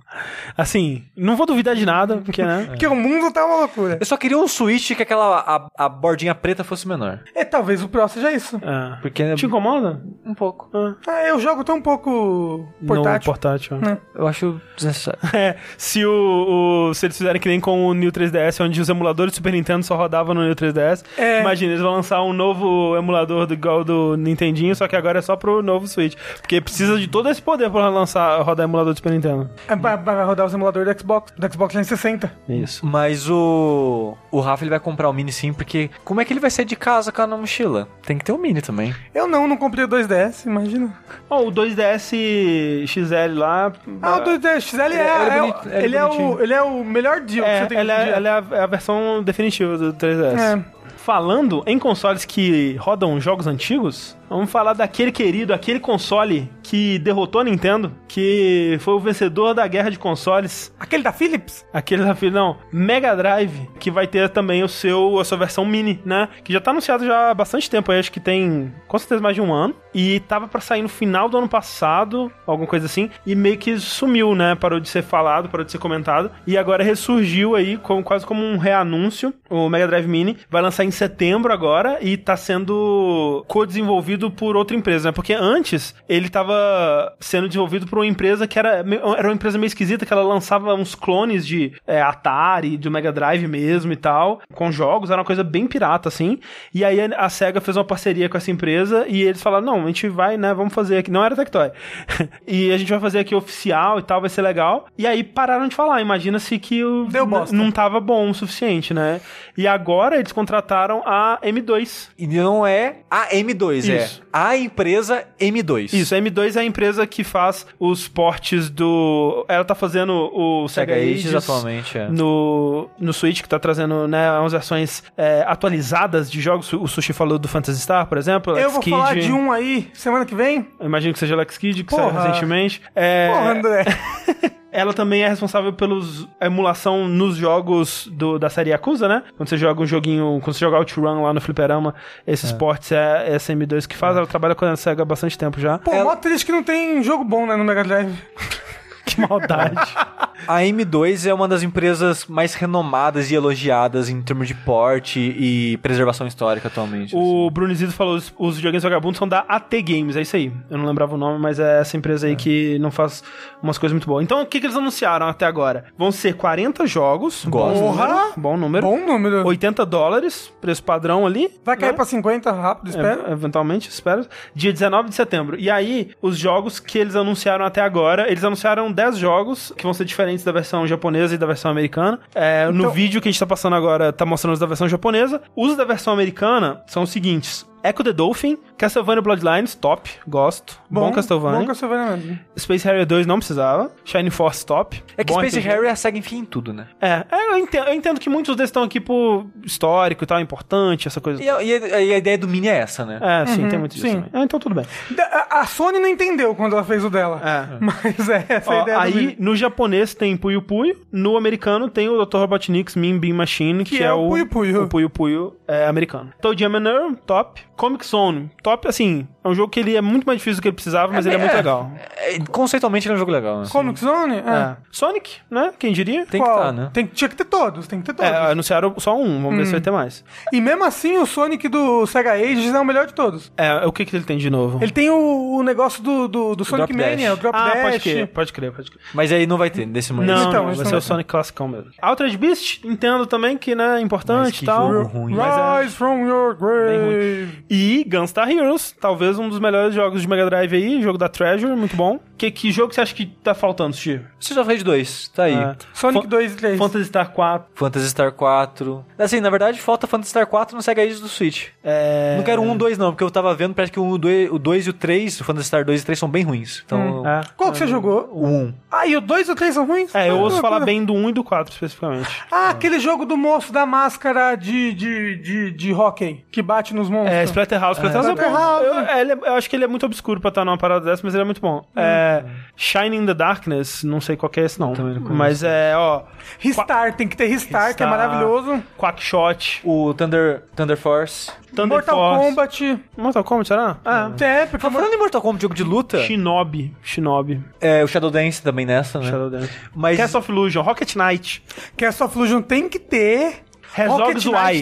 Speaker 1: Assim, não vou duvidar de nada, porque, né?
Speaker 3: Porque o mundo tá uma loucura.
Speaker 2: Eu só queria um Switch que aquela a, a bordinha preta fosse menor.
Speaker 3: É, talvez o Pro seja isso.
Speaker 1: É.
Speaker 2: Porque
Speaker 1: Te incomoda?
Speaker 2: um pouco.
Speaker 1: Ah,
Speaker 3: Ah, eu jogo tão um pouco portátil.
Speaker 1: No portátil.
Speaker 3: Né?
Speaker 2: Eu acho desnecessário.
Speaker 1: É, se, o, o- se eles fizerem que nem com o New 3DS, onde os emuladores do Super Nintendo só rodavam no New 3DS,
Speaker 3: É.
Speaker 1: imagina, eles vão lançar um novo emulador do, igual do Nintendinho, só que agora é só pro novo Switch. Porque precisa de todo esse poder pra lançar, rodar emulador do Super Nintendo.
Speaker 3: É, vai, vai rodar os emuladores do Xbox, do Xbox 360.
Speaker 1: Isso.
Speaker 2: Mas o. O Rafa ele vai comprar o Mini sim, porque como é que ele vai sair de casa com a mochila? Tem que ter o Mini também.
Speaker 3: Eu não, não comprei o 2DS, imagina.
Speaker 1: Ó, o 2DS XL lá.
Speaker 3: Ah, o 2DS XL é,
Speaker 2: Ele é
Speaker 3: é
Speaker 2: bonito, ele é
Speaker 3: ele, é o, ele é o melhor deal que
Speaker 1: É,
Speaker 3: você tem em
Speaker 1: é, ela é a, é a versão definitiva do 3DS.
Speaker 3: É.
Speaker 1: Falando em consoles que rodam jogos antigos, vamos falar daquele querido, aquele console que derrotou a Nintendo, que foi o vencedor da guerra de consoles.
Speaker 3: Aquele da Philips?
Speaker 1: Aquele desafio, não, Mega Drive, que vai ter também o seu, a sua versão mini, né? Que já tá anunciado já há bastante tempo, aí acho que tem com certeza mais de um ano. E tava pra sair no final do ano passado, alguma coisa assim, e meio que sumiu, né? Parou de ser falado, parou de ser comentado. E agora ressurgiu aí, como, quase como um reanúncio. O Mega Drive Mini vai lançar em setembro agora e tá sendo co-desenvolvido por outra empresa, né? Porque antes ele tava sendo desenvolvido por uma empresa que era, era uma empresa meio esquisita, que ela lançava uns clones de é, Atari, de Mega Drive mesmo e tal, com jogos, era uma coisa bem pirata, assim. E aí a SEGA fez uma parceria com essa empresa e eles falaram: não, a gente vai, né, vamos fazer aqui. Não era Tectoy. e a gente vai fazer aqui oficial e tal, vai ser legal. E aí pararam de falar. Imagina-se que o
Speaker 3: Deu bosta.
Speaker 1: não tava bom o suficiente, né? E agora eles contrataram a M2.
Speaker 2: E não é a M2,
Speaker 1: Isso.
Speaker 2: é a empresa M2.
Speaker 1: Isso, a M2 é a empresa que faz os portes do. Ela tá fazendo o Sega,
Speaker 2: Sega
Speaker 1: Ages
Speaker 2: Ages atualmente, é.
Speaker 1: no, no Switch, que tá trazendo né, umas versões é, atualizadas de jogos. O Sushi falou do Phantasy Star, por exemplo.
Speaker 3: Eu vou falar de um aí semana que vem.
Speaker 1: Eu imagino que seja Alex Kidd, que saiu
Speaker 3: Porra.
Speaker 1: recentemente. É,
Speaker 3: Porra, André.
Speaker 1: ela também é responsável pelos a emulação nos jogos do, da série Yakuza, né? Quando você joga um joguinho, quando você joga Outrun lá no Fliperama, esses ports é, é essa M2 que faz. Ela trabalha com a SEGA há bastante tempo já.
Speaker 3: Pô, mó triste que não tem jogo bom, né, no Mega Drive.
Speaker 1: Que maldade.
Speaker 2: A M2 é uma das empresas mais renomadas e elogiadas em termos de porte e preservação histórica atualmente. assim.
Speaker 1: O Brunizito falou, os, os videogames vagabundos são da AT Games, é isso aí. Eu não lembrava o nome, mas é essa empresa aí que não faz umas coisas muito boas. Então, o que, que eles anunciaram até agora? Vão ser 40 jogos. Bom
Speaker 2: Gosto.
Speaker 1: número.
Speaker 3: Porra!
Speaker 1: Bom número.
Speaker 3: Bom número.
Speaker 1: 80 dólares, preço padrão ali.
Speaker 3: Vai cair
Speaker 1: né?
Speaker 3: pra 50 rápido, espero.
Speaker 1: É, eventualmente, espero. Dia 19 de setembro. E aí, os jogos que eles anunciaram até agora, eles anunciaram 10 jogos que vão ser diferentes da versão japonesa e da versão americana. É, no
Speaker 3: Então-
Speaker 1: vídeo que a gente tá passando agora, tá mostrando os da versão japonesa. Os da versão americana são os seguintes. Echo the Dolphin, Castlevania Bloodlines, top, gosto. Bom, Castlevania.
Speaker 3: Bom Castlevania mesmo.
Speaker 1: Space Harrier 2 não precisava. Shining Force, top.
Speaker 2: É que
Speaker 1: Bom
Speaker 2: Space
Speaker 1: RPG.
Speaker 2: É a SEGA enfia em tudo, né?
Speaker 1: É, é, eu entendo, eu entendo que muitos desses estão aqui por histórico e tal, importante, essa coisa.
Speaker 2: E a, e a- e a ideia do Mini é essa, né?
Speaker 1: É, sim,
Speaker 3: Uhum,
Speaker 1: tem muito disso
Speaker 3: sim.
Speaker 1: É, então tudo bem.
Speaker 3: Da- A a Sony não entendeu quando ela fez o dela.
Speaker 1: É.
Speaker 3: Mas é essa a
Speaker 1: Ó,
Speaker 3: ideia do
Speaker 1: aí,
Speaker 3: vídeo.
Speaker 1: no japonês tem Puyo Puyo, no americano tem o Dr. Robotnik's Mean Bean Machine, que,
Speaker 3: Que é o Puyo Puyo.
Speaker 1: o Puyo Puyo é, americano. Top. Comic Zone, top, assim, é um jogo que ele é muito mais difícil do que ele precisava, mas ele é muito legal.
Speaker 2: É, conceitualmente ele é um jogo legal. Né?
Speaker 3: Comic Zone? É.
Speaker 1: É. Sonic, né? Quem diria?
Speaker 2: Tem que
Speaker 3: Qual?
Speaker 2: estar, né?
Speaker 3: Tem, tinha que ter todos, tem que ter todos.
Speaker 1: É, anunciaram só um, vamos ver
Speaker 3: Hum.
Speaker 1: se vai ter mais.
Speaker 3: E mesmo assim, o Sonic do Sega Ages é o melhor de todos.
Speaker 1: É, o que que ele tem de novo?
Speaker 3: Ele tem o, o negócio do, do, do Sonic
Speaker 2: Drop
Speaker 3: Mania,
Speaker 2: Dash.
Speaker 3: o Drop
Speaker 1: ah,
Speaker 3: Dash.
Speaker 1: pode crer, pode crer, pode crer.
Speaker 2: Mas aí não vai ter, desse momento.
Speaker 1: Não,
Speaker 3: Então,
Speaker 1: não, vai
Speaker 3: não
Speaker 1: ser o
Speaker 3: vai ter.
Speaker 1: Sonic classicão mesmo. Altered Beast, entendo também que, né, é importante
Speaker 2: que
Speaker 1: e tal.
Speaker 2: ruim.
Speaker 1: É-
Speaker 3: Rise from your grave.
Speaker 1: E Gunstar Heroes, talvez um dos melhores jogos de Mega Drive aí, jogo da Treasure, muito bom. Que, que jogo você acha que tá faltando, Steve?
Speaker 2: Streets of Rage 2, tá aí.
Speaker 1: É.
Speaker 3: Sonic
Speaker 1: Fa-
Speaker 3: 2 e 3.
Speaker 1: Phantasy Star 4.
Speaker 2: Phantasy Star 4. Assim, na verdade, falta Phantasy Star 4 no Sega Ages do Switch.
Speaker 1: É...
Speaker 2: Não quero um, dois não, porque eu tava vendo, parece que o 2 o dois e o 3, o Phantasy Star 2 e 3 são bem ruins. Então,
Speaker 1: É.
Speaker 3: Qual que você jogou?
Speaker 2: o 1.
Speaker 3: Ah, e o 2 e o 3 são ruins?
Speaker 1: É, eu
Speaker 3: Ah,
Speaker 1: ouço
Speaker 3: que
Speaker 1: falar
Speaker 3: loucura.
Speaker 1: bem do 1 e do 4, especificamente.
Speaker 3: Ah, aquele jogo do moço da máscara de, de, de, de hockey, que bate nos monstros.
Speaker 1: É, Splatterhouse. Splatterhouse é, bom.
Speaker 3: Splatterhouse.
Speaker 1: Eu, é, ele é- eu acho que ele é muito obscuro pra estar numa parada dessa, mas ele é muito bom. É, Shining in the Darkness, não sei qual que é esse não.
Speaker 2: Também não
Speaker 1: mas é, ó...
Speaker 3: Restart, tem que ter Restart, que é
Speaker 1: Restart.
Speaker 3: maravilhoso.
Speaker 1: Quackshot,
Speaker 2: O Thunder, Thunder Force.
Speaker 1: Thunder
Speaker 3: Mortal
Speaker 1: Force.
Speaker 3: Kombat.
Speaker 1: Mortal Kombat, será? Ah,
Speaker 3: É, porque
Speaker 2: Tá falando em Mortal Kombat, jogo de luta,
Speaker 1: Shinobi. Shinobi.
Speaker 2: é, o Shadow Dance também nessa, né?
Speaker 1: Shadow Dance.
Speaker 2: Mas
Speaker 1: Castle of Illusion, Rocket Knight.
Speaker 3: Castle of Illusion tem que ter.
Speaker 1: Resolve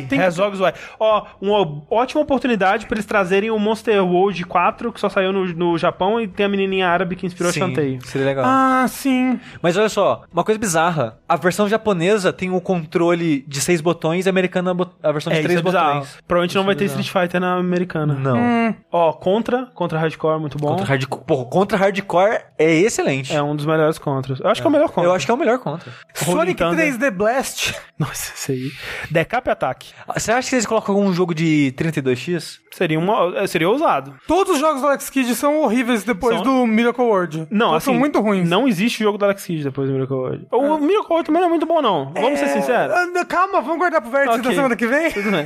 Speaker 3: que-
Speaker 1: Resolve Zwei. Ó, uma ótima oportunidade pra eles trazerem o Monster World 4, que só saiu no, no Japão, e tem a menininha árabe que inspirou
Speaker 2: Sim,
Speaker 1: a Shantae.
Speaker 2: seria legal.
Speaker 3: Ah, sim.
Speaker 2: Mas olha só, uma coisa bizarra. A versão japonesa tem o controle de seis botões e a americana a versão de
Speaker 1: É, isso
Speaker 2: três
Speaker 1: é
Speaker 2: botões.
Speaker 1: Provavelmente não
Speaker 2: Isso
Speaker 1: vai
Speaker 2: é
Speaker 1: ter. Street Fighter na americana.
Speaker 2: Não.
Speaker 3: Hum,
Speaker 1: Ó, Contra, Contra Hardcore, muito bom.
Speaker 2: Contra hardcore, porra, contra hardcore é excelente.
Speaker 1: É um dos melhores Contras. Eu acho que é o melhor Contra.
Speaker 2: Eu acho que é o melhor contra.
Speaker 3: Sonic
Speaker 1: Thunder.
Speaker 3: 3D Blast.
Speaker 1: Nossa, esse aí. Decap Ataque.
Speaker 2: Você acha que eles colocam algum jogo de 32x?
Speaker 1: Seria, uma, seria ousado.
Speaker 3: Todos os jogos do Alex Kidd são horríveis depois
Speaker 1: São?
Speaker 3: do Miracle World.
Speaker 1: Não,
Speaker 3: Todos
Speaker 1: assim,
Speaker 3: são muito ruins.
Speaker 1: Não existe jogo do Alex Kidd depois do Miracle World. O Miracle World também não é muito bom, não. Vamos ser sinceros.
Speaker 3: Ah, Calma, vamos guardar pro vértice da
Speaker 1: Ok.
Speaker 3: semana que vem?
Speaker 1: Tudo bem.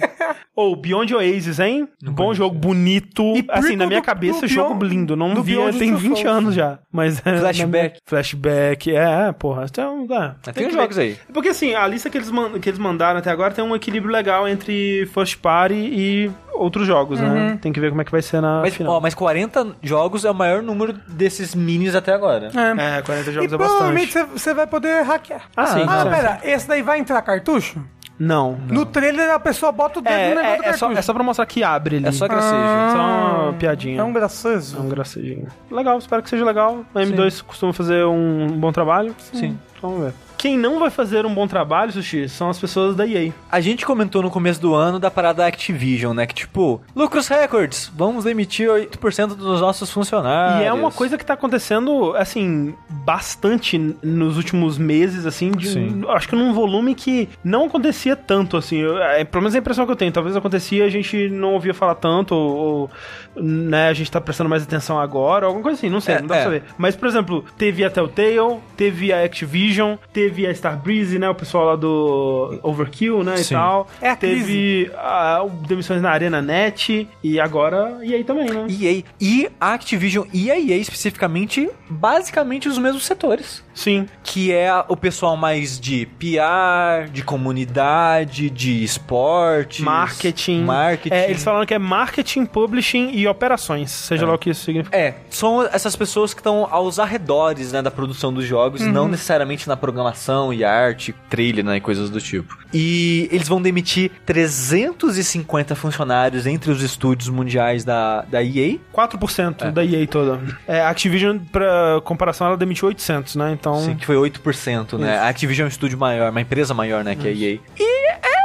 Speaker 1: Ou Beyond Oasis, hein? Bom jogo, bonito.
Speaker 3: E
Speaker 1: assim, na minha
Speaker 3: do-
Speaker 1: cabeça,
Speaker 3: do
Speaker 1: jogo
Speaker 3: Beyond-
Speaker 1: lindo. Não
Speaker 3: do
Speaker 1: via,
Speaker 3: Beyond
Speaker 1: tem
Speaker 3: Two
Speaker 1: 20
Speaker 3: Souls.
Speaker 1: anos já. Mas, é,
Speaker 2: Flashback.
Speaker 1: Flashback, é, porra. Então, é,
Speaker 2: Tem
Speaker 1: que
Speaker 2: jogos aí.
Speaker 1: Porque assim, a lista que eles, man- que eles mandaram até agora tem um equilíbrio legal entre first party e outros jogos, né? Tem que ver como é que vai ser na
Speaker 2: Mas,
Speaker 1: final.
Speaker 2: ó, mas 40 jogos é o maior número desses minis até agora.
Speaker 3: É.
Speaker 1: É, 40
Speaker 3: E
Speaker 1: jogos é
Speaker 3: provavelmente
Speaker 1: bastante.
Speaker 3: você- você vai poder hackear.
Speaker 1: Ah, sim,
Speaker 3: Ah,
Speaker 1: sim.
Speaker 3: pera, esse daí vai entrar cartucho?
Speaker 1: Não.
Speaker 3: No trailer a pessoa bota o dedo
Speaker 1: É,
Speaker 3: no negócio
Speaker 1: é,
Speaker 3: do
Speaker 1: é, só,
Speaker 3: cartucho.
Speaker 1: é só pra mostrar que abre ali.
Speaker 2: É só gracejo.
Speaker 3: Ah,
Speaker 1: Só uma piadinha.
Speaker 3: É um graçoso.
Speaker 1: É um gracejinho. Legal, espero que seja legal. A M2 costuma fazer um bom trabalho.
Speaker 2: Sim.
Speaker 1: Vamos ver. Quem não vai fazer um bom trabalho, Sushi, são as pessoas da EA.
Speaker 2: A gente comentou no começo do ano da parada da Activision, né? Que tipo, lucros records, vamos demitir 8% dos nossos funcionários.
Speaker 1: E é uma coisa que tá acontecendo, assim, bastante nos últimos meses, assim, de,
Speaker 2: Sim.
Speaker 1: acho que num volume que não acontecia tanto, assim, eu- é, pelo menos a impressão que eu tenho, talvez acontecia, a gente não ouvia falar tanto, ou, ou, né, a gente tá prestando mais atenção agora, alguma coisa assim, não sei,
Speaker 2: É,
Speaker 1: não dá pra
Speaker 2: é.
Speaker 1: saber. Mas, por exemplo, teve a Telltale, teve a Activision, teve a Starbreeze, né, o pessoal lá do Overkill, né,
Speaker 2: Sim.
Speaker 1: e tal.
Speaker 3: É a
Speaker 1: teve a, demissões na Arena Net, e agora EA também, né?
Speaker 2: EA. E a Activision e a EA especificamente, basicamente os mesmos setores.
Speaker 1: Sim.
Speaker 2: Que é o pessoal mais de PR, de comunidade, de esportes.
Speaker 1: Marketing.
Speaker 2: Marketing.
Speaker 1: É, eles falaram que é marketing, publishing e operações, seja lá o que isso significa.
Speaker 2: É, são essas pessoas que estão aos arredores, né, da produção dos jogos, não necessariamente na programação e arte, trilha, né, e coisas do tipo. E eles vão demitir 350 funcionários entre os estúdios mundiais da, da EA.
Speaker 1: 4% da EA toda. É, a Activision, pra comparação, ela demitiu 800, né? Então,
Speaker 2: Sim, que foi 8%, né?
Speaker 1: Isso.
Speaker 2: A Activision é um estúdio maior, uma empresa maior, né, que a EA. E é,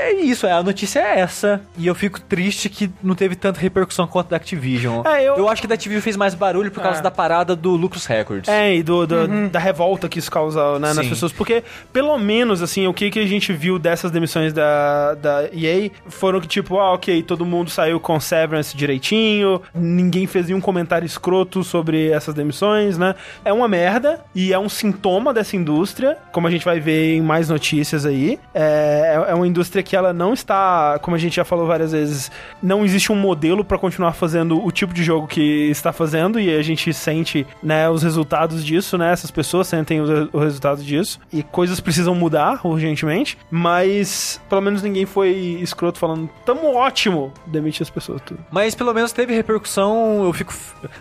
Speaker 2: é isso, é, a notícia é essa. E eu fico triste que não teve tanta repercussão quanto da Activision.
Speaker 1: É, eu-
Speaker 2: acho que da Activision fez mais barulho por causa
Speaker 1: É.
Speaker 2: da parada do Lucros Records.
Speaker 1: É, e do, do- da revolta que isso causa né, nas pessoas. Porque, pelo menos, assim, o que, que a gente viu dessas demissões da, da EA foram que, tipo, ah, ok, todo mundo saiu com Severance direitinho, ninguém fez nenhum comentário escroto sobre essas demissões, né? É uma merda e é um sintoma dessa indústria, como a gente vai ver em mais notícias aí. É, é uma indústria que ela não está, como a gente já falou várias vezes, não existe um modelo pra continuar fazendo o tipo de jogo que está fazendo e a gente sente, né, os resultados disso, né? Essas pessoas sentem os, os resultados disso e coisas precisam mudar urgentemente, mas pelo menos ninguém foi escroto falando, tamo ótimo, demitir as pessoas tudo.
Speaker 2: Mas pelo menos teve repercussão. Eu fico.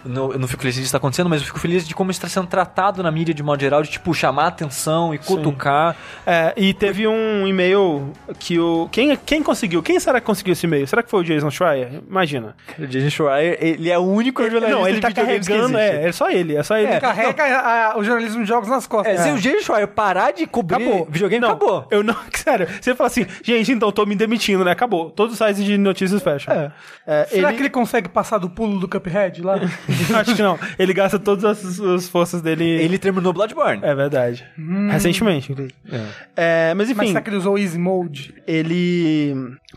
Speaker 2: Não, eu não fico feliz disso estar acontecendo, mas eu fico feliz de como está sendo tratado na mídia de modo geral, de tipo, chamar atenção e cutucar.
Speaker 1: É, e teve um e-mail que o. Quem, quem conseguiu? Quem será que conseguiu esse e-mail? Será que foi o Jason Schreier? Imagina.
Speaker 2: O Jason Schreier, ele é o único jornalista
Speaker 1: Não, ele
Speaker 2: de
Speaker 1: tá
Speaker 2: videogames que
Speaker 1: carregando,
Speaker 2: existe.
Speaker 1: é, é só ele, é só ele.
Speaker 3: Carrega a- a- o jornalismo de jogos nas costas.
Speaker 2: É, se o Jason Schreier parar de cobrir
Speaker 1: Acabou.
Speaker 2: videogame,
Speaker 1: não,
Speaker 2: acabou.
Speaker 1: Eu não, sério. Você fala assim, gente, então tô me demitindo, né? Acabou. Todos os sites de notícias fecham.
Speaker 2: É.
Speaker 1: É,
Speaker 3: Será
Speaker 1: ele-
Speaker 3: que ele consegue passar do pulo do Cuphead lá?
Speaker 1: Acho que não. Ele gasta todas as, as forças dele.
Speaker 2: Ele terminou Bloodborne.
Speaker 1: É verdade. Recentemente, inclusive. É, mas enfim,
Speaker 3: Mas será que ele usou Easy Mode?
Speaker 1: ele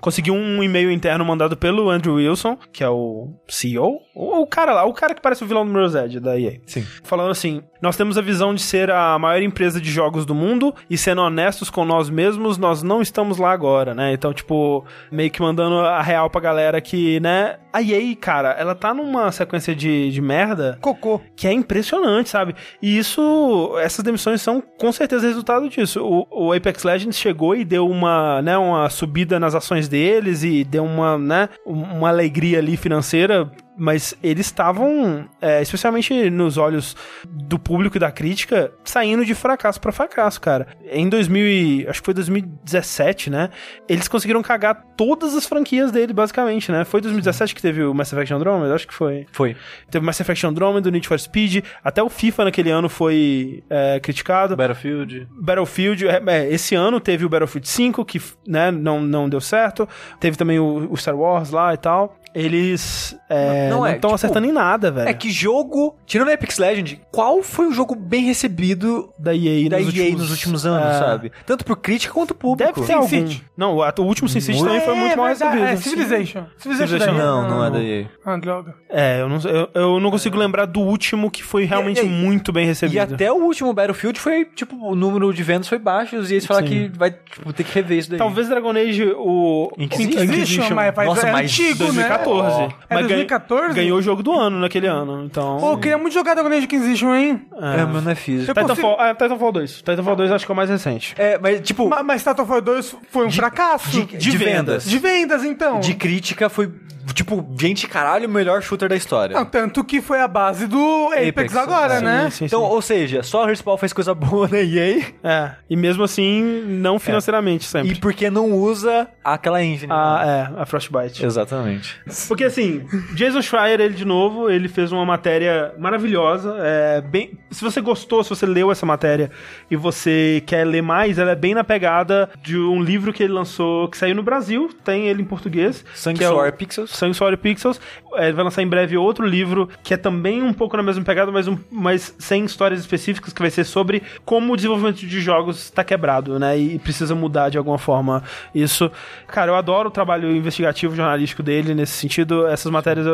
Speaker 1: conseguiu um e-mail interno mandado pelo Andrew Wilson, que é o CEO, o, o cara lá, o cara que parece o vilão do Mirror's Edge da EA.
Speaker 2: Sim.
Speaker 1: Falando assim: Nós temos a visão de ser a maior empresa de jogos do mundo e sendo honestos com nós mesmos, nós não estamos lá agora, né? Então, tipo, meio que mandando a real pra galera que, né? A EA, cara, ela tá numa sequência de, de merda
Speaker 3: Cocô.
Speaker 1: que é impressionante, sabe? E isso, essas demissões são com certeza resultado disso. O, o Apex Legends chegou e deu uma, né, uma subida nas ações deles e deu uma, né, uma alegria ali financeira. Mas eles estavam, é, especialmente nos olhos do público e da crítica, saindo de fracasso pra fracasso, cara. Em 2000, e- acho que foi 2017, né? Eles conseguiram cagar todas as franquias dele, basicamente, né? Foi 2017 que teve o Mass Effect Andromeda, acho que foi.
Speaker 2: Foi.
Speaker 1: Teve Mass Effect Andromeda, o Need for Speed, até o FIFA naquele ano foi é, criticado.
Speaker 2: Battlefield.
Speaker 1: Battlefield, é, é, esse ano teve o Battlefield 5, que né, não, não deu certo. Teve também o, o Star Wars lá e tal. Eles é,
Speaker 2: Não
Speaker 1: não
Speaker 2: é,
Speaker 1: estão
Speaker 2: tipo,
Speaker 1: acertando em nada, velho.
Speaker 2: É que jogo, tirando Apex Legend, qual foi o jogo bem recebido
Speaker 1: da EA,
Speaker 2: da
Speaker 1: nos,
Speaker 2: EA
Speaker 1: últimos,
Speaker 2: nos últimos anos,
Speaker 1: é,
Speaker 2: sabe? Tanto por crítica quanto público.
Speaker 1: Deve ter algum.
Speaker 3: City.
Speaker 1: Não, o, último Sin City também foi muito mal
Speaker 3: verdade,
Speaker 1: recebido.
Speaker 3: É, Civilization. Civilization,
Speaker 1: Civilization
Speaker 3: daí.
Speaker 2: Não, não é da EA.
Speaker 3: Ah, droga.
Speaker 1: É, eu não, eu, eu não consigo lembrar do último que foi realmente
Speaker 2: E- e-
Speaker 1: muito bem recebido.
Speaker 2: E até o último Battlefield foi, tipo, o número de vendas foi baixo e eles falaram que vai tipo, ter que rever isso daí.
Speaker 1: Talvez Dragon Age, o
Speaker 2: Inquisition.
Speaker 3: Inquisition, mas
Speaker 2: Nossa,
Speaker 3: é
Speaker 2: mas
Speaker 3: antigo,
Speaker 1: 2014.
Speaker 3: né? É
Speaker 1: Mas ganha-
Speaker 3: 2014?
Speaker 1: Ganhou o jogo do ano naquele ano, então...
Speaker 3: Pô, eu queria muito jogar Dragon Age Inquisition, hein?
Speaker 2: É, mas não é físico.
Speaker 1: Titanfall, ah, Titanfall 2. Titanfall 2 acho que é o mais recente.
Speaker 2: É, mas, tipo,
Speaker 3: Ma- Mas Titanfall 2 foi um fracasso.
Speaker 2: de,
Speaker 1: de
Speaker 2: de
Speaker 1: vendas.
Speaker 2: vendas.
Speaker 3: De vendas, então.
Speaker 2: De crítica foi, tipo, gente, caralho, o melhor shooter da história.
Speaker 3: Não, tanto que foi a base do Apex,
Speaker 2: Apex,
Speaker 3: agora,
Speaker 2: sim,
Speaker 3: né?
Speaker 1: Sim,
Speaker 2: então,
Speaker 1: sim.
Speaker 2: ou seja, só a Respawn fez coisa boa na EA
Speaker 1: É, e mesmo assim, não financeiramente sempre.
Speaker 2: e porque não usa aquela engine.
Speaker 1: A, é, a Frostbite.
Speaker 2: Exatamente.
Speaker 1: Porque assim, Jason Schreier, ele de novo, ele fez uma matéria maravilhosa. É, bem, se você gostou, se você leu essa matéria e você quer ler mais, ela é bem na pegada de um livro que ele lançou, que saiu no Brasil, tem ele em português.
Speaker 2: Sangue,
Speaker 1: que é o-
Speaker 2: Suor, Pixels.
Speaker 1: Sangue, Suor e Pixels. É, Ele vai lançar em breve outro livro que é também um pouco na mesma pegada, mas, um, mas sem histórias específicas, que vai ser sobre como o desenvolvimento de jogos está quebrado, né? E precisa mudar de alguma forma isso. Cara, eu adoro o trabalho investigativo jornalístico dele nesse sentido. Essas matérias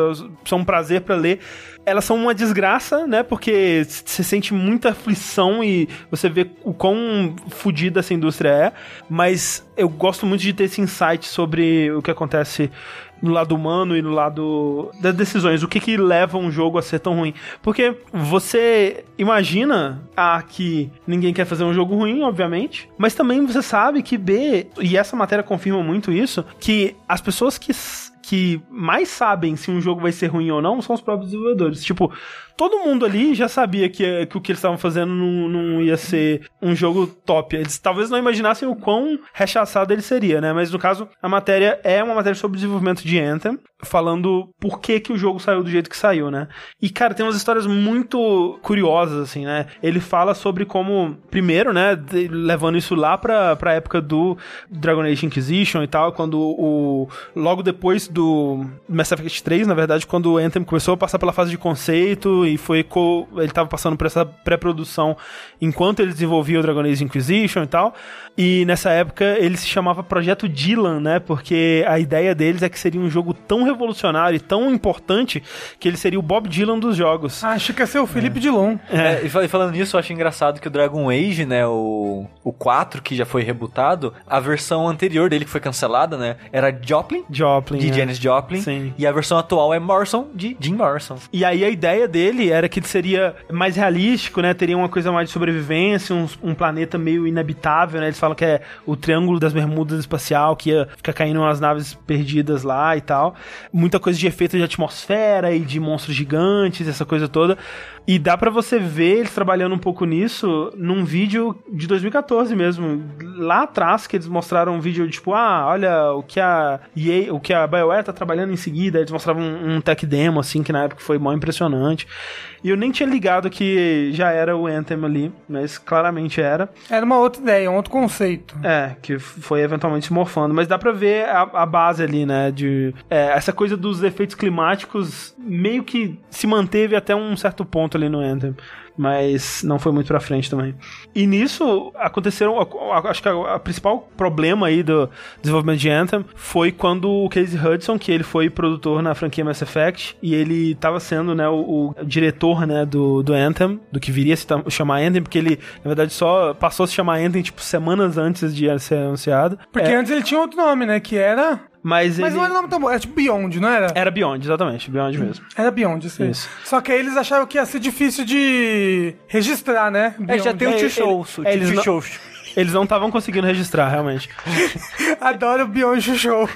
Speaker 1: são um prazer para ler. Elas são uma desgraça, né? Porque você sente muita aflição e você vê o quão fodida essa indústria é. Mas eu gosto muito de ter esse insight sobre o que acontece no lado humano e no lado das decisões. O que que leva um jogo a ser tão ruim? Porque você imagina A, que ninguém quer fazer um jogo ruim, obviamente, mas também você sabe que B, e essa matéria confirma muito isso, que as pessoas que que mais sabem se um jogo vai ser ruim ou não são os próprios desenvolvedores. Tipo, todo mundo ali já sabia que, que o que eles estavam fazendo não, não ia ser um jogo top. Eles talvez não imaginassem o quão rechaçado ele seria, né? Mas no caso, a matéria é uma matéria sobre o desenvolvimento de Anthem, falando por que, que o jogo saiu do jeito que saiu, né? E, cara, tem umas histórias muito curiosas, assim, né? Ele fala sobre como, primeiro, né, levando isso lá pra, pra época do Dragon Age Inquisition e tal, quando o. Logo depois do Mass Effect 3, na verdade, quando o Anthem começou a passar pela fase de conceito e foi. Co ele tava passando por essa pré-produção enquanto ele desenvolvia o Dragon Age Inquisition e tal. E nessa época ele se chamava Projeto Dylan, né? Porque a ideia deles é que seria um jogo tão revolucionário e tão importante que ele seria o Bob Dylan dos jogos.
Speaker 3: Ah, achei que ia ser o Felipe Dilon.
Speaker 2: É, e fal- e falando nisso, eu acho engraçado que o Dragon Age, né, o, o 4, que já foi rebutado, a versão anterior dele, que foi cancelada, né, era Joplin,
Speaker 1: Joplin.
Speaker 2: de
Speaker 1: né?
Speaker 2: Janis Joplin,
Speaker 1: Sim.
Speaker 2: e a versão atual é Morrison, de Jim Morrison.
Speaker 1: E aí a ideia dele era que ele seria mais realístico, né? Teria uma coisa mais de sobrevivência, um, um planeta meio inabitável, né? Eles falam que é o Triângulo das Bermudas espacial, que ia ficar caindo umas naves perdidas lá e tal. Muita coisa de efeito de atmosfera e de monstros gigantes, essa coisa toda. E dá pra você ver eles trabalhando um pouco nisso num vídeo de 2014 mesmo. Lá atrás, que eles mostraram um vídeo tipo, ah, olha o que a EA, o que a BioWare tá trabalhando em seguida. Eles mostravam um, um tech demo, assim, que na época foi mó impressionante. E eu nem tinha ligado que já era o Anthem ali, mas claramente era.
Speaker 3: Era uma outra ideia, um outro conceito.
Speaker 1: É, que foi eventualmente se morfando. Mas dá pra ver a, a base ali, né? De é, essa coisa dos efeitos climáticos meio que se manteve até um certo ponto ali no Anthem. Mas não foi muito pra frente também. E nisso aconteceram. Acho que a, a principal problema aí do desenvolvimento de Anthem foi quando o Casey Hudson, que ele foi produtor na franquia Mass Effect, e ele tava sendo né, o, o diretor né, do, do Anthem, do que viria a se chamar Anthem, porque ele, na verdade, só passou a se chamar Anthem tipo semanas antes de ser anunciado.
Speaker 3: Porque
Speaker 1: É,
Speaker 3: antes ele tinha outro nome, né? Que era.
Speaker 1: Mas,
Speaker 3: Mas
Speaker 1: ele
Speaker 3: não era nome tão bom, era tipo Beyond, não era?
Speaker 1: era Beyond, exatamente, Beyond mesmo.
Speaker 3: Era Beyond, isso.
Speaker 1: Isso.
Speaker 3: Só que aí eles acharam que ia ser difícil de registrar, né?
Speaker 2: É, já
Speaker 3: Beyond.
Speaker 2: tem o
Speaker 1: É,
Speaker 2: Tio
Speaker 1: ele-
Speaker 2: o
Speaker 1: é. Eles não estavam conseguindo registrar, realmente.
Speaker 3: Adoro o Beyond Show.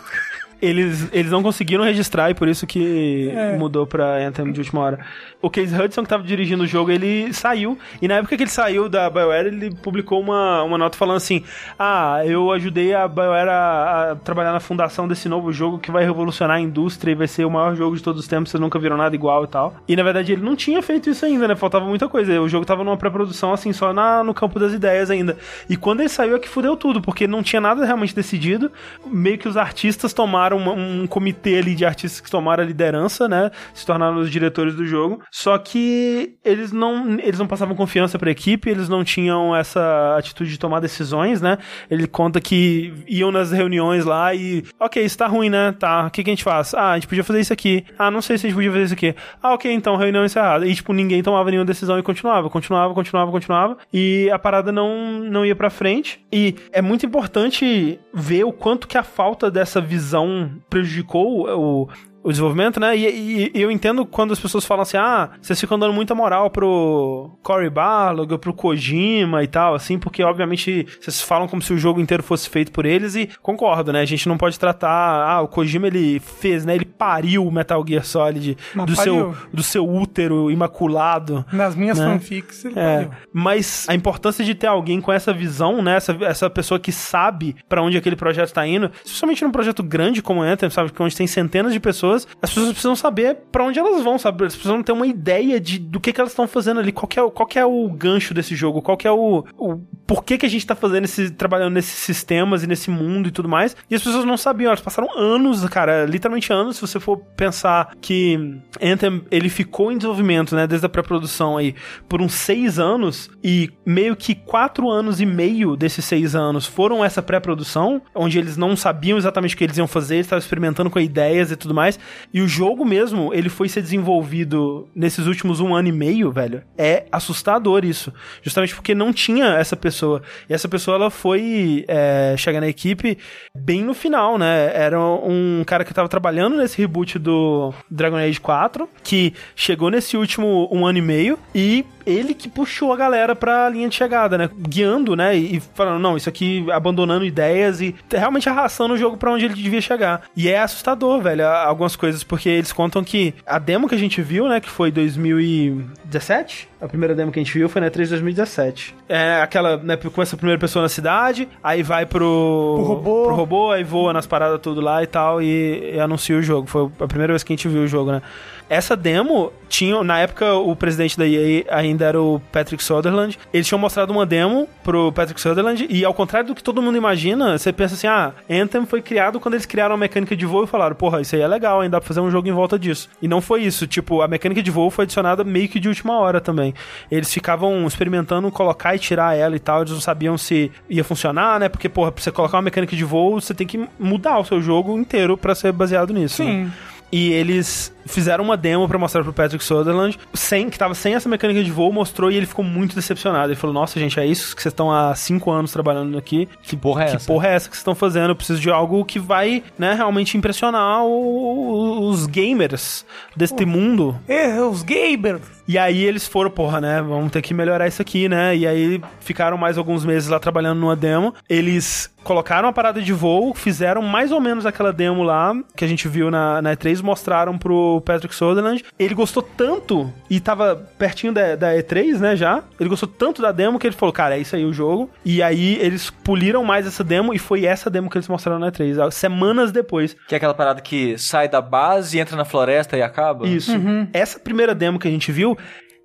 Speaker 1: Eles, eles não conseguiram registrar e por isso que
Speaker 3: É.
Speaker 1: mudou pra Anthem de última hora. O Case Hudson, que tava dirigindo o jogo, ele saiu. E na época que ele saiu da BioWare, ele publicou uma, uma nota falando assim: Ah, eu ajudei a BioWare a, a trabalhar na fundação desse novo jogo que vai revolucionar a indústria e vai ser o maior jogo de todos os tempos, vocês nunca viram nada igual e tal. E na verdade ele não tinha feito isso ainda, né? Faltava muita coisa. O jogo tava numa pré-produção, assim, só na, no campo das ideias ainda. E quando ele saiu é que fudeu tudo, porque não tinha nada realmente decidido. Meio que os artistas tomaram formaram um, um comitê ali de artistas que tomaram a liderança, né? Se tornaram os diretores do jogo. Só que eles não, eles não passavam confiança pra equipe, eles não tinham essa atitude de tomar decisões, né? Ele conta que iam nas reuniões lá e, ok, isso tá ruim, né? Tá, o que, que a gente faz? Ah, a gente podia fazer isso aqui. Ah, não sei se a gente podia fazer isso aqui. Ah, ok, então, reunião encerrada. E, tipo, ninguém tomava nenhuma decisão e continuava, continuava, continuava, continuava. E a parada não, não ia pra frente. E é muito importante ver o quanto que a falta dessa visão prejudicou o, o desenvolvimento, né? E, e, e, eu entendo quando as pessoas falam assim, ah, vocês ficam dando muita moral pro Cory Barlog, pro Kojima e tal, assim, porque obviamente vocês falam como se o jogo inteiro fosse feito por eles e concordo, né? A gente não pode tratar, ah, o Kojima ele fez, né? Ele pariu o Metal Gear Solid do seu, do seu útero imaculado.
Speaker 3: Nas minhas
Speaker 1: né?
Speaker 3: fanfics ele
Speaker 1: É,
Speaker 3: pariu.
Speaker 1: mas a importância de ter alguém com essa visão, né? Essa, essa pessoa que sabe pra onde aquele projeto tá indo, especialmente num projeto grande como o Anthem, sabe? Onde tem centenas de pessoas, as pessoas precisam saber pra onde elas vão, sabe? Elas precisam ter uma ideia de, do que, que elas estão fazendo ali, qual que, é, qual que é o gancho desse jogo, qual que é o, o por que, que a gente tá fazendo esse, trabalhando nesses sistemas e nesse mundo e tudo mais. E as pessoas não sabiam, elas passaram anos, cara, literalmente anos, se você for pensar que Anthem, ele ficou em desenvolvimento, né, desde a pré-produção aí, por uns seis anos, e meio que quatro anos e meio desses seis anos foram essa pré-produção, onde eles não sabiam exatamente o que eles iam fazer, eles estavam experimentando com ideias e tudo mais, e o jogo mesmo, ele foi ser desenvolvido nesses últimos um ano e meio, velho, é assustador isso, justamente porque não tinha essa pessoa, e essa pessoa, ela foi é, chegar na equipe bem no final, né, era um cara que tava trabalhando nesse reboot do Dragon Age 4, que chegou nesse último um ano e meio, e ele que puxou a galera pra linha de chegada, né? Guiando, né? E falando, não, isso aqui, abandonando ideias e realmente arrastando o jogo pra onde ele devia chegar. E é assustador, velho, a- algumas coisas, porque eles contam que a demo que a gente viu, né, que foi 2017, a primeira demo que a gente viu foi na 3 de 2017. É aquela, né, começa a primeira pessoa na cidade, aí vai pro,
Speaker 3: Pro robô.
Speaker 1: pro robô, aí voa nas paradas tudo lá e tal, e, e anuncia o jogo. Foi a primeira vez que a gente viu o jogo, né? Essa demo tinha, na época, o presidente da EA ainda era o Patrick Sutherland. Eles tinham mostrado uma demo pro Patrick Sutherland, e ao contrário do que todo mundo imagina, você pensa assim: ah, Anthem foi criado quando eles criaram a mecânica de voo e falaram, porra, isso aí é legal, ainda dá pra fazer um jogo em volta disso. E não foi isso. Tipo, a mecânica de voo foi adicionada meio que de última hora também. Eles ficavam experimentando colocar e tirar ela e tal, eles não sabiam se ia funcionar, né? Porque, porra, pra você colocar uma mecânica de voo, você tem que mudar o seu jogo inteiro pra ser baseado nisso. né?
Speaker 3: Sim.
Speaker 1: E eles fizeram uma demo pra mostrar pro Patrick Sutherland, sem, que tava sem essa mecânica de voo, mostrou e ele ficou muito decepcionado. Ele falou: Nossa, gente, é isso que vocês estão há cinco anos trabalhando aqui.
Speaker 2: Que porra é
Speaker 1: Que
Speaker 2: essa?
Speaker 1: porra é essa que vocês estão fazendo? Eu preciso de algo que vai, né, realmente impressionar o- os gamers deste mundo.
Speaker 3: É, os Gaber.
Speaker 1: E aí eles foram, porra, né? Vamos ter que melhorar isso aqui, né? E aí ficaram mais alguns meses lá trabalhando numa demo. Eles colocaram a parada de voo, fizeram mais ou menos aquela demo lá que a gente viu na, na E3, mostraram pro Patrick Sutherland. Ele gostou tanto e tava pertinho da, da E3, né, já. Ele gostou tanto da demo que ele falou, cara, é isso aí o jogo. E aí eles poliram mais essa demo e foi essa demo que eles mostraram na E3, semanas depois.
Speaker 2: Que é aquela parada que sai da base, entra na floresta e acaba?
Speaker 1: Isso. Essa primeira demo que a gente viu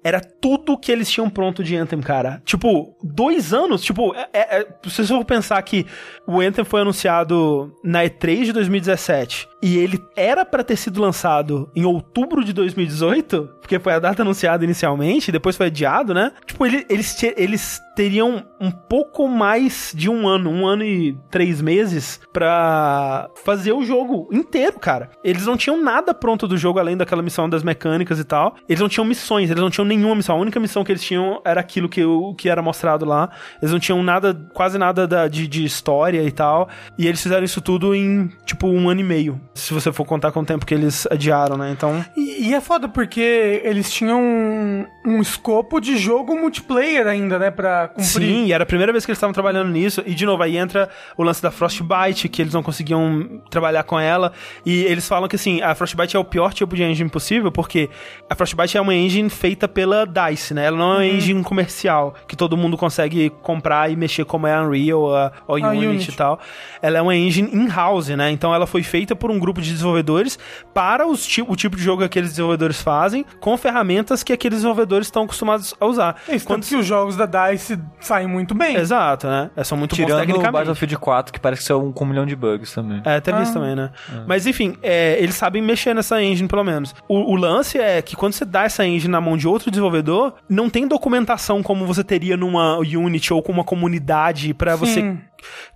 Speaker 1: era tudo que eles tinham pronto de Anthem, cara. Tipo, dois anos. Tipo, é, é, é, se você for pensar que o Anthem foi anunciado na E3 de 2017 e ele era pra ter sido lançado em outubro de 2018, porque foi a data anunciada inicialmente, depois foi adiado, né? Tipo, ele- eles, eles teriam um pouco mais de um ano, um ano e três meses pra fazer o jogo inteiro, cara. Eles não tinham nada pronto do jogo além daquela missão das mecânicas e tal. Eles não tinham missões, eles não tinham nenhuma missão. A única missão que eles tinham era aquilo que, o que era mostrado lá. Eles não tinham nada, quase nada da- de, de história e tal. E eles fizeram isso tudo em, tipo, um ano e meio. Se você for contar com o tempo que eles adiaram, né? Então.
Speaker 3: E, e é foda porque eles tinham um, um escopo de jogo multiplayer ainda, né? Pra cumprir.
Speaker 1: Sim, e era a primeira vez que eles estavam trabalhando nisso. E, de novo, aí entra o lance da Frostbite, que eles não conseguiam trabalhar com ela. E eles falam que, assim, a Frostbite é o pior tipo de engine possível, porque a Frostbite é uma engine feita pela DICE, né? Ela não é uma engine comercial, que todo mundo consegue comprar e mexer como é a Unreal, a, a Unity,
Speaker 3: Unity.
Speaker 1: e tal. Ela é uma engine in-house, né? Então ela foi feita por um grupo de desenvolvedores para os o tipo de jogo que aqueles desenvolvedores fazem, com ferramentas que aqueles desenvolvedores estão acostumados a usar.
Speaker 3: É isso, tanto que os jogos da DICE saem muito bem.
Speaker 1: Exato, né? É, São muito bons
Speaker 2: Tirando o
Speaker 1: tecnicamente.
Speaker 2: Battlefield 4, que parece que saiu com um milhão de bugs também.
Speaker 1: É, teve isso também, né? Mas enfim, é, eles sabem mexer nessa engine, pelo menos. O, o lance é que quando você dá essa engine na mão de outro desenvolvedor, não tem documentação como você teria numa Unity ou com uma comunidade pra você.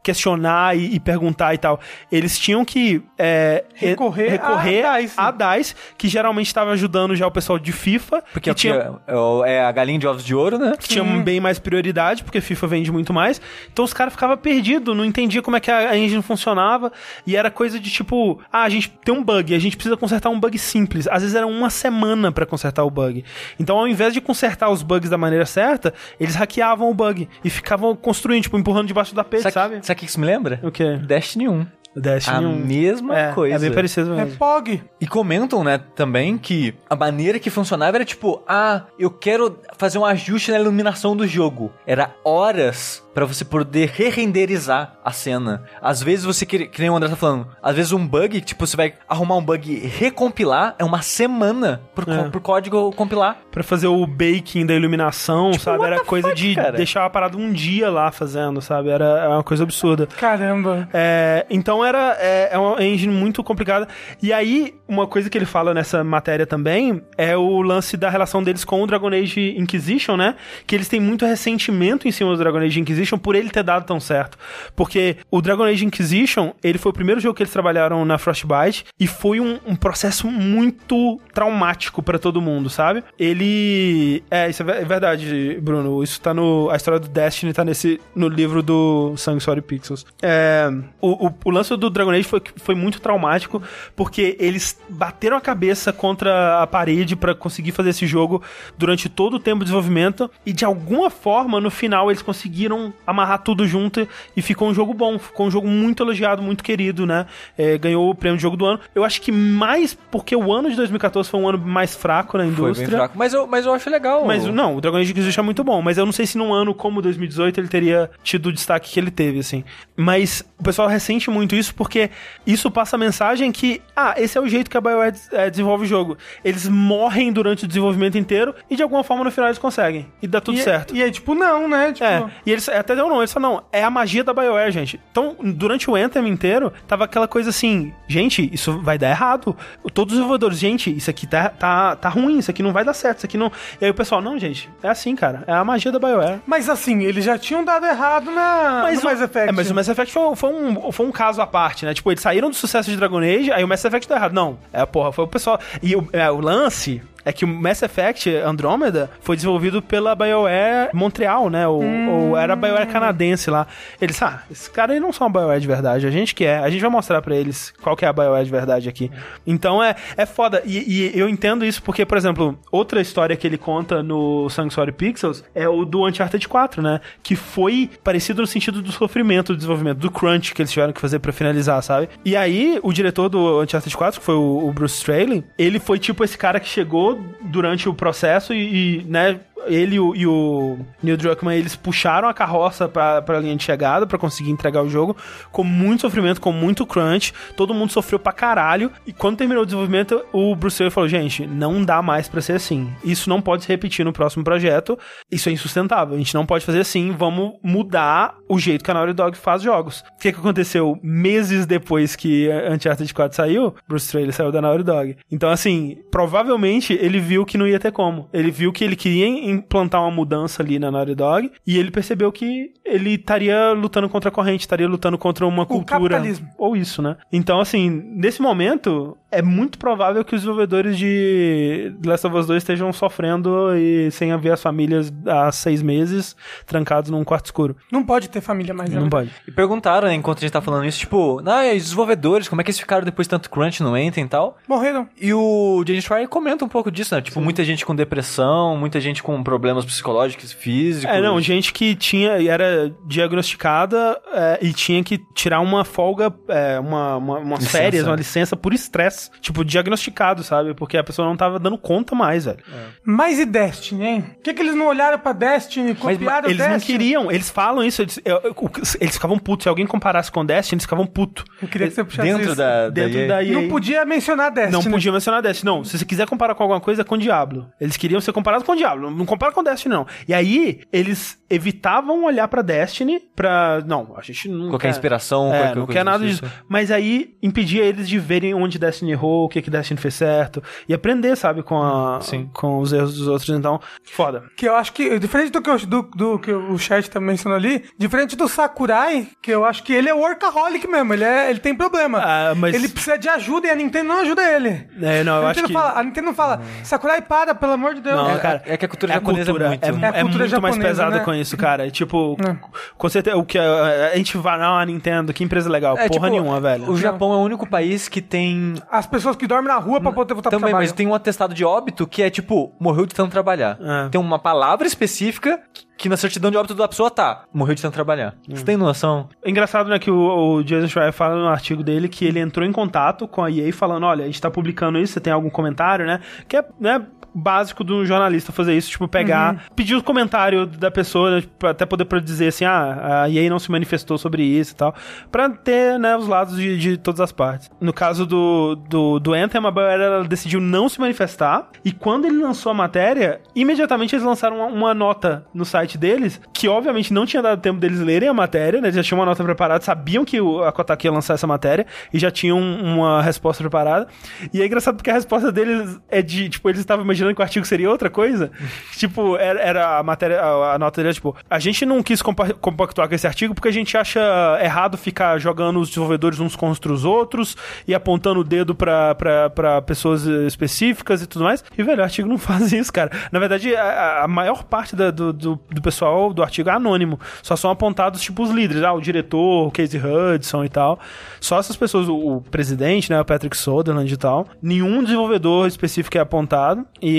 Speaker 1: Questionar e, e perguntar e tal. Eles tinham que é,
Speaker 3: Recorrer
Speaker 1: recorrer
Speaker 3: à DICE.
Speaker 1: à DICE, que geralmente estava ajudando já o pessoal de FIFA,
Speaker 2: Porque
Speaker 1: que tinha
Speaker 2: é, o- é a galinha de ovos de ouro, né?
Speaker 1: que tinha bem mais prioridade, porque FIFA vende muito mais. Então os caras ficavam perdidos, não entendia como é que a a engine funcionava. E era coisa de tipo, ah, a gente tem um bug, a gente precisa consertar um bug simples. Às vezes era uma semana pra consertar o bug. Então ao invés de consertar os bugs da maneira certa, eles hackeavam o bug e ficavam construindo, tipo, empurrando debaixo da tapete,
Speaker 2: Sabe,
Speaker 1: sabe?
Speaker 2: sabe o que isso me lembra?
Speaker 1: O quê?
Speaker 2: Destiny 1.
Speaker 1: Destiny
Speaker 2: A
Speaker 1: 1.
Speaker 2: mesma
Speaker 1: é,
Speaker 2: coisa.
Speaker 1: É bem parecido
Speaker 3: É
Speaker 1: mesmo.
Speaker 3: POG.
Speaker 2: E comentam, né, também que a maneira que funcionava era tipo, ah, eu quero fazer um ajuste na iluminação do jogo. Era horas pra você poder re-renderizar a cena. Às vezes você, que, que nem o André tá falando, às vezes um bug, tipo, você vai arrumar um bug e recompilar, é uma semana pro, co-
Speaker 1: É.
Speaker 2: pro código compilar.
Speaker 1: Pra fazer o baking da iluminação, sabe?
Speaker 2: what
Speaker 1: Era coisa
Speaker 2: fuck,
Speaker 1: de
Speaker 2: cara?
Speaker 1: deixar a parada um dia lá fazendo, sabe? Era era uma coisa absurda.
Speaker 3: Caramba.
Speaker 1: É, então era é, é uma engine muito complicada. E aí, uma coisa que ele fala nessa matéria também é o lance da relação deles com o Dragon Age Inquisition, né? Que eles têm muito ressentimento em cima do Dragon Age Inquisition por ele ter dado tão certo. Porque o Dragon Age Inquisition, ele foi o primeiro jogo que eles trabalharam na Frostbite e foi um, um processo muito traumático pra todo mundo, sabe? Ele. É, isso é é verdade, Bruno. Isso tá no. A história do Destiny tá nesse. no livro do Sangue Pixels. É, o, o, o lance do Dragon Age foi, foi muito traumático porque eles bateram a cabeça contra a parede pra conseguir fazer esse jogo durante todo o tempo de desenvolvimento e de alguma forma no final eles conseguiram amarrar tudo junto e ficou um jogo bom, ficou um jogo muito elogiado, muito querido, né? É, ganhou o prêmio de jogo do ano. Eu acho que mais porque o ano de 2014 foi um ano mais fraco na
Speaker 2: Foi
Speaker 1: indústria.
Speaker 2: bem fraco. Mas eu, mas eu acho legal.
Speaker 1: Mas não, o Dragon Age Inquisition é muito bom, mas eu não sei se num ano como 2018 ele teria tido o destaque que ele teve, assim. Mas o pessoal ressente muito isso porque isso passa a mensagem que, ah, esse é o jeito que a BioWare eh, desenvolve o jogo. Eles morrem durante o desenvolvimento inteiro e de alguma forma no final eles conseguem. E dá tudo
Speaker 3: e,
Speaker 1: certo.
Speaker 3: E é tipo, não, né? Tipo,
Speaker 1: É, e eles até deu não, eles falaram, não, é a magia da BioWare, gente. Então, durante o Anthem inteiro, tava aquela coisa assim, gente, isso vai dar errado. Todos os desenvolvedores, gente, isso aqui tá, tá, tá ruim, isso aqui não vai dar certo, isso aqui não... E aí o pessoal, não, gente, é assim, cara, é a magia da BioWare.
Speaker 3: Mas assim, eles já tinham dado errado na, no
Speaker 1: o-
Speaker 3: Mass Effect.
Speaker 1: É, mas o Mass Effect foi, foi um, foi um caso à parte, né? Tipo, eles saíram do sucesso de Dragon Age, aí o Mass Effect deu errado. Não, é, porra, foi o pessoal... E o, é, o lance... É que o Mass Effect Andromeda foi desenvolvido pela BioWare Montreal, né? Ou, ou era a BioWare canadense lá. Eles, ah, esses caras aí não são a BioWare de verdade, a gente que é. A gente vai mostrar pra eles qual que é a BioWare de verdade aqui. Então é, é foda. E, e eu entendo isso porque, por exemplo, outra história que ele conta no Sanctuary Pixels é o do Uncharted 4, né? Que foi parecido no sentido do sofrimento do desenvolvimento, do crunch que eles tiveram que fazer pra finalizar, sabe? E aí, o diretor do Uncharted 4, que foi o, o Bruce Straley, ele foi tipo esse cara que chegou durante o processo e, e, né, ele e o, e o Neil Druckmann, eles puxaram a carroça pra, pra linha de chegada pra conseguir entregar o jogo com muito sofrimento, com muito crunch. Todo mundo sofreu pra caralho. E quando terminou o desenvolvimento, o Bruce Straley falou: gente, não dá mais pra ser assim. Isso não pode se repetir no próximo projeto. Isso é insustentável. A gente não pode fazer assim. Vamos mudar o jeito que a Naughty Dog faz jogos. O que, que aconteceu meses depois que Uncharted 4 saiu? Bruce Straley saiu da Naughty Dog. Então, assim, provavelmente ele viu que não ia ter como. Ele viu que ele queria implantar uma mudança ali na Naughty Dog e ele percebeu que ele estaria lutando contra a corrente, estaria lutando contra uma cultura.
Speaker 3: capitalismo.
Speaker 1: Ou isso, né? Então, assim, nesse momento, é muito provável que os desenvolvedores de The Last of Us 2 estejam sofrendo e sem ver as famílias há seis meses, trancados num quarto escuro.
Speaker 3: Não pode ter família mais.
Speaker 1: Não
Speaker 3: né?
Speaker 1: pode.
Speaker 2: E perguntaram, né, enquanto a gente tá falando isso, tipo, ah, e os desenvolvedores, como é que eles ficaram depois de tanto crunch no Anthem e tal?
Speaker 3: Morreram.
Speaker 2: E o James Schreier comenta um pouco disso, né? Tipo, muita gente com depressão, muita gente com problemas psicológicos, físicos.
Speaker 1: É, não, gente que tinha, era diagnosticada é, e tinha que tirar uma folga, é, uma, uma, umas
Speaker 2: Licença.
Speaker 1: férias, uma licença por estresse tipo, diagnosticado, sabe? Porque a pessoa não tava dando conta mais, velho.
Speaker 3: Mas e Destiny, hein? Por que, que eles não olharam pra Destiny,
Speaker 1: Mas
Speaker 3: copiaram
Speaker 1: eles
Speaker 3: Destiny?
Speaker 1: não queriam, eles falam isso, eles, eu- eu- eles ficavam putos. Se alguém comparasse com Destiny, eles ficavam putos.
Speaker 3: Eu queria que você puxasse
Speaker 2: Dentro
Speaker 3: isso.
Speaker 2: da,
Speaker 1: Dentro
Speaker 2: EA.
Speaker 1: da EA.
Speaker 3: Não podia mencionar Destiny.
Speaker 1: Não podia mencionar Destiny. Não, se você quiser comparar com alguma coisa, é com Diablo. Eles queriam ser comparados com Diablo. Não compara com Destiny, não. E aí, eles evitavam olhar pra Destiny pra... Não, a gente não
Speaker 2: Qualquer
Speaker 1: quer...
Speaker 2: inspiração,
Speaker 1: É,
Speaker 2: qualquer
Speaker 1: não
Speaker 2: coisa
Speaker 1: quer nada disso.
Speaker 2: tipo.
Speaker 1: Mas aí, impedia eles de verem onde Destiny errou, o que que Destiny fez certo. E aprender, sabe, com, a,
Speaker 2: Sim.
Speaker 1: com os erros dos outros. Então, foda.
Speaker 3: Que eu acho que, diferente do que, eu- do, do que o chat também mencionou ali, diferente do Sakurai, que eu acho que ele é workaholic mesmo, ele, é, ele tem problema.
Speaker 1: Ah, mas-
Speaker 3: Ele precisa de ajuda e a Nintendo não ajuda ele.
Speaker 1: É, não, eu
Speaker 3: a,
Speaker 1: acho
Speaker 3: Nintendo
Speaker 1: que...
Speaker 3: fala, a Nintendo não fala, Sakurai, para, pelo amor de Deus.
Speaker 1: Não,
Speaker 3: É,
Speaker 1: cara,
Speaker 2: é que a cultura
Speaker 1: é
Speaker 2: japonesa é
Speaker 1: cultura,
Speaker 2: muito-
Speaker 1: É,
Speaker 3: É a
Speaker 1: é
Speaker 3: cultura
Speaker 1: muito mais pesada
Speaker 3: né?
Speaker 1: com isso, cara. E, tipo,
Speaker 3: É.
Speaker 1: com certeza, o que a, a gente vai na Nintendo, que empresa legal.
Speaker 2: É,
Speaker 1: Porra
Speaker 2: tipo,
Speaker 1: nenhuma, velho.
Speaker 2: O Japão é o único país que tem.
Speaker 3: As pessoas que dormem na rua pra poder voltar pro
Speaker 2: Também,
Speaker 3: trabalho.
Speaker 2: mas tem um atestado de óbito que é tipo, morreu de tanto trabalhar.
Speaker 1: É.
Speaker 2: Tem uma palavra específica que- que na certidão de óbito da pessoa tá. Morreu de tanto trabalhar.
Speaker 1: Hum.
Speaker 2: Você tem noção?
Speaker 1: É engraçado, né, que o, o Jason Schreier fala no artigo dele que ele entrou em contato com a EA falando, olha, a gente tá publicando isso, você tem algum comentário, né? Que é, né, básico de um jornalista fazer isso, tipo, pegar, pedir o comentário da pessoa, né, pra até poder dizer assim, ah, a EA não se manifestou sobre isso e tal, pra ter, né, os lados de, de todas as partes. No caso do, do, do Anthem, a BioWare, decidiu não se manifestar, e quando ele lançou a matéria, imediatamente eles lançaram uma, uma nota no site deles, que obviamente não tinha dado tempo deles lerem a matéria, né, eles já tinham uma nota preparada, sabiam que o- a Kotaku ia lançar essa matéria, e já tinham uma resposta preparada, e é engraçado porque a resposta deles é de, tipo, eles estavam imaginando que o artigo seria outra coisa, tipo, era, era a matéria, a, a nota dele, tipo, a gente não quis compa- compactuar com esse artigo porque a gente acha errado ficar jogando os desenvolvedores uns contra os outros e apontando o dedo pra, pra, pra pessoas específicas e tudo mais. E, velho, o artigo não faz isso, cara. Na verdade, a, a maior parte da- do, do, do pessoal do artigo é anônimo. Só são apontados, tipo, os líderes, ah, o diretor, o Casey Hudson e tal. Só essas pessoas, o, o presidente, né, o Patrick Soderland e tal. Nenhum desenvolvedor específico é apontado. E,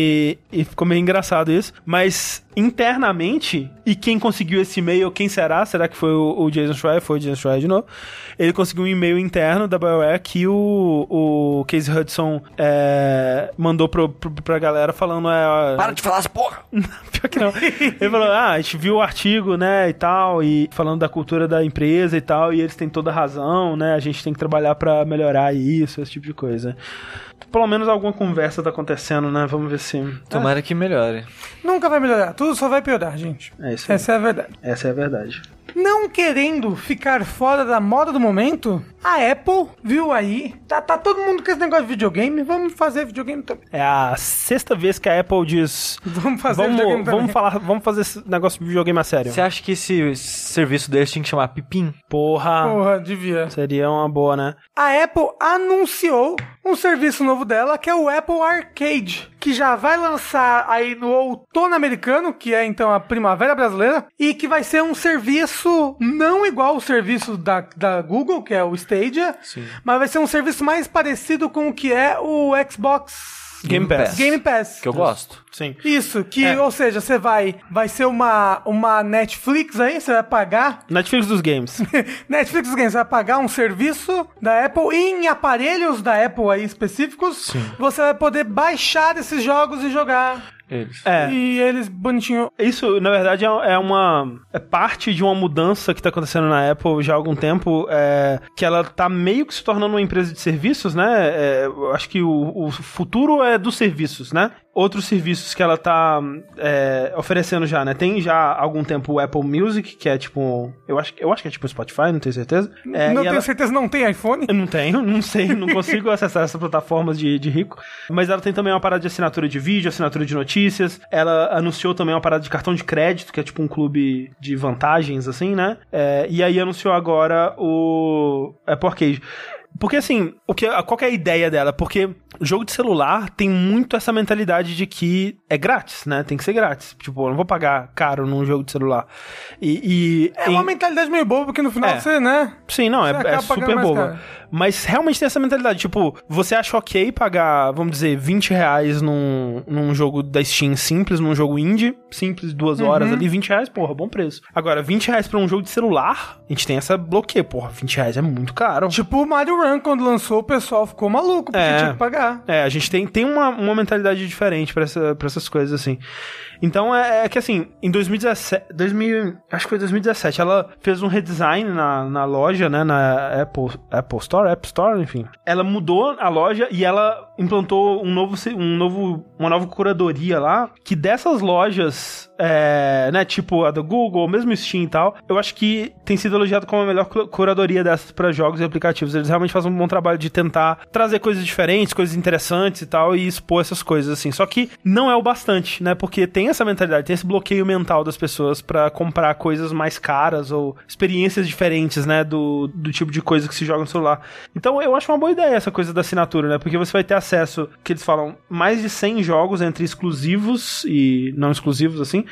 Speaker 1: e ficou meio engraçado isso. Mas internamente, e quem conseguiu esse e-mail, quem será? Será que foi o, o Jason Schreier? Foi o Jason Schreier de novo. Ele conseguiu um e-mail interno da BioWare que o, o Casey Hudson é, mandou pro, pro, pra galera falando... É,
Speaker 2: Para de falar essa porra!
Speaker 1: Pior que não. Ele falou, ah, a gente viu o artigo, né, e tal, e falando da cultura da empresa e tal, e eles têm toda a razão, né, a gente tem que trabalhar pra melhorar isso, esse tipo de coisa. Pelo menos alguma conversa tá acontecendo, né, vamos ver se...
Speaker 2: Tomara que melhore.
Speaker 3: Nunca vai melhorar, tudo só vai piorar, gente.
Speaker 1: É isso aí.
Speaker 3: Essa é a verdade.
Speaker 1: Essa é a verdade.
Speaker 3: Não querendo ficar fora da moda do momento, a Apple viu aí, tá, tá todo mundo com esse negócio de videogame, vamos fazer videogame também.
Speaker 1: É a sexta vez que a Apple diz...
Speaker 3: Vamos fazer videogame
Speaker 1: Vamos,
Speaker 3: também.
Speaker 1: vamos falar, vamos fazer esse negócio de videogame a sério.
Speaker 2: Você acha que esse serviço deles tinha que chamar Pipim?
Speaker 1: Porra,
Speaker 3: Porra, devia.
Speaker 1: seria uma boa, né?
Speaker 3: A Apple anunciou um serviço novo dela, que é o Apple Arcade, que já vai lançar aí no outono americano, que é então a primavera brasileira, e que vai ser um serviço não igual o serviço da, da Google, que é o Stadia, mas vai ser um serviço mais parecido com o que é o Xbox
Speaker 1: Game Pass.
Speaker 3: Game Pass.
Speaker 2: Que eu gosto.
Speaker 1: Sim.
Speaker 3: Isso, que,
Speaker 1: É.
Speaker 3: ou seja, você vai, vai ser uma, uma Netflix aí, você vai pagar
Speaker 1: Netflix dos games.
Speaker 3: Netflix Games vai pagar um serviço da Apple e em aparelhos da Apple aí específicos, você vai poder baixar esses jogos e jogar.
Speaker 2: Eles.
Speaker 1: É.
Speaker 3: E eles bonitinho.
Speaker 1: Isso, na verdade, é é uma. É parte de uma mudança que tá acontecendo na Apple já há algum tempo. É, que ela tá meio que se tornando uma empresa de serviços, né? É, eu acho que o, o futuro é dos serviços, né? Outros serviços que ela tá é, oferecendo já, né? Tem já há algum tempo o Apple Music, que é tipo. Eu acho, eu acho que é tipo Spotify, não tenho certeza. É,
Speaker 3: não tenho
Speaker 1: ela-
Speaker 3: certeza, não tem iPhone.
Speaker 1: eu não tenho, não sei, não consigo acessar essas plataformas de, de rico. Mas ela tem também uma parada de assinatura de vídeo, assinatura de notícias. Ela anunciou também uma parada de cartão de crédito, que é tipo um clube de vantagens, assim, né? É, e aí anunciou agora o Apple Arcade. Porque assim, o que, qual que é a ideia dela? Porque jogo de celular tem muito essa mentalidade de que é grátis, né? Tem que ser grátis. Tipo, eu não vou pagar caro num jogo de celular. E. e
Speaker 3: É
Speaker 1: em-
Speaker 3: uma mentalidade meio boba, porque no final
Speaker 1: É.
Speaker 3: você, né?
Speaker 1: Sim, não, é,
Speaker 3: Você
Speaker 1: é
Speaker 3: pagando
Speaker 1: super boba.
Speaker 3: caro.
Speaker 1: Mas realmente tem essa mentalidade. Tipo, você acha ok pagar, vamos dizer, 20 reais num, num jogo da Steam simples, num jogo indie, simples, duas horas
Speaker 3: Uhum.
Speaker 1: ali, 20 reais, porra, bom preço. Agora, 20 reais pra um jogo de celular, a gente tem essa bloqueio, porra, 20 reais é muito caro.
Speaker 3: Tipo o Mario Shadowrun, quando lançou, o pessoal ficou maluco, porque
Speaker 1: É.
Speaker 3: tinha que pagar.
Speaker 1: É, a gente tem, tem uma, uma mentalidade diferente pra, essa, pra essas coisas, assim. Então é, é que assim, em 2017, 2000, acho que foi 2017, ela fez um redesign na, na loja, né, na Apple, Apple Store, App Store, enfim. Ela mudou a loja e ela implantou um novo, um novo, uma nova curadoria lá, que dessas lojas, é, né, tipo a do Google, mesmo Steam e tal, eu acho que tem sido elogiado como a melhor cu- curadoria dessas pra jogos e aplicativos. Eles realmente fazem um bom trabalho de tentar trazer coisas diferentes, coisas interessantes e tal, e expor essas coisas, assim. Só que não é o bastante, né? Porque tem essa mentalidade, tem esse bloqueio mental das pessoas pra comprar coisas mais caras ou experiências diferentes, né? Do, do tipo de coisa que se joga no celular. Então eu acho uma boa ideia essa coisa da assinatura, né? Porque você vai ter acesso, que eles falam, mais de 100 jogos entre exclusivos e não exclusivos, assim.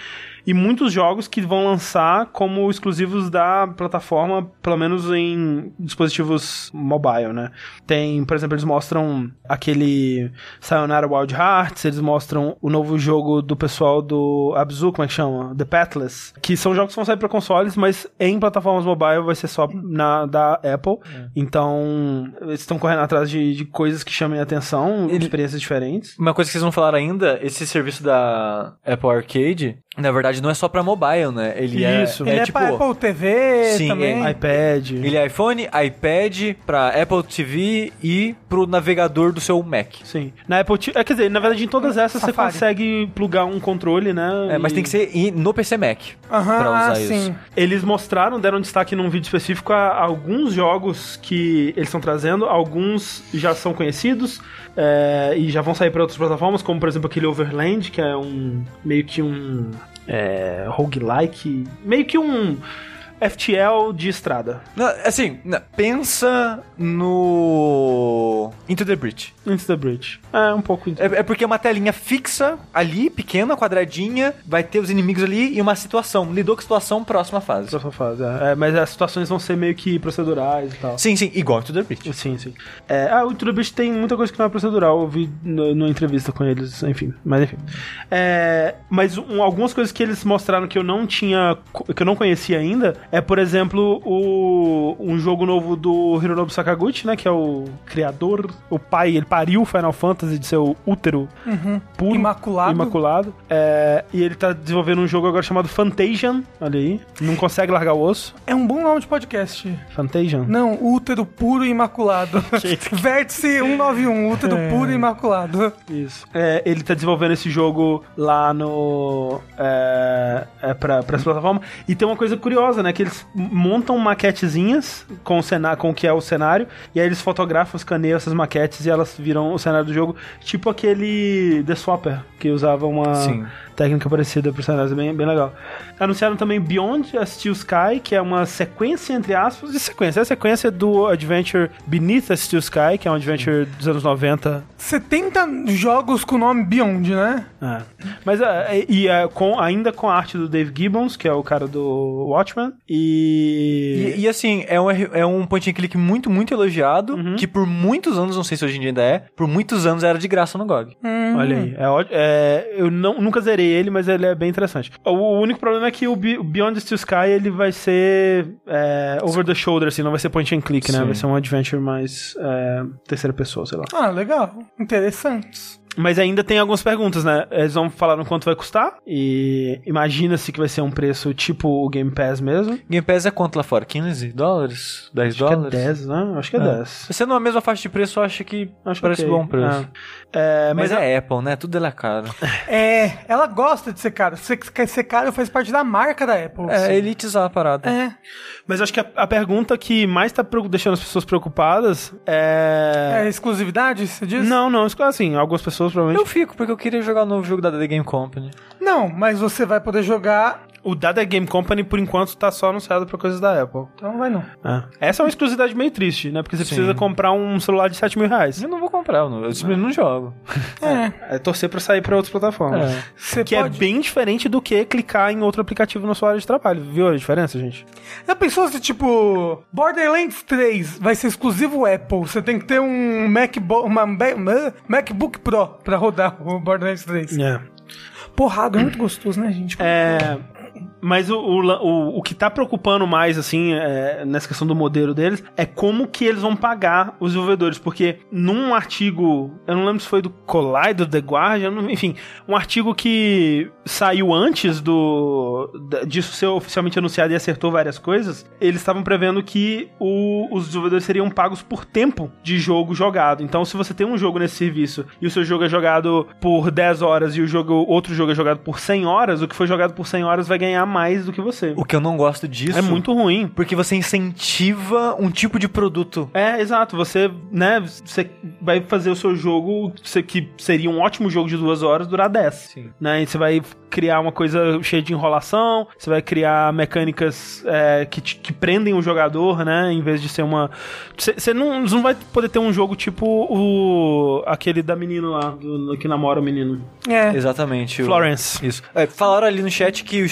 Speaker 1: E muitos jogos que vão lançar como exclusivos da plataforma, pelo menos em dispositivos mobile, né? Tem, por exemplo, eles mostram aquele Sayonara Wild Hearts, eles mostram o novo jogo do pessoal do Abzu, como é que chama? The Pathless, que são jogos que vão sair para consoles, mas em plataformas mobile vai ser só na da Apple. Então, eles estão correndo atrás de, de coisas que chamem a atenção,
Speaker 2: Ele-
Speaker 1: experiências diferentes.
Speaker 2: Uma coisa que vocês não falaram ainda, esse serviço da Apple Arcade, na verdade não é só pra mobile, né? Ele
Speaker 1: Isso.
Speaker 2: é,
Speaker 3: Ele é,
Speaker 2: tipo,
Speaker 3: pra Apple TV
Speaker 2: Sim,
Speaker 3: também.
Speaker 2: é
Speaker 1: iPad.
Speaker 2: ele é iPhone, iPad, pra Apple TV e pro navegador do seu Mac.
Speaker 1: Sim. Na Apple TV, é, quer dizer, na verdade, em todas essas
Speaker 3: Safari.
Speaker 1: você consegue plugar um controle, né?
Speaker 2: É, mas
Speaker 1: e-
Speaker 2: tem que ser no PC Mac
Speaker 3: Aham,
Speaker 2: pra usar
Speaker 3: ah,
Speaker 2: isso.
Speaker 3: sim.
Speaker 1: Eles mostraram, deram destaque num vídeo específico a alguns jogos que eles estão trazendo, alguns já são conhecidos é, e já vão sair para outras plataformas, como por exemplo aquele Overland, que é um meio que um é, roguelike, meio que um FTL de estrada.
Speaker 2: Não, assim, pensa no Into the Breach.
Speaker 1: Into the Bridge. É, um pouco.
Speaker 2: É, é porque é uma telinha fixa ali, pequena, quadradinha, vai ter os inimigos ali e uma situação. Lidou com a situação, próxima fase.
Speaker 1: Próxima fase, é. É, mas as situações vão ser meio que procedurais e tal.
Speaker 2: Sim, sim, igual Into the Breach.
Speaker 1: Sim, sim. É, ah, o Into the Breach tem muita coisa que não é procedural. Eu vi numa entrevista com eles, enfim. Mas enfim. É, mas um- algumas coisas que eles mostraram que eu não tinha. que eu não conhecia ainda é, por exemplo, o, um jogo novo do Hironobu Sakaguchi, né? Que é o criador, o pai, ele pariu o Final Fantasy de seu útero puro.
Speaker 3: Imaculado.
Speaker 1: Imaculado. É, e ele tá desenvolvendo um jogo agora chamado Fantasian. Olha aí. Não consegue largar o osso.
Speaker 3: É um bom nome de podcast.
Speaker 1: Fantasian.
Speaker 3: Não, útero puro e imaculado. Vértice 191, útero puro e imaculado.
Speaker 1: Isso. É, ele tá desenvolvendo esse jogo lá no. É, é pra, pra essa plataforma. E tem uma coisa curiosa, né? Que eles montam maquetezinhas com o, com o que é o cenário. E aí eles fotografam, escaneiam essas maquetes e elas viram o cenário do jogo. Tipo aquele The Swapper, que usava uma
Speaker 2: Sim.
Speaker 1: Técnica parecida pro cenário. É bem, bem legal. Anunciaram também Beyond a Steel Sky, que é uma sequência, entre aspas, de sequência. É a sequência do Adventure Beneath a Steel Sky, que é um adventure dos anos 90
Speaker 3: 70 jogos com o nome Beyond, né?
Speaker 1: é. Mas é, e é, com, ainda com a arte do Dave Gibbons, que é o cara do Watchmen. E.
Speaker 2: E, e, assim, é um, é um point and click muito, muito elogiado,
Speaker 1: Uhum.
Speaker 2: que por muitos anos, não sei se hoje em dia ainda é, por muitos anos era de graça no GOG.
Speaker 1: Olha aí. É, é, eu não, nunca zerei ele, mas ele é bem interessante. O, o único problema é que o, Be- o Beyond the Steel Sky ele vai ser é, over the shoulder, assim, não vai ser point and click, né?
Speaker 2: Sim.
Speaker 1: Vai ser um adventure mais é, terceira pessoa, sei lá.
Speaker 3: Ah, legal. Interessantes.
Speaker 1: Mas ainda tem algumas perguntas, né? Eles vão falar no quanto vai custar. E imagina-se que vai ser um preço tipo o Game Pass mesmo.
Speaker 2: Game Pass é quanto lá fora? 15 dólares? 10
Speaker 1: Acho que é
Speaker 2: dólares?
Speaker 1: 10, né? Acho que é,
Speaker 2: É.
Speaker 1: 10.
Speaker 2: Sendo a mesma faixa de preço, eu acho que
Speaker 1: Acho
Speaker 2: parece
Speaker 1: ok.
Speaker 2: bom preço.
Speaker 1: É. É,
Speaker 2: Mas,
Speaker 1: mas,
Speaker 2: é Apple, né? Tudo ela é caro.
Speaker 3: É, ela gosta de ser cara. Se quer ser caro, faz parte da marca da Apple.
Speaker 2: É elitizar a parada.
Speaker 3: É,
Speaker 1: mas acho que a, a pergunta que mais tá deixando as pessoas preocupadas é.
Speaker 3: é exclusividade, você diz?
Speaker 1: Não, não, isso- assim, algumas pessoas
Speaker 2: Eu
Speaker 1: provavelmente.
Speaker 2: fico, porque eu queria jogar o novo jogo da The Game Company.
Speaker 3: Não, mas você vai poder jogar,
Speaker 1: O Data Game Company, por enquanto, tá só anunciado pra coisas da Apple.
Speaker 3: então não vai não.
Speaker 1: É. Essa é uma exclusividade meio triste, né? Porque você
Speaker 2: Sim.
Speaker 1: precisa comprar um celular de 7 mil reais.
Speaker 2: Eu não comprar, eu, não- eu simplesmente não jogo.
Speaker 3: É,
Speaker 1: É torcer pra sair pra outras plataformas.
Speaker 2: É.
Speaker 1: Que
Speaker 3: pode...
Speaker 1: é bem diferente do que clicar em outro aplicativo na sua área de trabalho. Viu a diferença, gente?
Speaker 3: Já pensou se, tipo, Borderlands 3 vai ser exclusivo Apple? Você tem que ter um MacBook, uma, Ma- Ma- MacBook Pro pra rodar o Borderlands 3.
Speaker 1: É.
Speaker 3: porrada, é muito gostoso, né, gente?
Speaker 1: É. Mas o, o, o, o que tá preocupando mais, assim, é, nessa questão do modelo deles, é como que eles vão pagar os desenvolvedores. Porque num artigo, eu não lembro se foi do Collider, do The Guardian, enfim, um artigo que saiu antes do disso ser oficialmente anunciado e acertou várias coisas, eles estavam prevendo que o, os desenvolvedores seriam pagos por tempo de jogo jogado. Então, se você tem um jogo nesse serviço e o seu jogo é jogado por 10 horas e o jogo outro jogo é jogado por 100 horas, o que foi jogado por 100 horas vai ganhar mais do que você.
Speaker 2: O que eu não gosto disso.
Speaker 1: É muito ruim.
Speaker 2: Porque você incentiva um tipo de produto.
Speaker 1: É, exato. Você, né, você vai fazer o seu jogo, que seria um ótimo jogo de duas horas, durar 10. Sim. Né? E você vai criar uma coisa cheia de enrolação, você vai criar mecânicas é, que, que prendem o jogador, né? Em vez de ser uma. Você não, não vai poder ter um jogo tipo o. aquele da menina lá, do, que namora o menino.
Speaker 2: É. Exatamente.
Speaker 1: Florence.
Speaker 2: O, isso. É, falaram ali no chat que o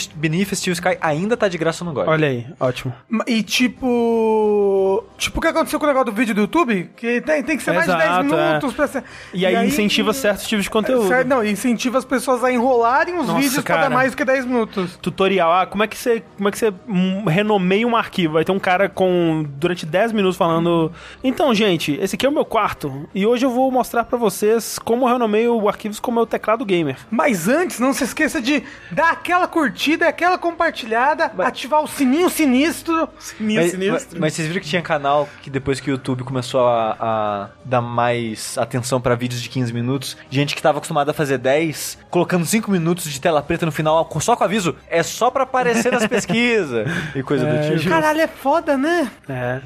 Speaker 2: Beneath Steel Sky ainda tá de graça no GOG.
Speaker 1: Olha aí, ótimo.
Speaker 3: E tipo. Tipo o que aconteceu com o negócio do vídeo do YouTube? Que tem, tem que ser mais
Speaker 1: Exato,
Speaker 3: de 10
Speaker 1: é.
Speaker 3: minutos pra ser.
Speaker 1: E, aí, incentiva certos tipos de conteúdo.
Speaker 3: Certo, não, incentiva as pessoas a enrolarem os
Speaker 1: Nossa,
Speaker 3: vídeos pra
Speaker 1: cara.
Speaker 3: dar mais do que 10 minutos.
Speaker 1: Tutorial, ah, como é que você, como é que você hum, renomeia um arquivo? Vai ter um cara com durante 10 minutos falando: "Então, gente, esse aqui é o meu quarto e hoje eu vou mostrar pra vocês como eu renomeio arquivos com o meu teclado gamer".
Speaker 3: Mas antes, não se esqueça de dar aquela curtida, aquela compartilhada, ativar o sininho sinistro.
Speaker 1: Sininho
Speaker 2: Mas, mas, mas vocês viram que tinha canal que depois que o YouTube começou a, a dar mais atenção pra vídeos de 15 minutos, gente que tava acostumada a fazer 10, colocando 5 minutos de tela preta no final, só com aviso, é só pra aparecer nas pesquisas e coisa do tipo.
Speaker 3: Caralho, é foda, né?
Speaker 1: É.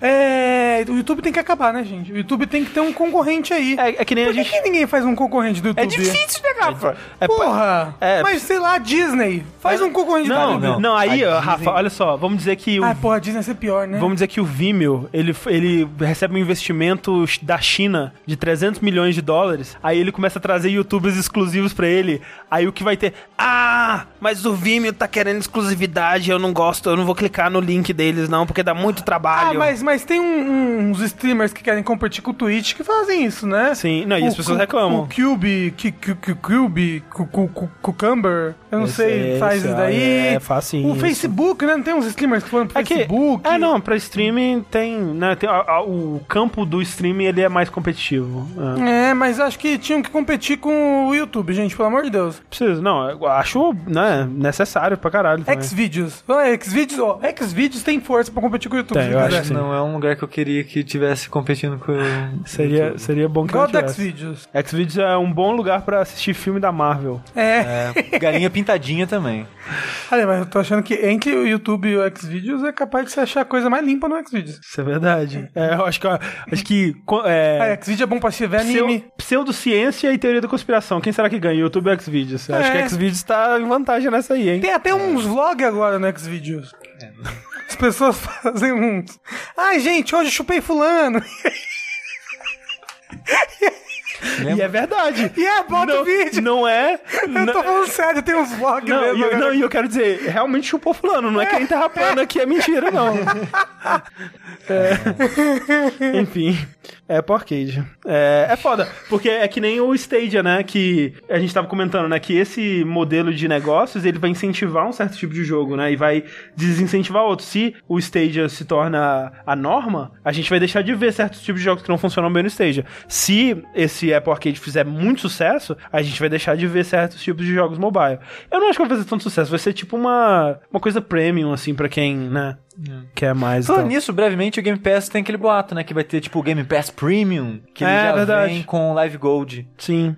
Speaker 3: É. O YouTube tem que acabar, né, gente? O YouTube tem que ter um concorrente aí.
Speaker 1: É, é que nem
Speaker 3: Por
Speaker 1: a
Speaker 3: que,
Speaker 1: gente
Speaker 3: que ninguém faz um concorrente do YouTube?
Speaker 2: É difícil, né, Rafa?
Speaker 1: é,
Speaker 3: Porra!
Speaker 1: É.
Speaker 3: Mas sei lá, Disney. Faz um concorrente
Speaker 1: não,
Speaker 3: do
Speaker 1: não,
Speaker 3: YouTube.
Speaker 1: não, aí,
Speaker 2: A
Speaker 1: ó, Rafa,
Speaker 2: Disney-
Speaker 1: olha só, vamos dizer que o
Speaker 3: Ah, porra, a Disney ser pior, né?
Speaker 1: Vamos dizer que o Vimeo, ele, ele recebe um investimento da China de 300 milhões de dólares, aí ele começa a trazer youtubers exclusivos pra ele, aí o que vai ter, ah, mas o Vimeo tá querendo exclusividade, eu não gosto, eu não vou clicar no link deles não, porque dá muito
Speaker 3: Ah,
Speaker 1: trabalho.
Speaker 3: mas, mas tem um- uns streamers que querem competir com o Twitch que fazem isso, né?
Speaker 1: Sim, não, e as
Speaker 3: O-
Speaker 1: pessoas
Speaker 3: o-
Speaker 1: reclamam.
Speaker 3: O Cube, Cu- Cu- Cu- Cube, Cu- Cu- Cu- Cucumber, eu não
Speaker 1: Esse-
Speaker 3: sei, faz isso daí.
Speaker 1: aí é facinho
Speaker 3: O
Speaker 1: isso.
Speaker 3: Facebook, né? Não tem uns streamers que foram pro
Speaker 1: É que,
Speaker 3: Facebook.
Speaker 1: é, não, pra streaming tem, né, tem a- a- o campo do streaming ele é mais competitivo. É.
Speaker 3: É, mas acho que tinham que competir com o YouTube, gente, pelo amor de Deus.
Speaker 1: Precisa, não, eu acho, né, necessário pra caralho.
Speaker 3: Xvideos. Ah, Xvideos, ó, Xvideos tem força pra competir com o YouTube.
Speaker 1: Tem, eu acho que sim.
Speaker 2: Não é um lugar que eu queria que tivesse competindo com.
Speaker 1: Seria, seria bom que
Speaker 3: Igual do
Speaker 1: tivesse.
Speaker 3: Xvideos.
Speaker 1: Xvideos é um bom lugar pra assistir filme da Marvel.
Speaker 3: É.
Speaker 2: É, galinha pintadinha também.
Speaker 3: Olha, mas eu tô achando que entre o YouTube e o Xvideos é capaz de você achar a coisa mais limpa no Xvideos.
Speaker 1: Isso é verdade. É, eu acho que, acho que é,
Speaker 3: Ah, Xvideos é bom pra se ver anime.
Speaker 1: pseu- pseudociência e teoria da conspiração. Quem será que ganha? YouTube ou Xvideos? Eu Acho
Speaker 3: É.
Speaker 1: que Xvideos tá em vantagem nessa aí, hein?
Speaker 3: Tem até uns vlogs agora no Xvideos. As pessoas fazem uns. Ai, gente, hoje chupei fulano.
Speaker 1: E é verdade.
Speaker 3: E é, bota
Speaker 1: não,
Speaker 3: o vídeo.
Speaker 1: Não é...
Speaker 3: Eu
Speaker 1: não-
Speaker 3: tô falando sério, tem uns vlogs
Speaker 1: Não,
Speaker 3: mesmo.
Speaker 1: e eu, não, e eu quero dizer, realmente chupou fulano, não é que a Terra plana aqui é mentira, não. É. Enfim, é pro arcade. É, é foda, porque é que nem o Stadia, né, que a gente tava comentando, né, que esse modelo de negócios, ele vai incentivar um certo tipo de jogo, né, e vai desincentivar outro. Se o Stadia se torna a norma, a gente vai deixar de ver certos tipos de jogos que não funcionam bem no Stadia. Se esse Apple Arcade fizer muito sucesso, a gente vai deixar de ver certos tipos de jogos mobile. Eu não acho que vai fazer tanto sucesso, vai ser tipo uma, uma coisa premium, assim, pra quem, né, quer mais.
Speaker 2: Falando
Speaker 1: então.
Speaker 2: nisso, brevemente o Game Pass tem aquele boato, né? Que vai ter tipo o Game Pass Premium, que ele
Speaker 1: É,
Speaker 2: já
Speaker 1: verdade.
Speaker 2: vem com Live Gold.
Speaker 1: Sim,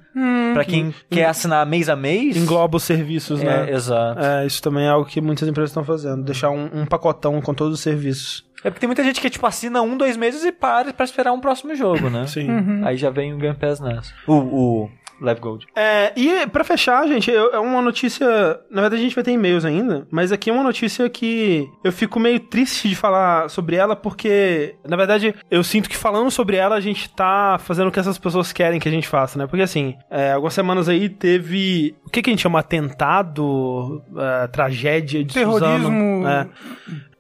Speaker 2: Pra quem quer assinar mês a mês.
Speaker 1: engloba os serviços, né?
Speaker 2: É, exato.
Speaker 1: É, isso também é algo que muitas empresas estão fazendo. Deixar um, um pacotão com todos os serviços.
Speaker 2: É porque tem muita gente que tipo assina um, dois meses e para pra esperar um próximo jogo, né?
Speaker 1: Sim.
Speaker 2: Aí já vem o Game Pass nessa. O, o Live Gold.
Speaker 1: É, e pra fechar, gente, é uma notícia. Na verdade, a gente vai ter e-mails ainda, mas aqui é uma notícia que eu fico meio triste de falar sobre ela, porque, na verdade, eu sinto que falando sobre ela, a gente tá fazendo o que essas pessoas querem que a gente faça, né? Porque, assim, é, algumas semanas aí teve. O que, que a gente chama? Atentado, é, tragédia de
Speaker 3: Terrorismo.
Speaker 1: Suzano. É.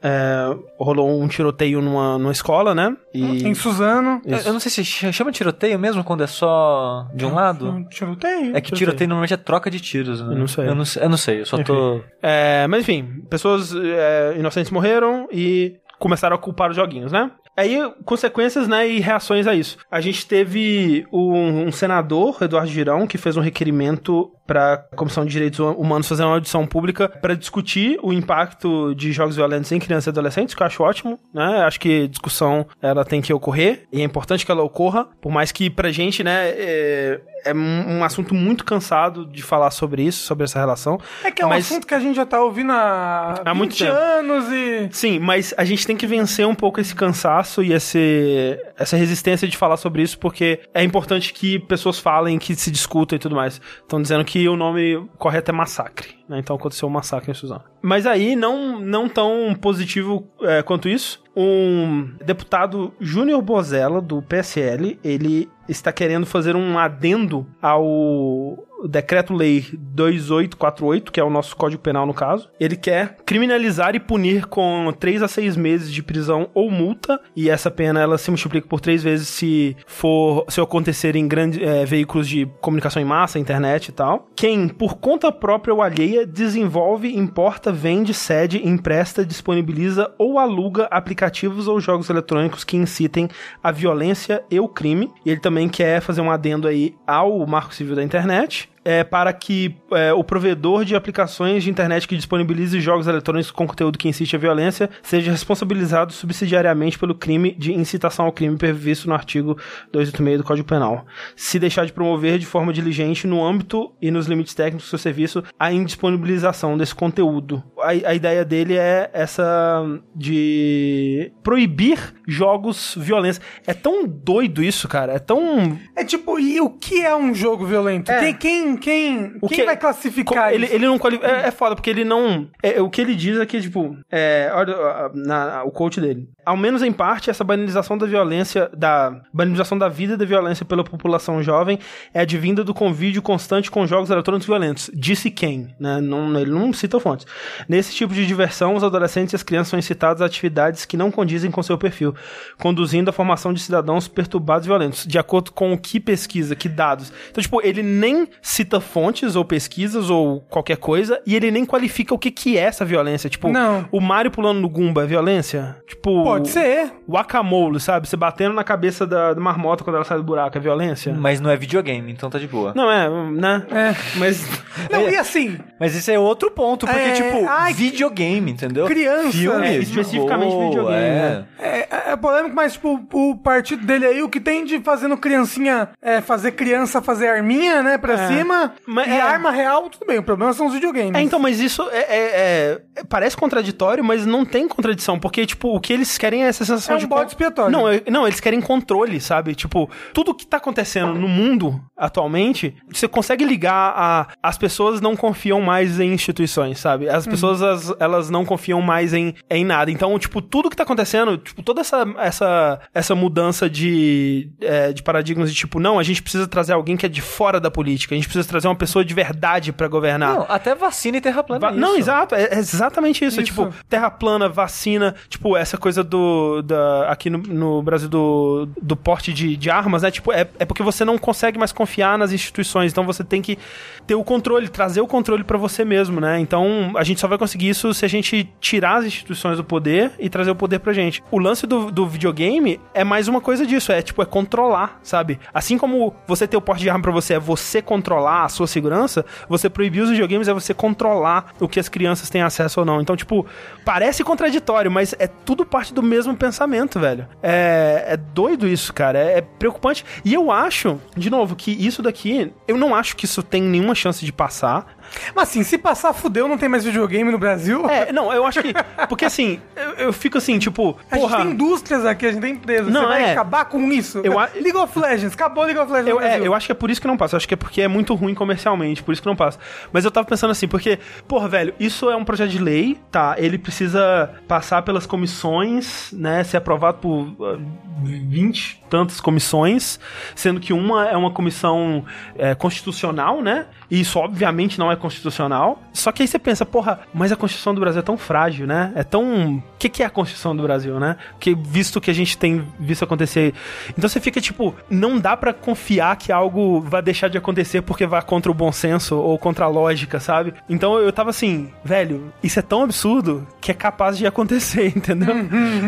Speaker 1: é, rolou um tiroteio numa, numa escola, né? E
Speaker 3: Em Suzano.
Speaker 2: Eu, eu não sei se ch- chama tiroteio mesmo quando é só de um lado.
Speaker 3: Um tiroteio.
Speaker 2: É que tiroteio normalmente é troca de tiros, né?
Speaker 1: Eu não sei.
Speaker 2: Eu não, eu não sei, eu só tô.
Speaker 1: É, mas enfim, pessoas é, inocentes morreram e começaram a culpar os joguinhos, né? Aí, consequências, né, e reações a isso. A gente teve um, um senador, Eduardo Girão, que fez um requerimento para a Comissão de Direitos Humanos fazer uma audição pública para discutir o impacto de jogos violentos em crianças e adolescentes, que eu acho ótimo, né? Acho que discussão ela tem que ocorrer e é importante que ela ocorra, por mais que pra gente, né, é, é um assunto muito cansado de falar sobre isso, sobre essa relação.
Speaker 3: É que é um assunto que a gente já tá ouvindo há,
Speaker 1: Há
Speaker 3: 20
Speaker 1: muito tempo.
Speaker 3: anos e.
Speaker 1: Sim, mas a gente tem que vencer um pouco esse cansaço e esse, essa resistência de falar sobre isso, porque é importante que pessoas falem, que se discutam e tudo mais. Estão dizendo que o nome correto é massacre, né? Então aconteceu um massacre em Suzano. Mas aí, não, não tão positivo é, quanto isso, um deputado Júnior Bozella, do PSL, ele está querendo fazer um adendo ao decreto-lei 2848, que é o nosso Código Penal no caso. Ele quer criminalizar e punir com 3 a 6 meses de prisão ou multa, e essa pena ela se multiplica por três vezes se for se acontecer em grandes eh, veículos de comunicação em massa, internet e tal. Quem, por conta própria ou alheia, desenvolve, importa, vende, cede, empresta, disponibiliza ou aluga aplicativos ou jogos eletrônicos que incitem a violência e o crime. E ele também quer fazer um adendo aí ao Marco Civil da Internet. É para que é, o provedor de aplicações de internet que disponibilize jogos eletrônicos com conteúdo que incite a violência seja responsabilizado subsidiariamente pelo crime de incitação ao crime previsto no artigo 286 do Código Penal. Se deixar de promover de forma diligente no âmbito e nos limites técnicos do seu serviço a indisponibilização desse conteúdo. A, a ideia dele é essa de proibir jogos violentos. É tão doido isso, cara. É tão
Speaker 3: É tipo, e o que é um jogo violento?
Speaker 1: É.
Speaker 3: Quem, quem, quem,
Speaker 1: O
Speaker 3: quem
Speaker 1: que-
Speaker 3: vai classificar
Speaker 1: ele,
Speaker 3: isso?
Speaker 1: ele não quali- é, é foda, porque ele não. é, o que ele diz é que, tipo, é, olha na, o coach dele. Ao menos em parte, essa banalização da violência, da banalização da vida e da violência pela população jovem é advinda do convívio constante com jogos eletrônicos violentos. Disse quem, né? Não, ele não cita fontes. Nesse tipo de diversão, os adolescentes e as crianças são incitados a atividades que não condizem com seu perfil, conduzindo à formação de cidadãos perturbados e violentos, de acordo com o que pesquisa, que dados. Então, tipo, ele nem cita fontes ou pesquisas ou qualquer coisa, e ele nem qualifica o que, que é essa violência. Tipo,
Speaker 3: Não.
Speaker 1: o Mario pulando no Goomba é violência? Tipo,
Speaker 3: Pode ser.
Speaker 1: o Akamole, sabe? Você batendo na cabeça da, da marmota quando ela sai do buraco é violência?
Speaker 2: Mas não é videogame, então tá de boa.
Speaker 1: Não, é, né?
Speaker 3: É.
Speaker 1: Mas.
Speaker 3: Não, e assim,
Speaker 2: Mas isso é outro ponto, porque,
Speaker 3: É,
Speaker 2: tipo,
Speaker 3: ai,
Speaker 2: videogame, entendeu?
Speaker 3: criança.
Speaker 2: Filmes,
Speaker 1: É, especificamente
Speaker 2: boa,
Speaker 1: videogame,
Speaker 2: é.
Speaker 1: né?
Speaker 3: é, é polêmico, mas tipo, o partido dele aí, o que tem de fazendo criancinha, é fazer criança fazer arminha, né, pra
Speaker 1: É.
Speaker 3: cima,
Speaker 1: Mas
Speaker 3: e
Speaker 1: é.
Speaker 3: arma real, tudo bem, o problema são os videogames.
Speaker 1: É, então, mas isso é, é- é- parece contraditório, mas não tem contradição, porque, tipo, o que eles querem é essa sensação
Speaker 3: É um
Speaker 1: de...
Speaker 3: bode expiatório.
Speaker 1: Não, é- não, eles querem controle, sabe? Tipo, tudo que tá acontecendo no mundo atualmente, você consegue ligar a... As pessoas não confiam mais em instituições, sabe? As
Speaker 3: Uhum.
Speaker 1: pessoas, as- elas não confiam mais em, em nada. Então, tipo, tudo que tá acontecendo, tipo, toda essa, essa, essa mudança de, é, de paradigmas de, tipo, não, a gente precisa trazer alguém que é de fora da política, a gente precisa trazer uma pessoa de verdade pra governar.
Speaker 2: Não, até vacina e terra plana
Speaker 1: Va-
Speaker 2: é.
Speaker 1: Não, exato, é, é exatamente isso.
Speaker 3: Isso.
Speaker 1: Tipo, terra plana, vacina, tipo, essa coisa do. Da, aqui no, no Brasil do, do porte de, de armas, né? Tipo, é, é porque você não consegue mais confiar nas instituições. Então você tem que ter o controle, trazer o controle pra você mesmo, né? Então a gente só vai conseguir isso se a gente tirar as instituições do poder e trazer o poder pra gente. O lance do, do videogame é mais uma coisa disso, é tipo, é controlar, sabe? Assim como você ter o porte de arma pra você é você controlar a sua segurança, você proibir os videogames é você controlar o que as crianças têm acesso ou não. Então, tipo, parece contraditório, mas é tudo parte do mesmo pensamento, velho. É, é doido isso, cara. É, é preocupante. E eu acho, de novo, que isso daqui, eu não acho que isso tem nenhuma chance de passar.
Speaker 3: Mas assim, se passar fudeu, não tem mais videogame no Brasil.
Speaker 1: É, não, eu acho que. Porque assim, eu, eu fico assim, tipo,
Speaker 3: A gente
Speaker 1: porra.
Speaker 3: tem indústrias aqui, a gente tem empresas.
Speaker 1: Não,
Speaker 3: Você vai
Speaker 1: é.
Speaker 3: acabar com isso?
Speaker 1: Eu
Speaker 3: League of Legends, acabou League of Legends
Speaker 1: Eu, é, eu acho que é por isso que não passa. Eu acho que é porque é muito ruim comercialmente, por isso que não passa. Mas eu tava pensando assim, porque, porra, velho, isso é um projeto de lei, tá? Ele precisa passar pelas comissões, né? Ser aprovado por ah, 20 tantas comissões, sendo que uma é uma comissão é, constitucional, né? E isso, obviamente, não é constitucional. Só que aí você pensa, porra, mas a Constituição do Brasil é tão frágil, né? É tão que, que é a Constituição do Brasil, né? Que visto que a gente tem visto acontecer. Então você fica tipo, não dá para confiar que algo vai deixar de acontecer porque vai contra o bom senso ou contra a lógica, sabe? Então eu tava assim, velho, isso é tão absurdo que é capaz de acontecer, entendeu?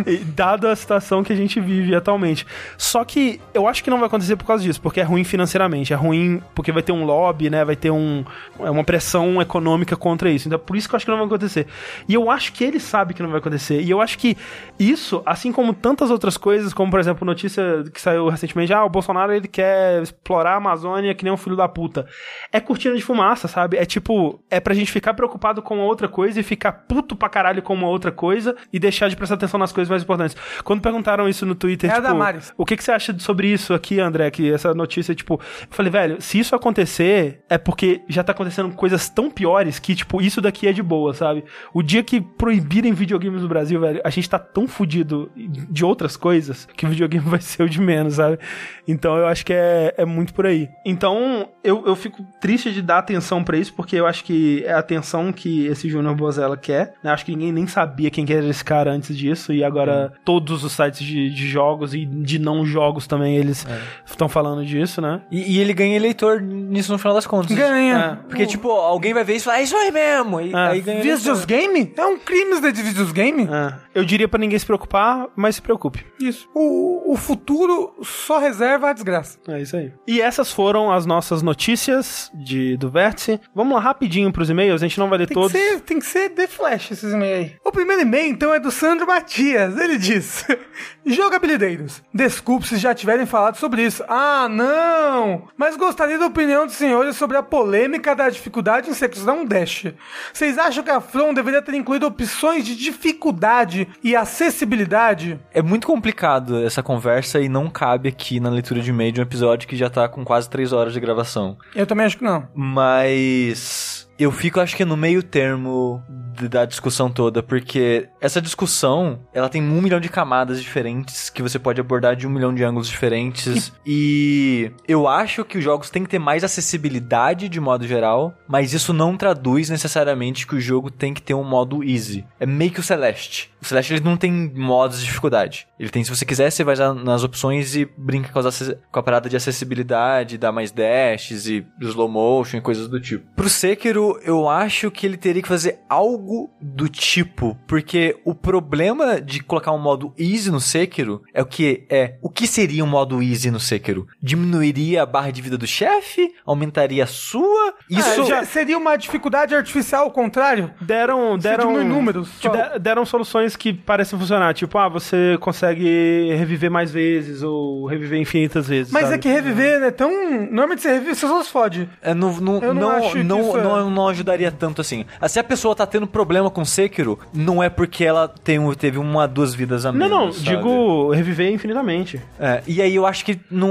Speaker 1: E Dado a situação que a gente vive atualmente. Só que eu acho que não vai acontecer por causa disso, porque é ruim financeiramente, é ruim porque vai ter um lobby, né? Vai ter um, é uma pressão econômica contra isso. Então por isso que eu acho que não vai acontecer. E eu acho que ele sabe que não vai acontecer. E eu acho que isso, assim como tantas outras coisas, como por exemplo, notícia que saiu recentemente, ah, o Bolsonaro ele quer explorar a Amazônia que nem um filho da puta. É cortina de fumaça, sabe? É tipo, é pra gente ficar preocupado com outra coisa e ficar puto pra caralho com uma outra coisa e deixar de prestar atenção nas coisas mais importantes. Quando perguntaram isso no Twitter,
Speaker 3: É
Speaker 1: tipo, o que, que você acha sobre isso aqui, André? Que essa notícia, tipo, eu falei, velho, se isso acontecer, é porque já tá acontecendo coisas tão piores que, tipo, isso daqui é de boa, sabe? O dia que proibirem videogames no Brasil, velho, a gente tá tão fudido de outras coisas que o videogame vai ser o de menos, sabe? Então eu acho que é, é muito por aí. Então eu, eu fico triste de dar atenção pra isso, porque eu acho que é a atenção que esse Júnior Bozella quer. Né? Acho que ninguém nem sabia quem que era esse cara antes disso, e agora todos os sites de, de jogos e de não jogos também, eles estão falando disso, né?
Speaker 2: E, e ele ganha eleitor nisso no final das contas.
Speaker 3: Ganha.
Speaker 2: Porque, tipo, alguém vai ver isso e falar, é isso aí mesmo. E,
Speaker 1: Ah,
Speaker 2: aí ganha
Speaker 3: Videos game? É um crime de videos game?
Speaker 1: É. Eu diria pra ninguém se preocupar, mas se preocupe.
Speaker 3: Isso. O, o futuro só reserva a desgraça.
Speaker 1: É isso aí. E essas foram as nossas notícias de, do Vértice. Vamos lá rapidinho pros e-mails, a gente não vai ler
Speaker 3: Tem
Speaker 1: todos.
Speaker 3: que, ser, tem que ser The Flash esses e-mails aí. O primeiro e-mail, então, é do Sandro Matias. Ele diz: Jogabilideiros, desculpe se já tiverem falado sobre isso. Ah, não! Mas gostaria da opinião dos senhores sobre a polêmica da dificuldade em um dash. Vocês acham que a From deveria ter incluído opções de dificuldade e acessibilidade?
Speaker 2: É muito complicado essa conversa e não cabe aqui na leitura de e-mail de um episódio que já tá com quase três horas de gravação.
Speaker 3: Eu também acho que não.
Speaker 2: Mas eu fico, acho que no meio termo da discussão toda, porque essa discussão, ela tem um milhão de camadas diferentes que você pode abordar de um milhão de ângulos diferentes. E eu acho que os jogos têm que ter mais acessibilidade de modo geral, mas isso não traduz necessariamente que o jogo tem que ter um modo easy. É meio que o Celeste. O Celeste ele não tem modos de dificuldade. Ele tem, se você quiser, você vai nas opções e brinca com, as com a parada de acessibilidade, dá mais dashes e slow motion e coisas do tipo. Pro Sekiro, eu acho que ele teria que fazer algo do tipo, porque o problema de colocar um modo easy no Sekiro é o que é, o que seria um modo easy no Sekiro? Diminuiria a barra de vida do chefe? Aumentaria a sua? Isso
Speaker 3: Ah, já seria uma dificuldade artificial ao contrário?
Speaker 1: Deram, deram,
Speaker 3: diminui números,
Speaker 1: de- deram soluções que parecem funcionar. Tipo, ah, você consegue reviver mais vezes ou reviver infinitas vezes.
Speaker 3: Mas
Speaker 1: sabe?
Speaker 3: é que reviver é tão. Normalmente você revive, você só se fode.
Speaker 2: É, não, não,
Speaker 3: Eu não
Speaker 2: não,
Speaker 3: acho que
Speaker 2: não,
Speaker 3: isso é-
Speaker 2: não, não ajudaria tanto assim. Ah, Se a pessoa tá tendo problema com Sekiro, não é porque ela tem, um- teve uma, duas vidas a
Speaker 1: Não,
Speaker 2: menos.
Speaker 1: não,
Speaker 2: sabe?
Speaker 1: digo reviver infinitamente.
Speaker 2: É, e aí eu acho que não,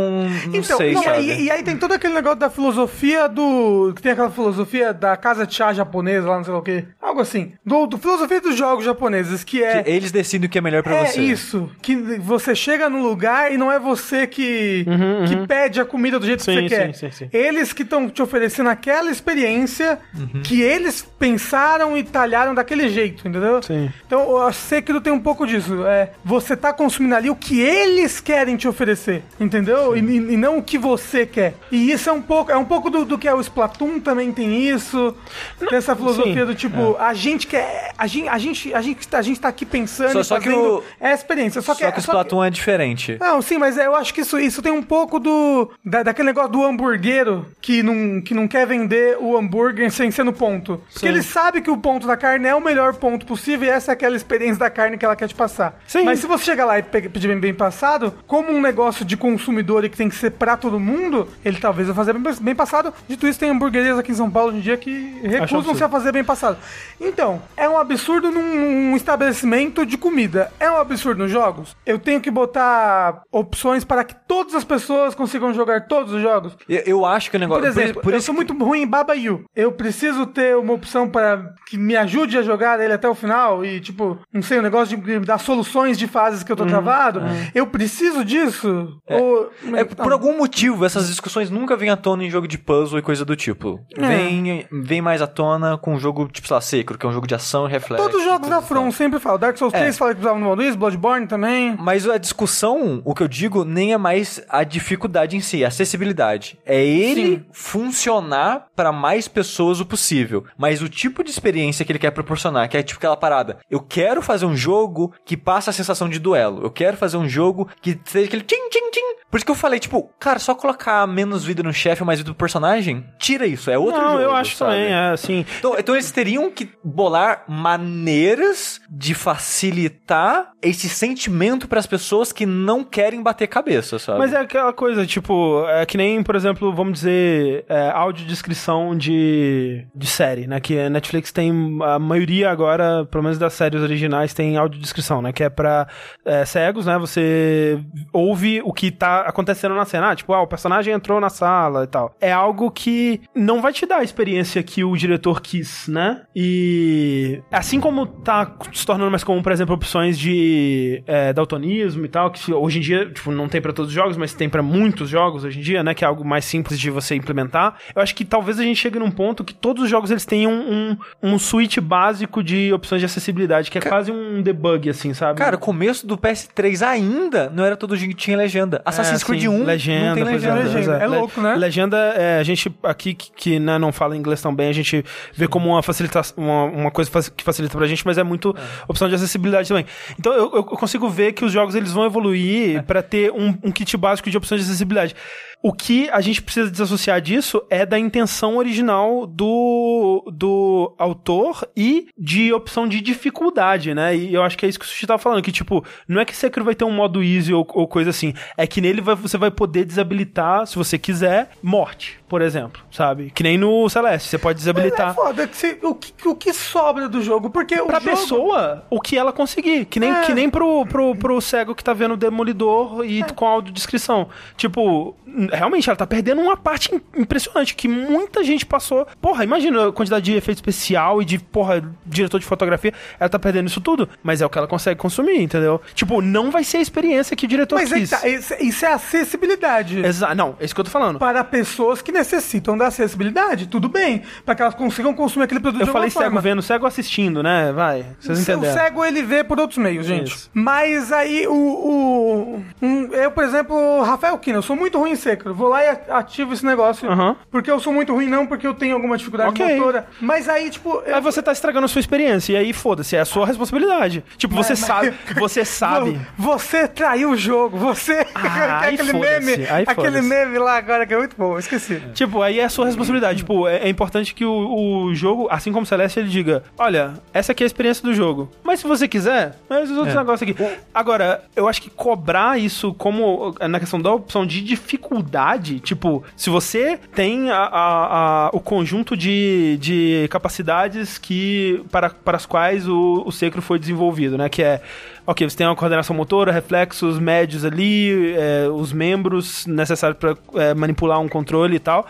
Speaker 2: não
Speaker 3: Então,
Speaker 2: sei,
Speaker 3: e,
Speaker 2: sabe?
Speaker 3: aí, e aí tem todo aquele negócio da filosofia do. Que tem aquela filosofia da casa de chá japonesa lá, não sei lá o quê. Algo assim. Do, do filosofia dos jogos japoneses, que é.
Speaker 2: Que eles decidem o que é melhor pra
Speaker 3: é
Speaker 2: você.
Speaker 3: isso. Que você chega no lugar e não é você que, que pede a comida do jeito
Speaker 1: Uhum, Sim,
Speaker 3: que você quer.
Speaker 1: sim, sim, sim.
Speaker 3: Eles que estão te oferecendo aquela experiência
Speaker 1: Uhum.
Speaker 3: que eles pensaram e talharam daquele jeito, entendeu?
Speaker 1: Sim.
Speaker 3: Então, eu sei que tem um pouco disso. É, você tá consumindo ali o que eles querem te oferecer, entendeu? E, e- não o que você quer. E isso é um pouco, é um pouco do, do que é o Splatoon também tem isso. Tem essa filosofia
Speaker 1: sim, É.
Speaker 3: do tipo, a gente quer, a gente, a gente, a gente, a gente tá aqui pensando
Speaker 2: Só-
Speaker 3: e
Speaker 2: só que o-
Speaker 3: é a experiência. Só
Speaker 2: Só
Speaker 3: que,
Speaker 2: que, o
Speaker 3: só que-
Speaker 2: Splatoon é diferente.
Speaker 3: não, sim, mas eu acho que isso, isso tem um pouco do. Da, daquele negócio do hamburguero que não, que não quer vender o hambúrguer sem ser no ponto. Porque ele sabe que o ponto da carne é o melhor ponto possível e essa é aquela experiência da carne que ela quer te passar.
Speaker 1: Sim.
Speaker 3: Mas se você chegar lá e pe- pedir bem, bem passado, como um negócio de consumidor e que tem que ser pra todo mundo, ele talvez vai fazer bem, bem passado. Dito isso, tem hamburguerias aqui em São Paulo hoje em dia que recusam-se a fazer bem passado. Então, é um absurdo num, num estabelecimento de comida. É um absurdo nos jogos. Eu tenho que botar opções para que todas as pessoas consigam jogar todos os jogos.
Speaker 2: Eu, eu acho que o negócio.
Speaker 3: Por exemplo,
Speaker 2: por
Speaker 3: eu
Speaker 2: isso
Speaker 3: sou
Speaker 2: que-
Speaker 3: muito ruim em Baba Yu. Eu preciso ter uma opção para que me ajude a jogar ele até o final e, tipo, não sei, o negócio de dar soluções de fases que eu tô travado. Eu preciso disso? Ou...
Speaker 2: Uhum. É, por algum motivo, essas discussões nunca vêm à tona em jogo de puzzle e coisa do tipo.
Speaker 3: É.
Speaker 2: Vem, vem mais à tona com um jogo, tipo, sei lá, Sekiro, que é um jogo de ação e reflexo.
Speaker 3: Todos os jogos da From sempre falam. Dark Souls
Speaker 2: É.
Speaker 3: 3 fala que precisava do modo isso, Bloodborne também.
Speaker 2: Mas a discussão, o que eu digo, nem é mais a dificuldade em si, a acessibilidade. É ele
Speaker 3: Sim.
Speaker 2: funcionar pra mais pessoas possível. Mas o tipo de experiência que ele quer proporcionar, que é tipo aquela parada. Eu quero fazer um jogo que passa a sensação de duelo. Eu quero fazer um jogo que seja aquele tim, tim, tim. Por isso que eu falei, tipo, cara, só colocar menos vida no chefe ou mais vida do personagem, tira isso. É outro
Speaker 1: Não,
Speaker 2: jogo.
Speaker 1: eu acho
Speaker 2: sabe?
Speaker 1: também, é assim.
Speaker 2: Então, então eles teriam que bolar maneiras de facilitar esse sentimento pras pessoas que não querem bater cabeça, sabe?
Speaker 1: Mas é aquela coisa, tipo, é que nem, por exemplo, vamos dizer, é, audiodescrição de, de série, né? Que a Netflix tem, a maioria agora, pelo menos das séries originais, tem audiodescrição, né? Que é pra é, cegos, né? Você ouve o que tá acontecendo na cena. Ah, tipo, ah, o personagem entrou na sala e tal. É algo que não vai te dar a experiência que o diretor quis, né? E assim como tá se tornando mais comum, por exemplo, opções de é, daltonismo e tal, que hoje em dia, tipo, não tem pra todos os jogos, mas tem pra muitos jogos hoje em dia, né? Que é algo mais simples de você implementar. Eu acho que talvez a gente chegue num ponto que todos os jogos eles tenham um, um suíte básico de opções de acessibilidade, que é quase um debug, assim, sabe?
Speaker 2: Cara, o começo do PS3 ainda não era todo jogo que tinha legenda. Assassin's
Speaker 1: É,
Speaker 2: Creed
Speaker 1: sim,
Speaker 2: 1
Speaker 1: legenda,
Speaker 2: não tem legenda.
Speaker 3: legenda. É louco, né?
Speaker 1: Legenda, é, a gente aqui que, que, né, não fala inglês tão bem, a gente vê como uma facilitação, uma, uma coisa que facilita pra gente, mas é muito opção de acessibilidade também. Então eu, eu consigo ver que os jogos eles vão evoluir pra ter um, um kit básico de opções de acessibilidade. O que a gente precisa desassociar disso é da intenção original do, do autor e de opção de dificuldade, né? E eu acho que é isso que o Sushi tava falando, que tipo, não é que Sekiro vai ter um modo easy ou, ou coisa assim, é que nele vai- você vai poder desabilitar, se você quiser, morte, por exemplo, sabe? Que nem no Celeste, você pode
Speaker 3: Mas é
Speaker 1: desabilitar.
Speaker 3: foda que se- o, que, o que sobra do jogo, porque o
Speaker 1: Pra
Speaker 3: jogo...
Speaker 1: pessoa, o que ela conseguir. Que nem,
Speaker 3: É.
Speaker 1: que nem pro, pro, pro cego que tá vendo o Demolidor e com audiodescrição. Tipo, realmente, ela tá perdendo uma parte im- impressionante que muita gente passou. Porra, imagina a quantidade de efeito especial e de, porra, diretor de fotografia. Ela tá perdendo isso tudo. Mas é o que ela consegue consumir, entendeu? Tipo, não vai ser a experiência que o diretor
Speaker 3: Mas aí
Speaker 1: quis.
Speaker 3: tá, isso, isso é acessibilidade.
Speaker 1: Exa não, é isso que eu tô falando.
Speaker 3: Para pessoas que necessitam da acessibilidade, tudo bem. Para que elas consigam consumir aquele produto
Speaker 1: Eu
Speaker 3: de
Speaker 1: falei cego
Speaker 3: forma.
Speaker 1: vendo, cego assistindo, né? Vai, vocês
Speaker 3: O
Speaker 1: entenderam.
Speaker 3: cego ele vê por outros meios, gente.
Speaker 1: Isso.
Speaker 3: Mas aí o. o um- eu, por exemplo, Rafael Kina, eu sou muito ruim em Sekiro. Vou lá e ativo esse negócio.
Speaker 1: Aham.
Speaker 3: Porque eu sou muito ruim, não porque eu tenho alguma dificuldade
Speaker 1: Ok.
Speaker 3: motora. Mas aí, tipo. eu-
Speaker 1: Aí você tá estragando a sua experiência. E aí, foda-se, é a sua responsabilidade. Tipo, você
Speaker 3: Mas-
Speaker 1: sabe. Você sabe.
Speaker 3: Vo- Você traiu o jogo, você.
Speaker 1: Ah, aí
Speaker 3: aquele meme. aquele meme lá agora que é muito bom, esqueci.
Speaker 1: Tipo, aí é a sua responsabilidade. Tipo, é, é importante que o, o jogo, assim como o Celeste, ele diga: Olha, essa aqui é a experiência do jogo. Mas se você quiser, mas os outros
Speaker 2: É.
Speaker 1: negócios aqui. Agora, eu acho que cobrar isso como na questão da opção de dificuldade, tipo, se você tem a, a- a- o conjunto de, de capacidades que para, para as quais o, o Sekiro foi desenvolvido, né? Que é. Ok, você tem uma coordenação motora, reflexos médios ali, é, os membros necessários para manipular um controle e tal.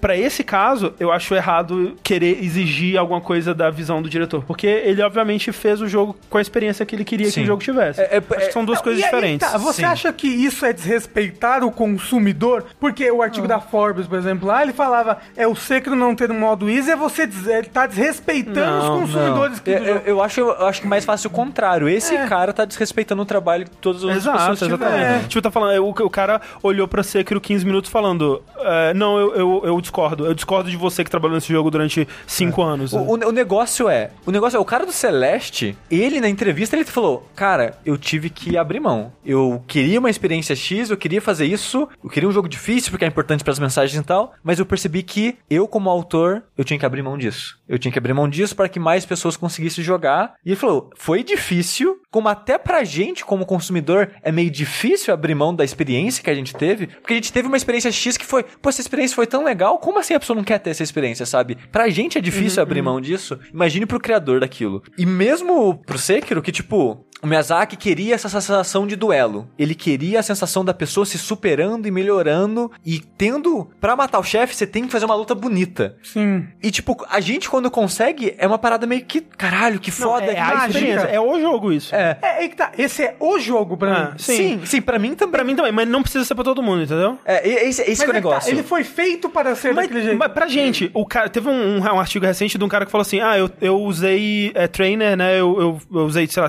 Speaker 1: Pra esse caso, eu acho errado querer exigir alguma coisa da visão do diretor, porque ele obviamente fez o jogo com a experiência que ele queria que
Speaker 2: Sim.
Speaker 1: o jogo tivesse.
Speaker 2: É- é-
Speaker 1: acho que são duas
Speaker 3: Não,
Speaker 1: coisas
Speaker 3: e aí,
Speaker 1: diferentes.
Speaker 3: tá, você
Speaker 2: Sim.
Speaker 3: acha que isso é desrespeitar o consumidor? Porque o
Speaker 1: Ah.
Speaker 3: artigo da Forbes, por exemplo, lá ele falava: é o Sekiro não ter um modo easy, é você des- ele tá desrespeitando
Speaker 1: Não,
Speaker 3: os consumidores que
Speaker 2: Eu, eu, eu acho, eu acho que mais fácil o contrário. Esse
Speaker 3: É.
Speaker 2: cara tá desrespeitando o trabalho que todas as
Speaker 1: Exato,
Speaker 2: pessoas
Speaker 1: exatamente.
Speaker 2: tiveram.
Speaker 1: Tipo, tá falando, o, o cara olhou pra Sekiro 15 minutos falando: é, Não, eu, eu, eu discordo. Eu discordo de você que trabalhou nesse jogo durante 5 anos.
Speaker 2: O, o- o negócio é, o negócio é, o cara do Celeste, ele na entrevista ele falou, cara, eu tive que abrir mão. Eu queria uma experiência X, eu queria fazer isso, eu queria um jogo difícil porque é importante pras mensagens e tal, mas eu percebi que eu como autor, eu tinha que abrir mão disso. Eu tinha que abrir mão disso para que mais pessoas conseguissem jogar. E ele falou, foi difícil, como até pra gente como consumidor é meio difícil abrir mão da experiência que a gente teve, porque a gente teve uma experiência X que foi, pô, essa experiência foi tão legal, como assim a pessoa não quer ter essa experiência, sabe? Pra gente é difícil abrir mão disso. Imagine pro criador daquilo. E mesmo pro Sekiro, que tipo, O Miyazaki queria essa sensação de duelo. Ele queria a sensação da pessoa se superando e melhorando e tendo pra matar o chefe, você tem que fazer uma luta bonita.
Speaker 3: Sim.
Speaker 2: E tipo, a gente quando consegue é uma parada meio que, caralho, que
Speaker 1: Não,
Speaker 2: foda,
Speaker 1: é
Speaker 2: que
Speaker 1: a experiência, é o jogo isso.
Speaker 2: É.
Speaker 3: É, aí que tá. Esse é o jogo pra
Speaker 1: Ah,
Speaker 3: mim.
Speaker 1: sim.
Speaker 2: Sim, sim, pra mim também.
Speaker 1: Pra mim também, mas não precisa ser pra todo mundo, entendeu?
Speaker 2: É, esse, esse é o
Speaker 3: que tá,
Speaker 2: negócio.
Speaker 3: Ele foi feito para ser
Speaker 1: Mas,
Speaker 3: daquele jeito.
Speaker 1: mas pra gente, o cara, teve um, um artigo recente de um cara que falou assim: Ah, eu, eu usei é, trainer, né? Eu, eu, eu usei, sei lá,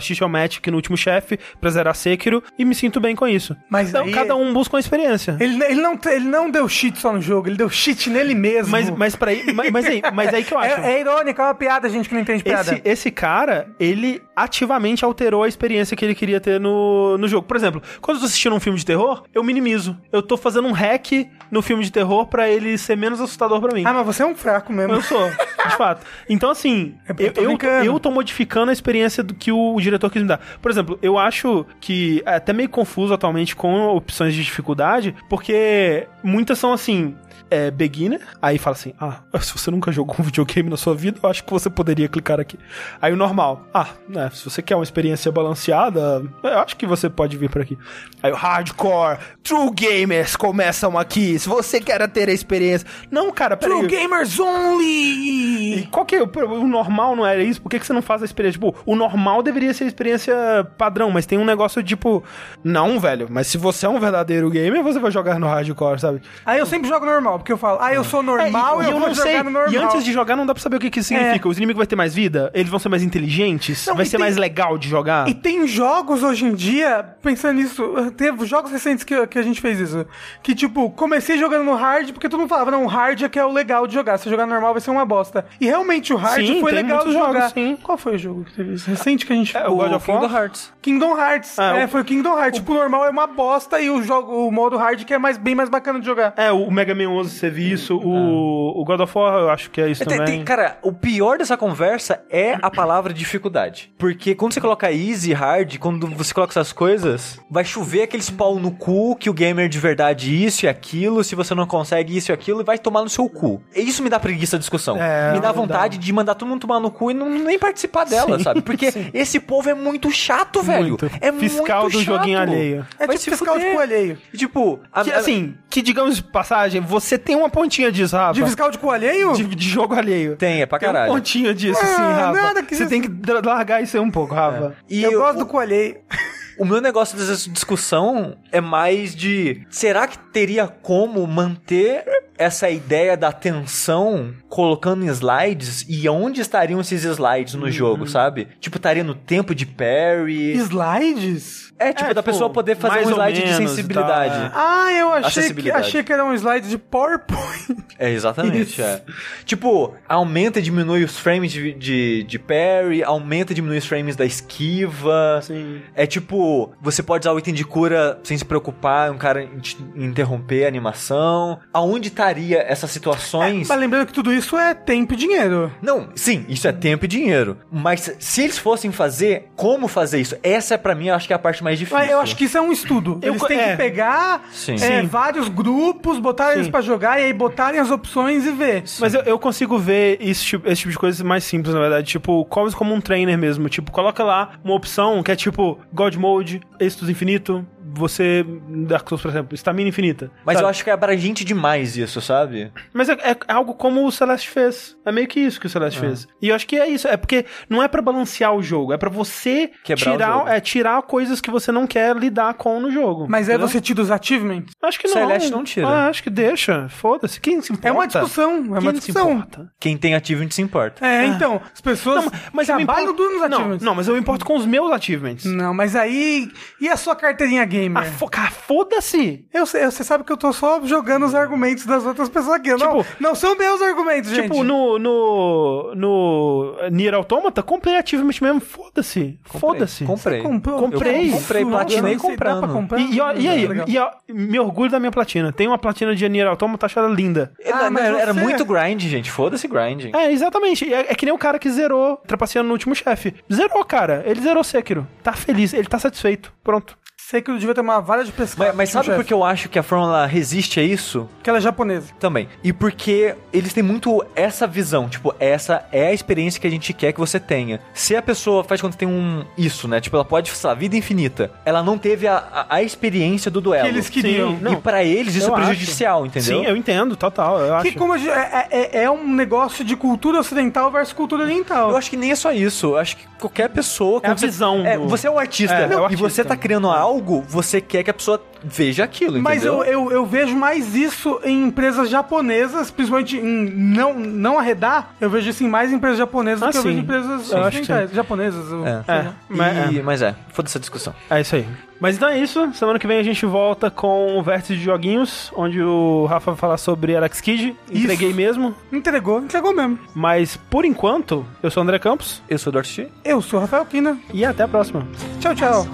Speaker 1: X-Matic no último chefe pra zerar Sekiro e me sinto bem com isso.
Speaker 3: Mas
Speaker 1: então,
Speaker 3: aí-
Speaker 1: cada um busca uma experiência.
Speaker 3: Ele, ele, não, ele não deu cheat só no jogo, ele deu cheat nele mesmo.
Speaker 1: Mas, mas, pra aí, mas, mas aí, mas aí que eu acho.
Speaker 3: é, é irônico, é uma piada, gente que não entende piada.
Speaker 1: Esse, esse cara, ele ativamente alterou a experiência que ele queria ter no, no jogo. Por exemplo, quando eu tô assistindo um filme de terror, eu minimizo. Eu tô fazendo um hack no filme de terror pra ele ser menos assustador pra mim.
Speaker 3: Ah, mas você é um fraco mesmo.
Speaker 1: Eu sou, de fato. Então, assim,
Speaker 3: É eu tô
Speaker 1: eu, eu tô modificando a experiência do que o, diretor quis me dar. Por exemplo, eu acho que é até meio confuso atualmente com opções de dificuldade, porque muitas são assim. É, beginner, aí fala assim: Ah, se você nunca jogou um videogame na sua vida, eu acho que você poderia clicar aqui. Aí o normal, ah, né, se você quer uma experiência balanceada, eu acho que você pode vir por aqui. Aí o hardcore, true gamers começam aqui. Se você quer ter a experiência. Não, cara, peraí.
Speaker 3: True Gamers Only!
Speaker 1: E qual que é o, o normal não era isso? Por que, que você não faz a experiência? Tipo, o normal deveria ser a experiência padrão, mas tem um negócio tipo, não, velho, mas se você é um verdadeiro gamer, você vai jogar no hardcore, sabe?
Speaker 3: Aí eu sempre jogo normal, porque eu falo, ah, eu sou normal
Speaker 1: É,
Speaker 3: e, eu, vou jogar no normal.
Speaker 1: E antes de jogar, não dá pra saber o que, que isso significa. Os inimigos vão ter mais vida? Eles vão ser mais inteligentes?
Speaker 3: Não,
Speaker 1: vai ser
Speaker 3: tem-
Speaker 1: mais legal de jogar?
Speaker 3: E tem jogos hoje em dia, pensando nisso, teve jogos recentes que, que a gente fez isso. Que tipo, comecei jogando no hard, porque todo mundo falava, não, o hard é que é o legal de jogar. Se jogar normal vai ser uma bosta. E realmente o hard
Speaker 1: Sim,
Speaker 3: foi legal de jogar.
Speaker 1: jogos, sim.
Speaker 3: Qual foi o jogo que teve isso? Recente que a gente
Speaker 1: É, o God of War?
Speaker 2: Kingdom Hearts.
Speaker 3: Kingdom Hearts.
Speaker 1: Ah,
Speaker 3: é,
Speaker 1: o-
Speaker 3: foi o Kingdom Hearts. Tipo, o normal é uma bosta e o jogo, o modo hard que é mais, bem mais bacana de jogar.
Speaker 1: É, o Mega Man 11 teve isso, o, o God of War eu acho que é isso
Speaker 2: Tem-
Speaker 1: também.
Speaker 2: tem- cara, o pior dessa conversa é a palavra dificuldade. Porque quando você coloca easy, hard, quando você coloca essas coisas, vai chover aqueles pau no cu que o gamer de verdade isso e aquilo, se você não consegue isso e aquilo, vai tomar no seu cu. E Isso me dá preguiça da discussão.
Speaker 1: É,
Speaker 2: me dá
Speaker 1: dá.
Speaker 2: vontade de mandar todo mundo tomar no cu e não, nem participar dela,
Speaker 1: Sim,
Speaker 2: sabe? Porque esse povo é muito chato, velho.
Speaker 1: Muito.
Speaker 2: É
Speaker 1: Fiscal
Speaker 2: muito
Speaker 1: do
Speaker 2: chato.
Speaker 1: joguinho alheio.
Speaker 3: É
Speaker 2: Vai
Speaker 3: tipo fiscal de
Speaker 2: fuder.
Speaker 3: cu alheio.
Speaker 2: E, Tipo, a-
Speaker 1: Que, assim, que digamos de passagem, você tem uma pontinha disso, Rafa.
Speaker 3: De fiscal de cu alheio?
Speaker 1: de, de jogo alheio.
Speaker 2: tem, é pra
Speaker 1: Tem um
Speaker 2: caralho.
Speaker 1: pontinho disso,
Speaker 3: Ah,
Speaker 1: sim, Rafa.
Speaker 3: nada que
Speaker 1: você
Speaker 3: isso-
Speaker 1: tem que largar isso aí um pouco, Rafa.
Speaker 2: E
Speaker 3: eu
Speaker 2: eu-
Speaker 3: gosto do cu alheio.
Speaker 2: O meu negócio dessa discussão é mais de será que teria como manter essa ideia da tensão colocando em slides e onde estariam esses slides no jogo, sabe? Tipo, estaria no tempo de parry.
Speaker 3: Slides?
Speaker 2: É, tipo,
Speaker 1: É,
Speaker 2: da
Speaker 1: tipo,
Speaker 2: pessoa poder fazer um slide de
Speaker 1: menos
Speaker 2: sensibilidade.
Speaker 1: é.
Speaker 3: Ah, eu achei que, achei que era um slide de PowerPoint.
Speaker 2: É, exatamente, é. Tipo, aumenta e diminui os frames de, de, de parry, aumenta e diminui os frames da esquiva.
Speaker 1: Sim.
Speaker 2: É tipo, você pode usar o item de cura sem se preocupar, um cara in- interromper a animação. Aonde estaria essas situações?
Speaker 3: Mas lembrando que tudo isso é tempo e dinheiro.
Speaker 2: Não, sim, isso é tempo e dinheiro. Mas se eles fossem fazer, como fazer isso? Essa é pra mim, eu acho que é a parte mais difícil.
Speaker 3: Mas eu acho que isso é um estudo.
Speaker 1: Eu
Speaker 3: Eles têm
Speaker 1: é.
Speaker 3: que pegar
Speaker 2: Sim.
Speaker 3: é,
Speaker 1: Sim.
Speaker 3: vários grupos, botar eles
Speaker 1: Sim.
Speaker 3: pra jogar e aí botarem as opções e ver.
Speaker 1: Mas eu, eu consigo ver esse tipo, esse tipo de coisa mais simples, na verdade. Tipo, quase como um trainer mesmo. Tipo, coloca lá uma opção que é tipo God Mode, êxtasis infinito, você, Dark Souls, por exemplo, estamina infinita.
Speaker 2: Mas
Speaker 1: sabe?
Speaker 2: eu acho que é abrangente demais isso, sabe?
Speaker 1: Mas é, é algo como o Celeste fez. É meio que isso que o Celeste fez. E eu acho que é isso. É porque não é pra balancear o jogo, é pra você
Speaker 2: Quebrar o
Speaker 1: tirar,
Speaker 2: jogo.
Speaker 1: é, tirar coisas que você não quer lidar com no jogo.
Speaker 3: Mas é
Speaker 1: entendeu?
Speaker 3: você tira os achievements?
Speaker 1: Acho que não.
Speaker 2: Celeste não tira.
Speaker 1: Ah, acho que deixa. Foda-se. Quem se importa?
Speaker 3: É uma discussão, é uma
Speaker 1: Quem se
Speaker 3: discussão.
Speaker 1: importa?
Speaker 2: Quem tem achievement se importa.
Speaker 3: É, então, as pessoas
Speaker 1: Não, mas eu me importo-
Speaker 3: duro nos
Speaker 1: não,
Speaker 3: achievements.
Speaker 1: não, mas eu me importo com os meus achievements.
Speaker 3: Não, mas aí... E a sua carteirinha gamer?
Speaker 1: Ah, foda-se!
Speaker 3: Eu sei, você sabe que eu tô só jogando os argumentos das outras pessoas aqui. não,
Speaker 1: Tipo-
Speaker 3: não são meus argumentos, gente.
Speaker 1: Tipo, no, no, no Nier Automata, comprei achievement mesmo, foda-se. Foda-se.
Speaker 2: Comprei.
Speaker 3: Comprou?
Speaker 1: Comprei.
Speaker 2: Comprei,
Speaker 3: Nossa,
Speaker 2: platinei
Speaker 3: não
Speaker 2: comprando.
Speaker 3: pra comprar?
Speaker 1: E, e, e aí, e ó, me orgulho da minha platina. Tem uma platina de Nier Automata achada linda.
Speaker 3: Ah, mas
Speaker 2: era, era
Speaker 3: você-
Speaker 2: muito grind, gente. Foda-se grind.
Speaker 1: É, exatamente. É, é que nem o cara que zerou, trapaceando no último chefe. Zerou, cara. Ele zerou Sekiro. Tá feliz, ele tá satisfeito. Pronto.
Speaker 3: Sekiro devia ter uma vara de pescar.
Speaker 2: Mas, mas
Speaker 3: tipo,
Speaker 2: sabe por
Speaker 3: chefe,
Speaker 2: que eu acho que a Fórmula resiste a isso?
Speaker 3: Que ela é japonesa.
Speaker 2: Também. E porque eles têm muito essa visão, tipo, essa é a experiência que a gente quer que você tenha. Se a pessoa faz quando tem um isso, né? Tipo, ela pode, sei lá, vida infinita. Ela não teve a, a, a experiência do duelo.
Speaker 3: Que eles queriam.
Speaker 1: Sim, não.
Speaker 2: E pra eles isso
Speaker 1: Eu
Speaker 2: é
Speaker 1: acho.
Speaker 2: prejudicial, entendeu?
Speaker 1: Sim, eu entendo, total. Eu
Speaker 3: Que
Speaker 1: acho.
Speaker 3: como gente- é, é- é um negócio de cultura ocidental versus cultura oriental.
Speaker 2: Eu acho que nem é só isso. Eu acho que qualquer pessoa.
Speaker 1: É a
Speaker 2: você-
Speaker 1: visão
Speaker 2: É,
Speaker 1: do-
Speaker 2: você é o artista.
Speaker 1: É, é o
Speaker 2: e
Speaker 1: artista.
Speaker 2: você tá criando algo, você quer que a pessoa veja aquilo,
Speaker 3: Mas
Speaker 2: entendeu?
Speaker 3: eu, eu, eu vejo mais isso em empresas japonesas, principalmente em não, não arredar, eu vejo isso em mais empresas japonesas
Speaker 1: Ah,
Speaker 3: do que eu
Speaker 1: sim.
Speaker 3: vejo em empresas
Speaker 1: Eu acho que.
Speaker 3: Japonesas. eu-
Speaker 2: É.
Speaker 1: É,
Speaker 3: lá.
Speaker 1: mas,
Speaker 2: E-
Speaker 1: é.
Speaker 2: mas é, foda essa discussão.
Speaker 1: É isso aí. Mas então é isso. Semana que vem a gente volta com o Vértice de Joguinhos, onde o Rafa vai falar sobre Alex Kidd. Entreguei mesmo.
Speaker 3: Entregou, entregou mesmo.
Speaker 1: Mas por enquanto, eu sou o André Campos
Speaker 2: Eu sou o Dorothy.
Speaker 3: Eu sou o Rafael Kina.
Speaker 1: e até a próxima.
Speaker 3: Tchau, tchau.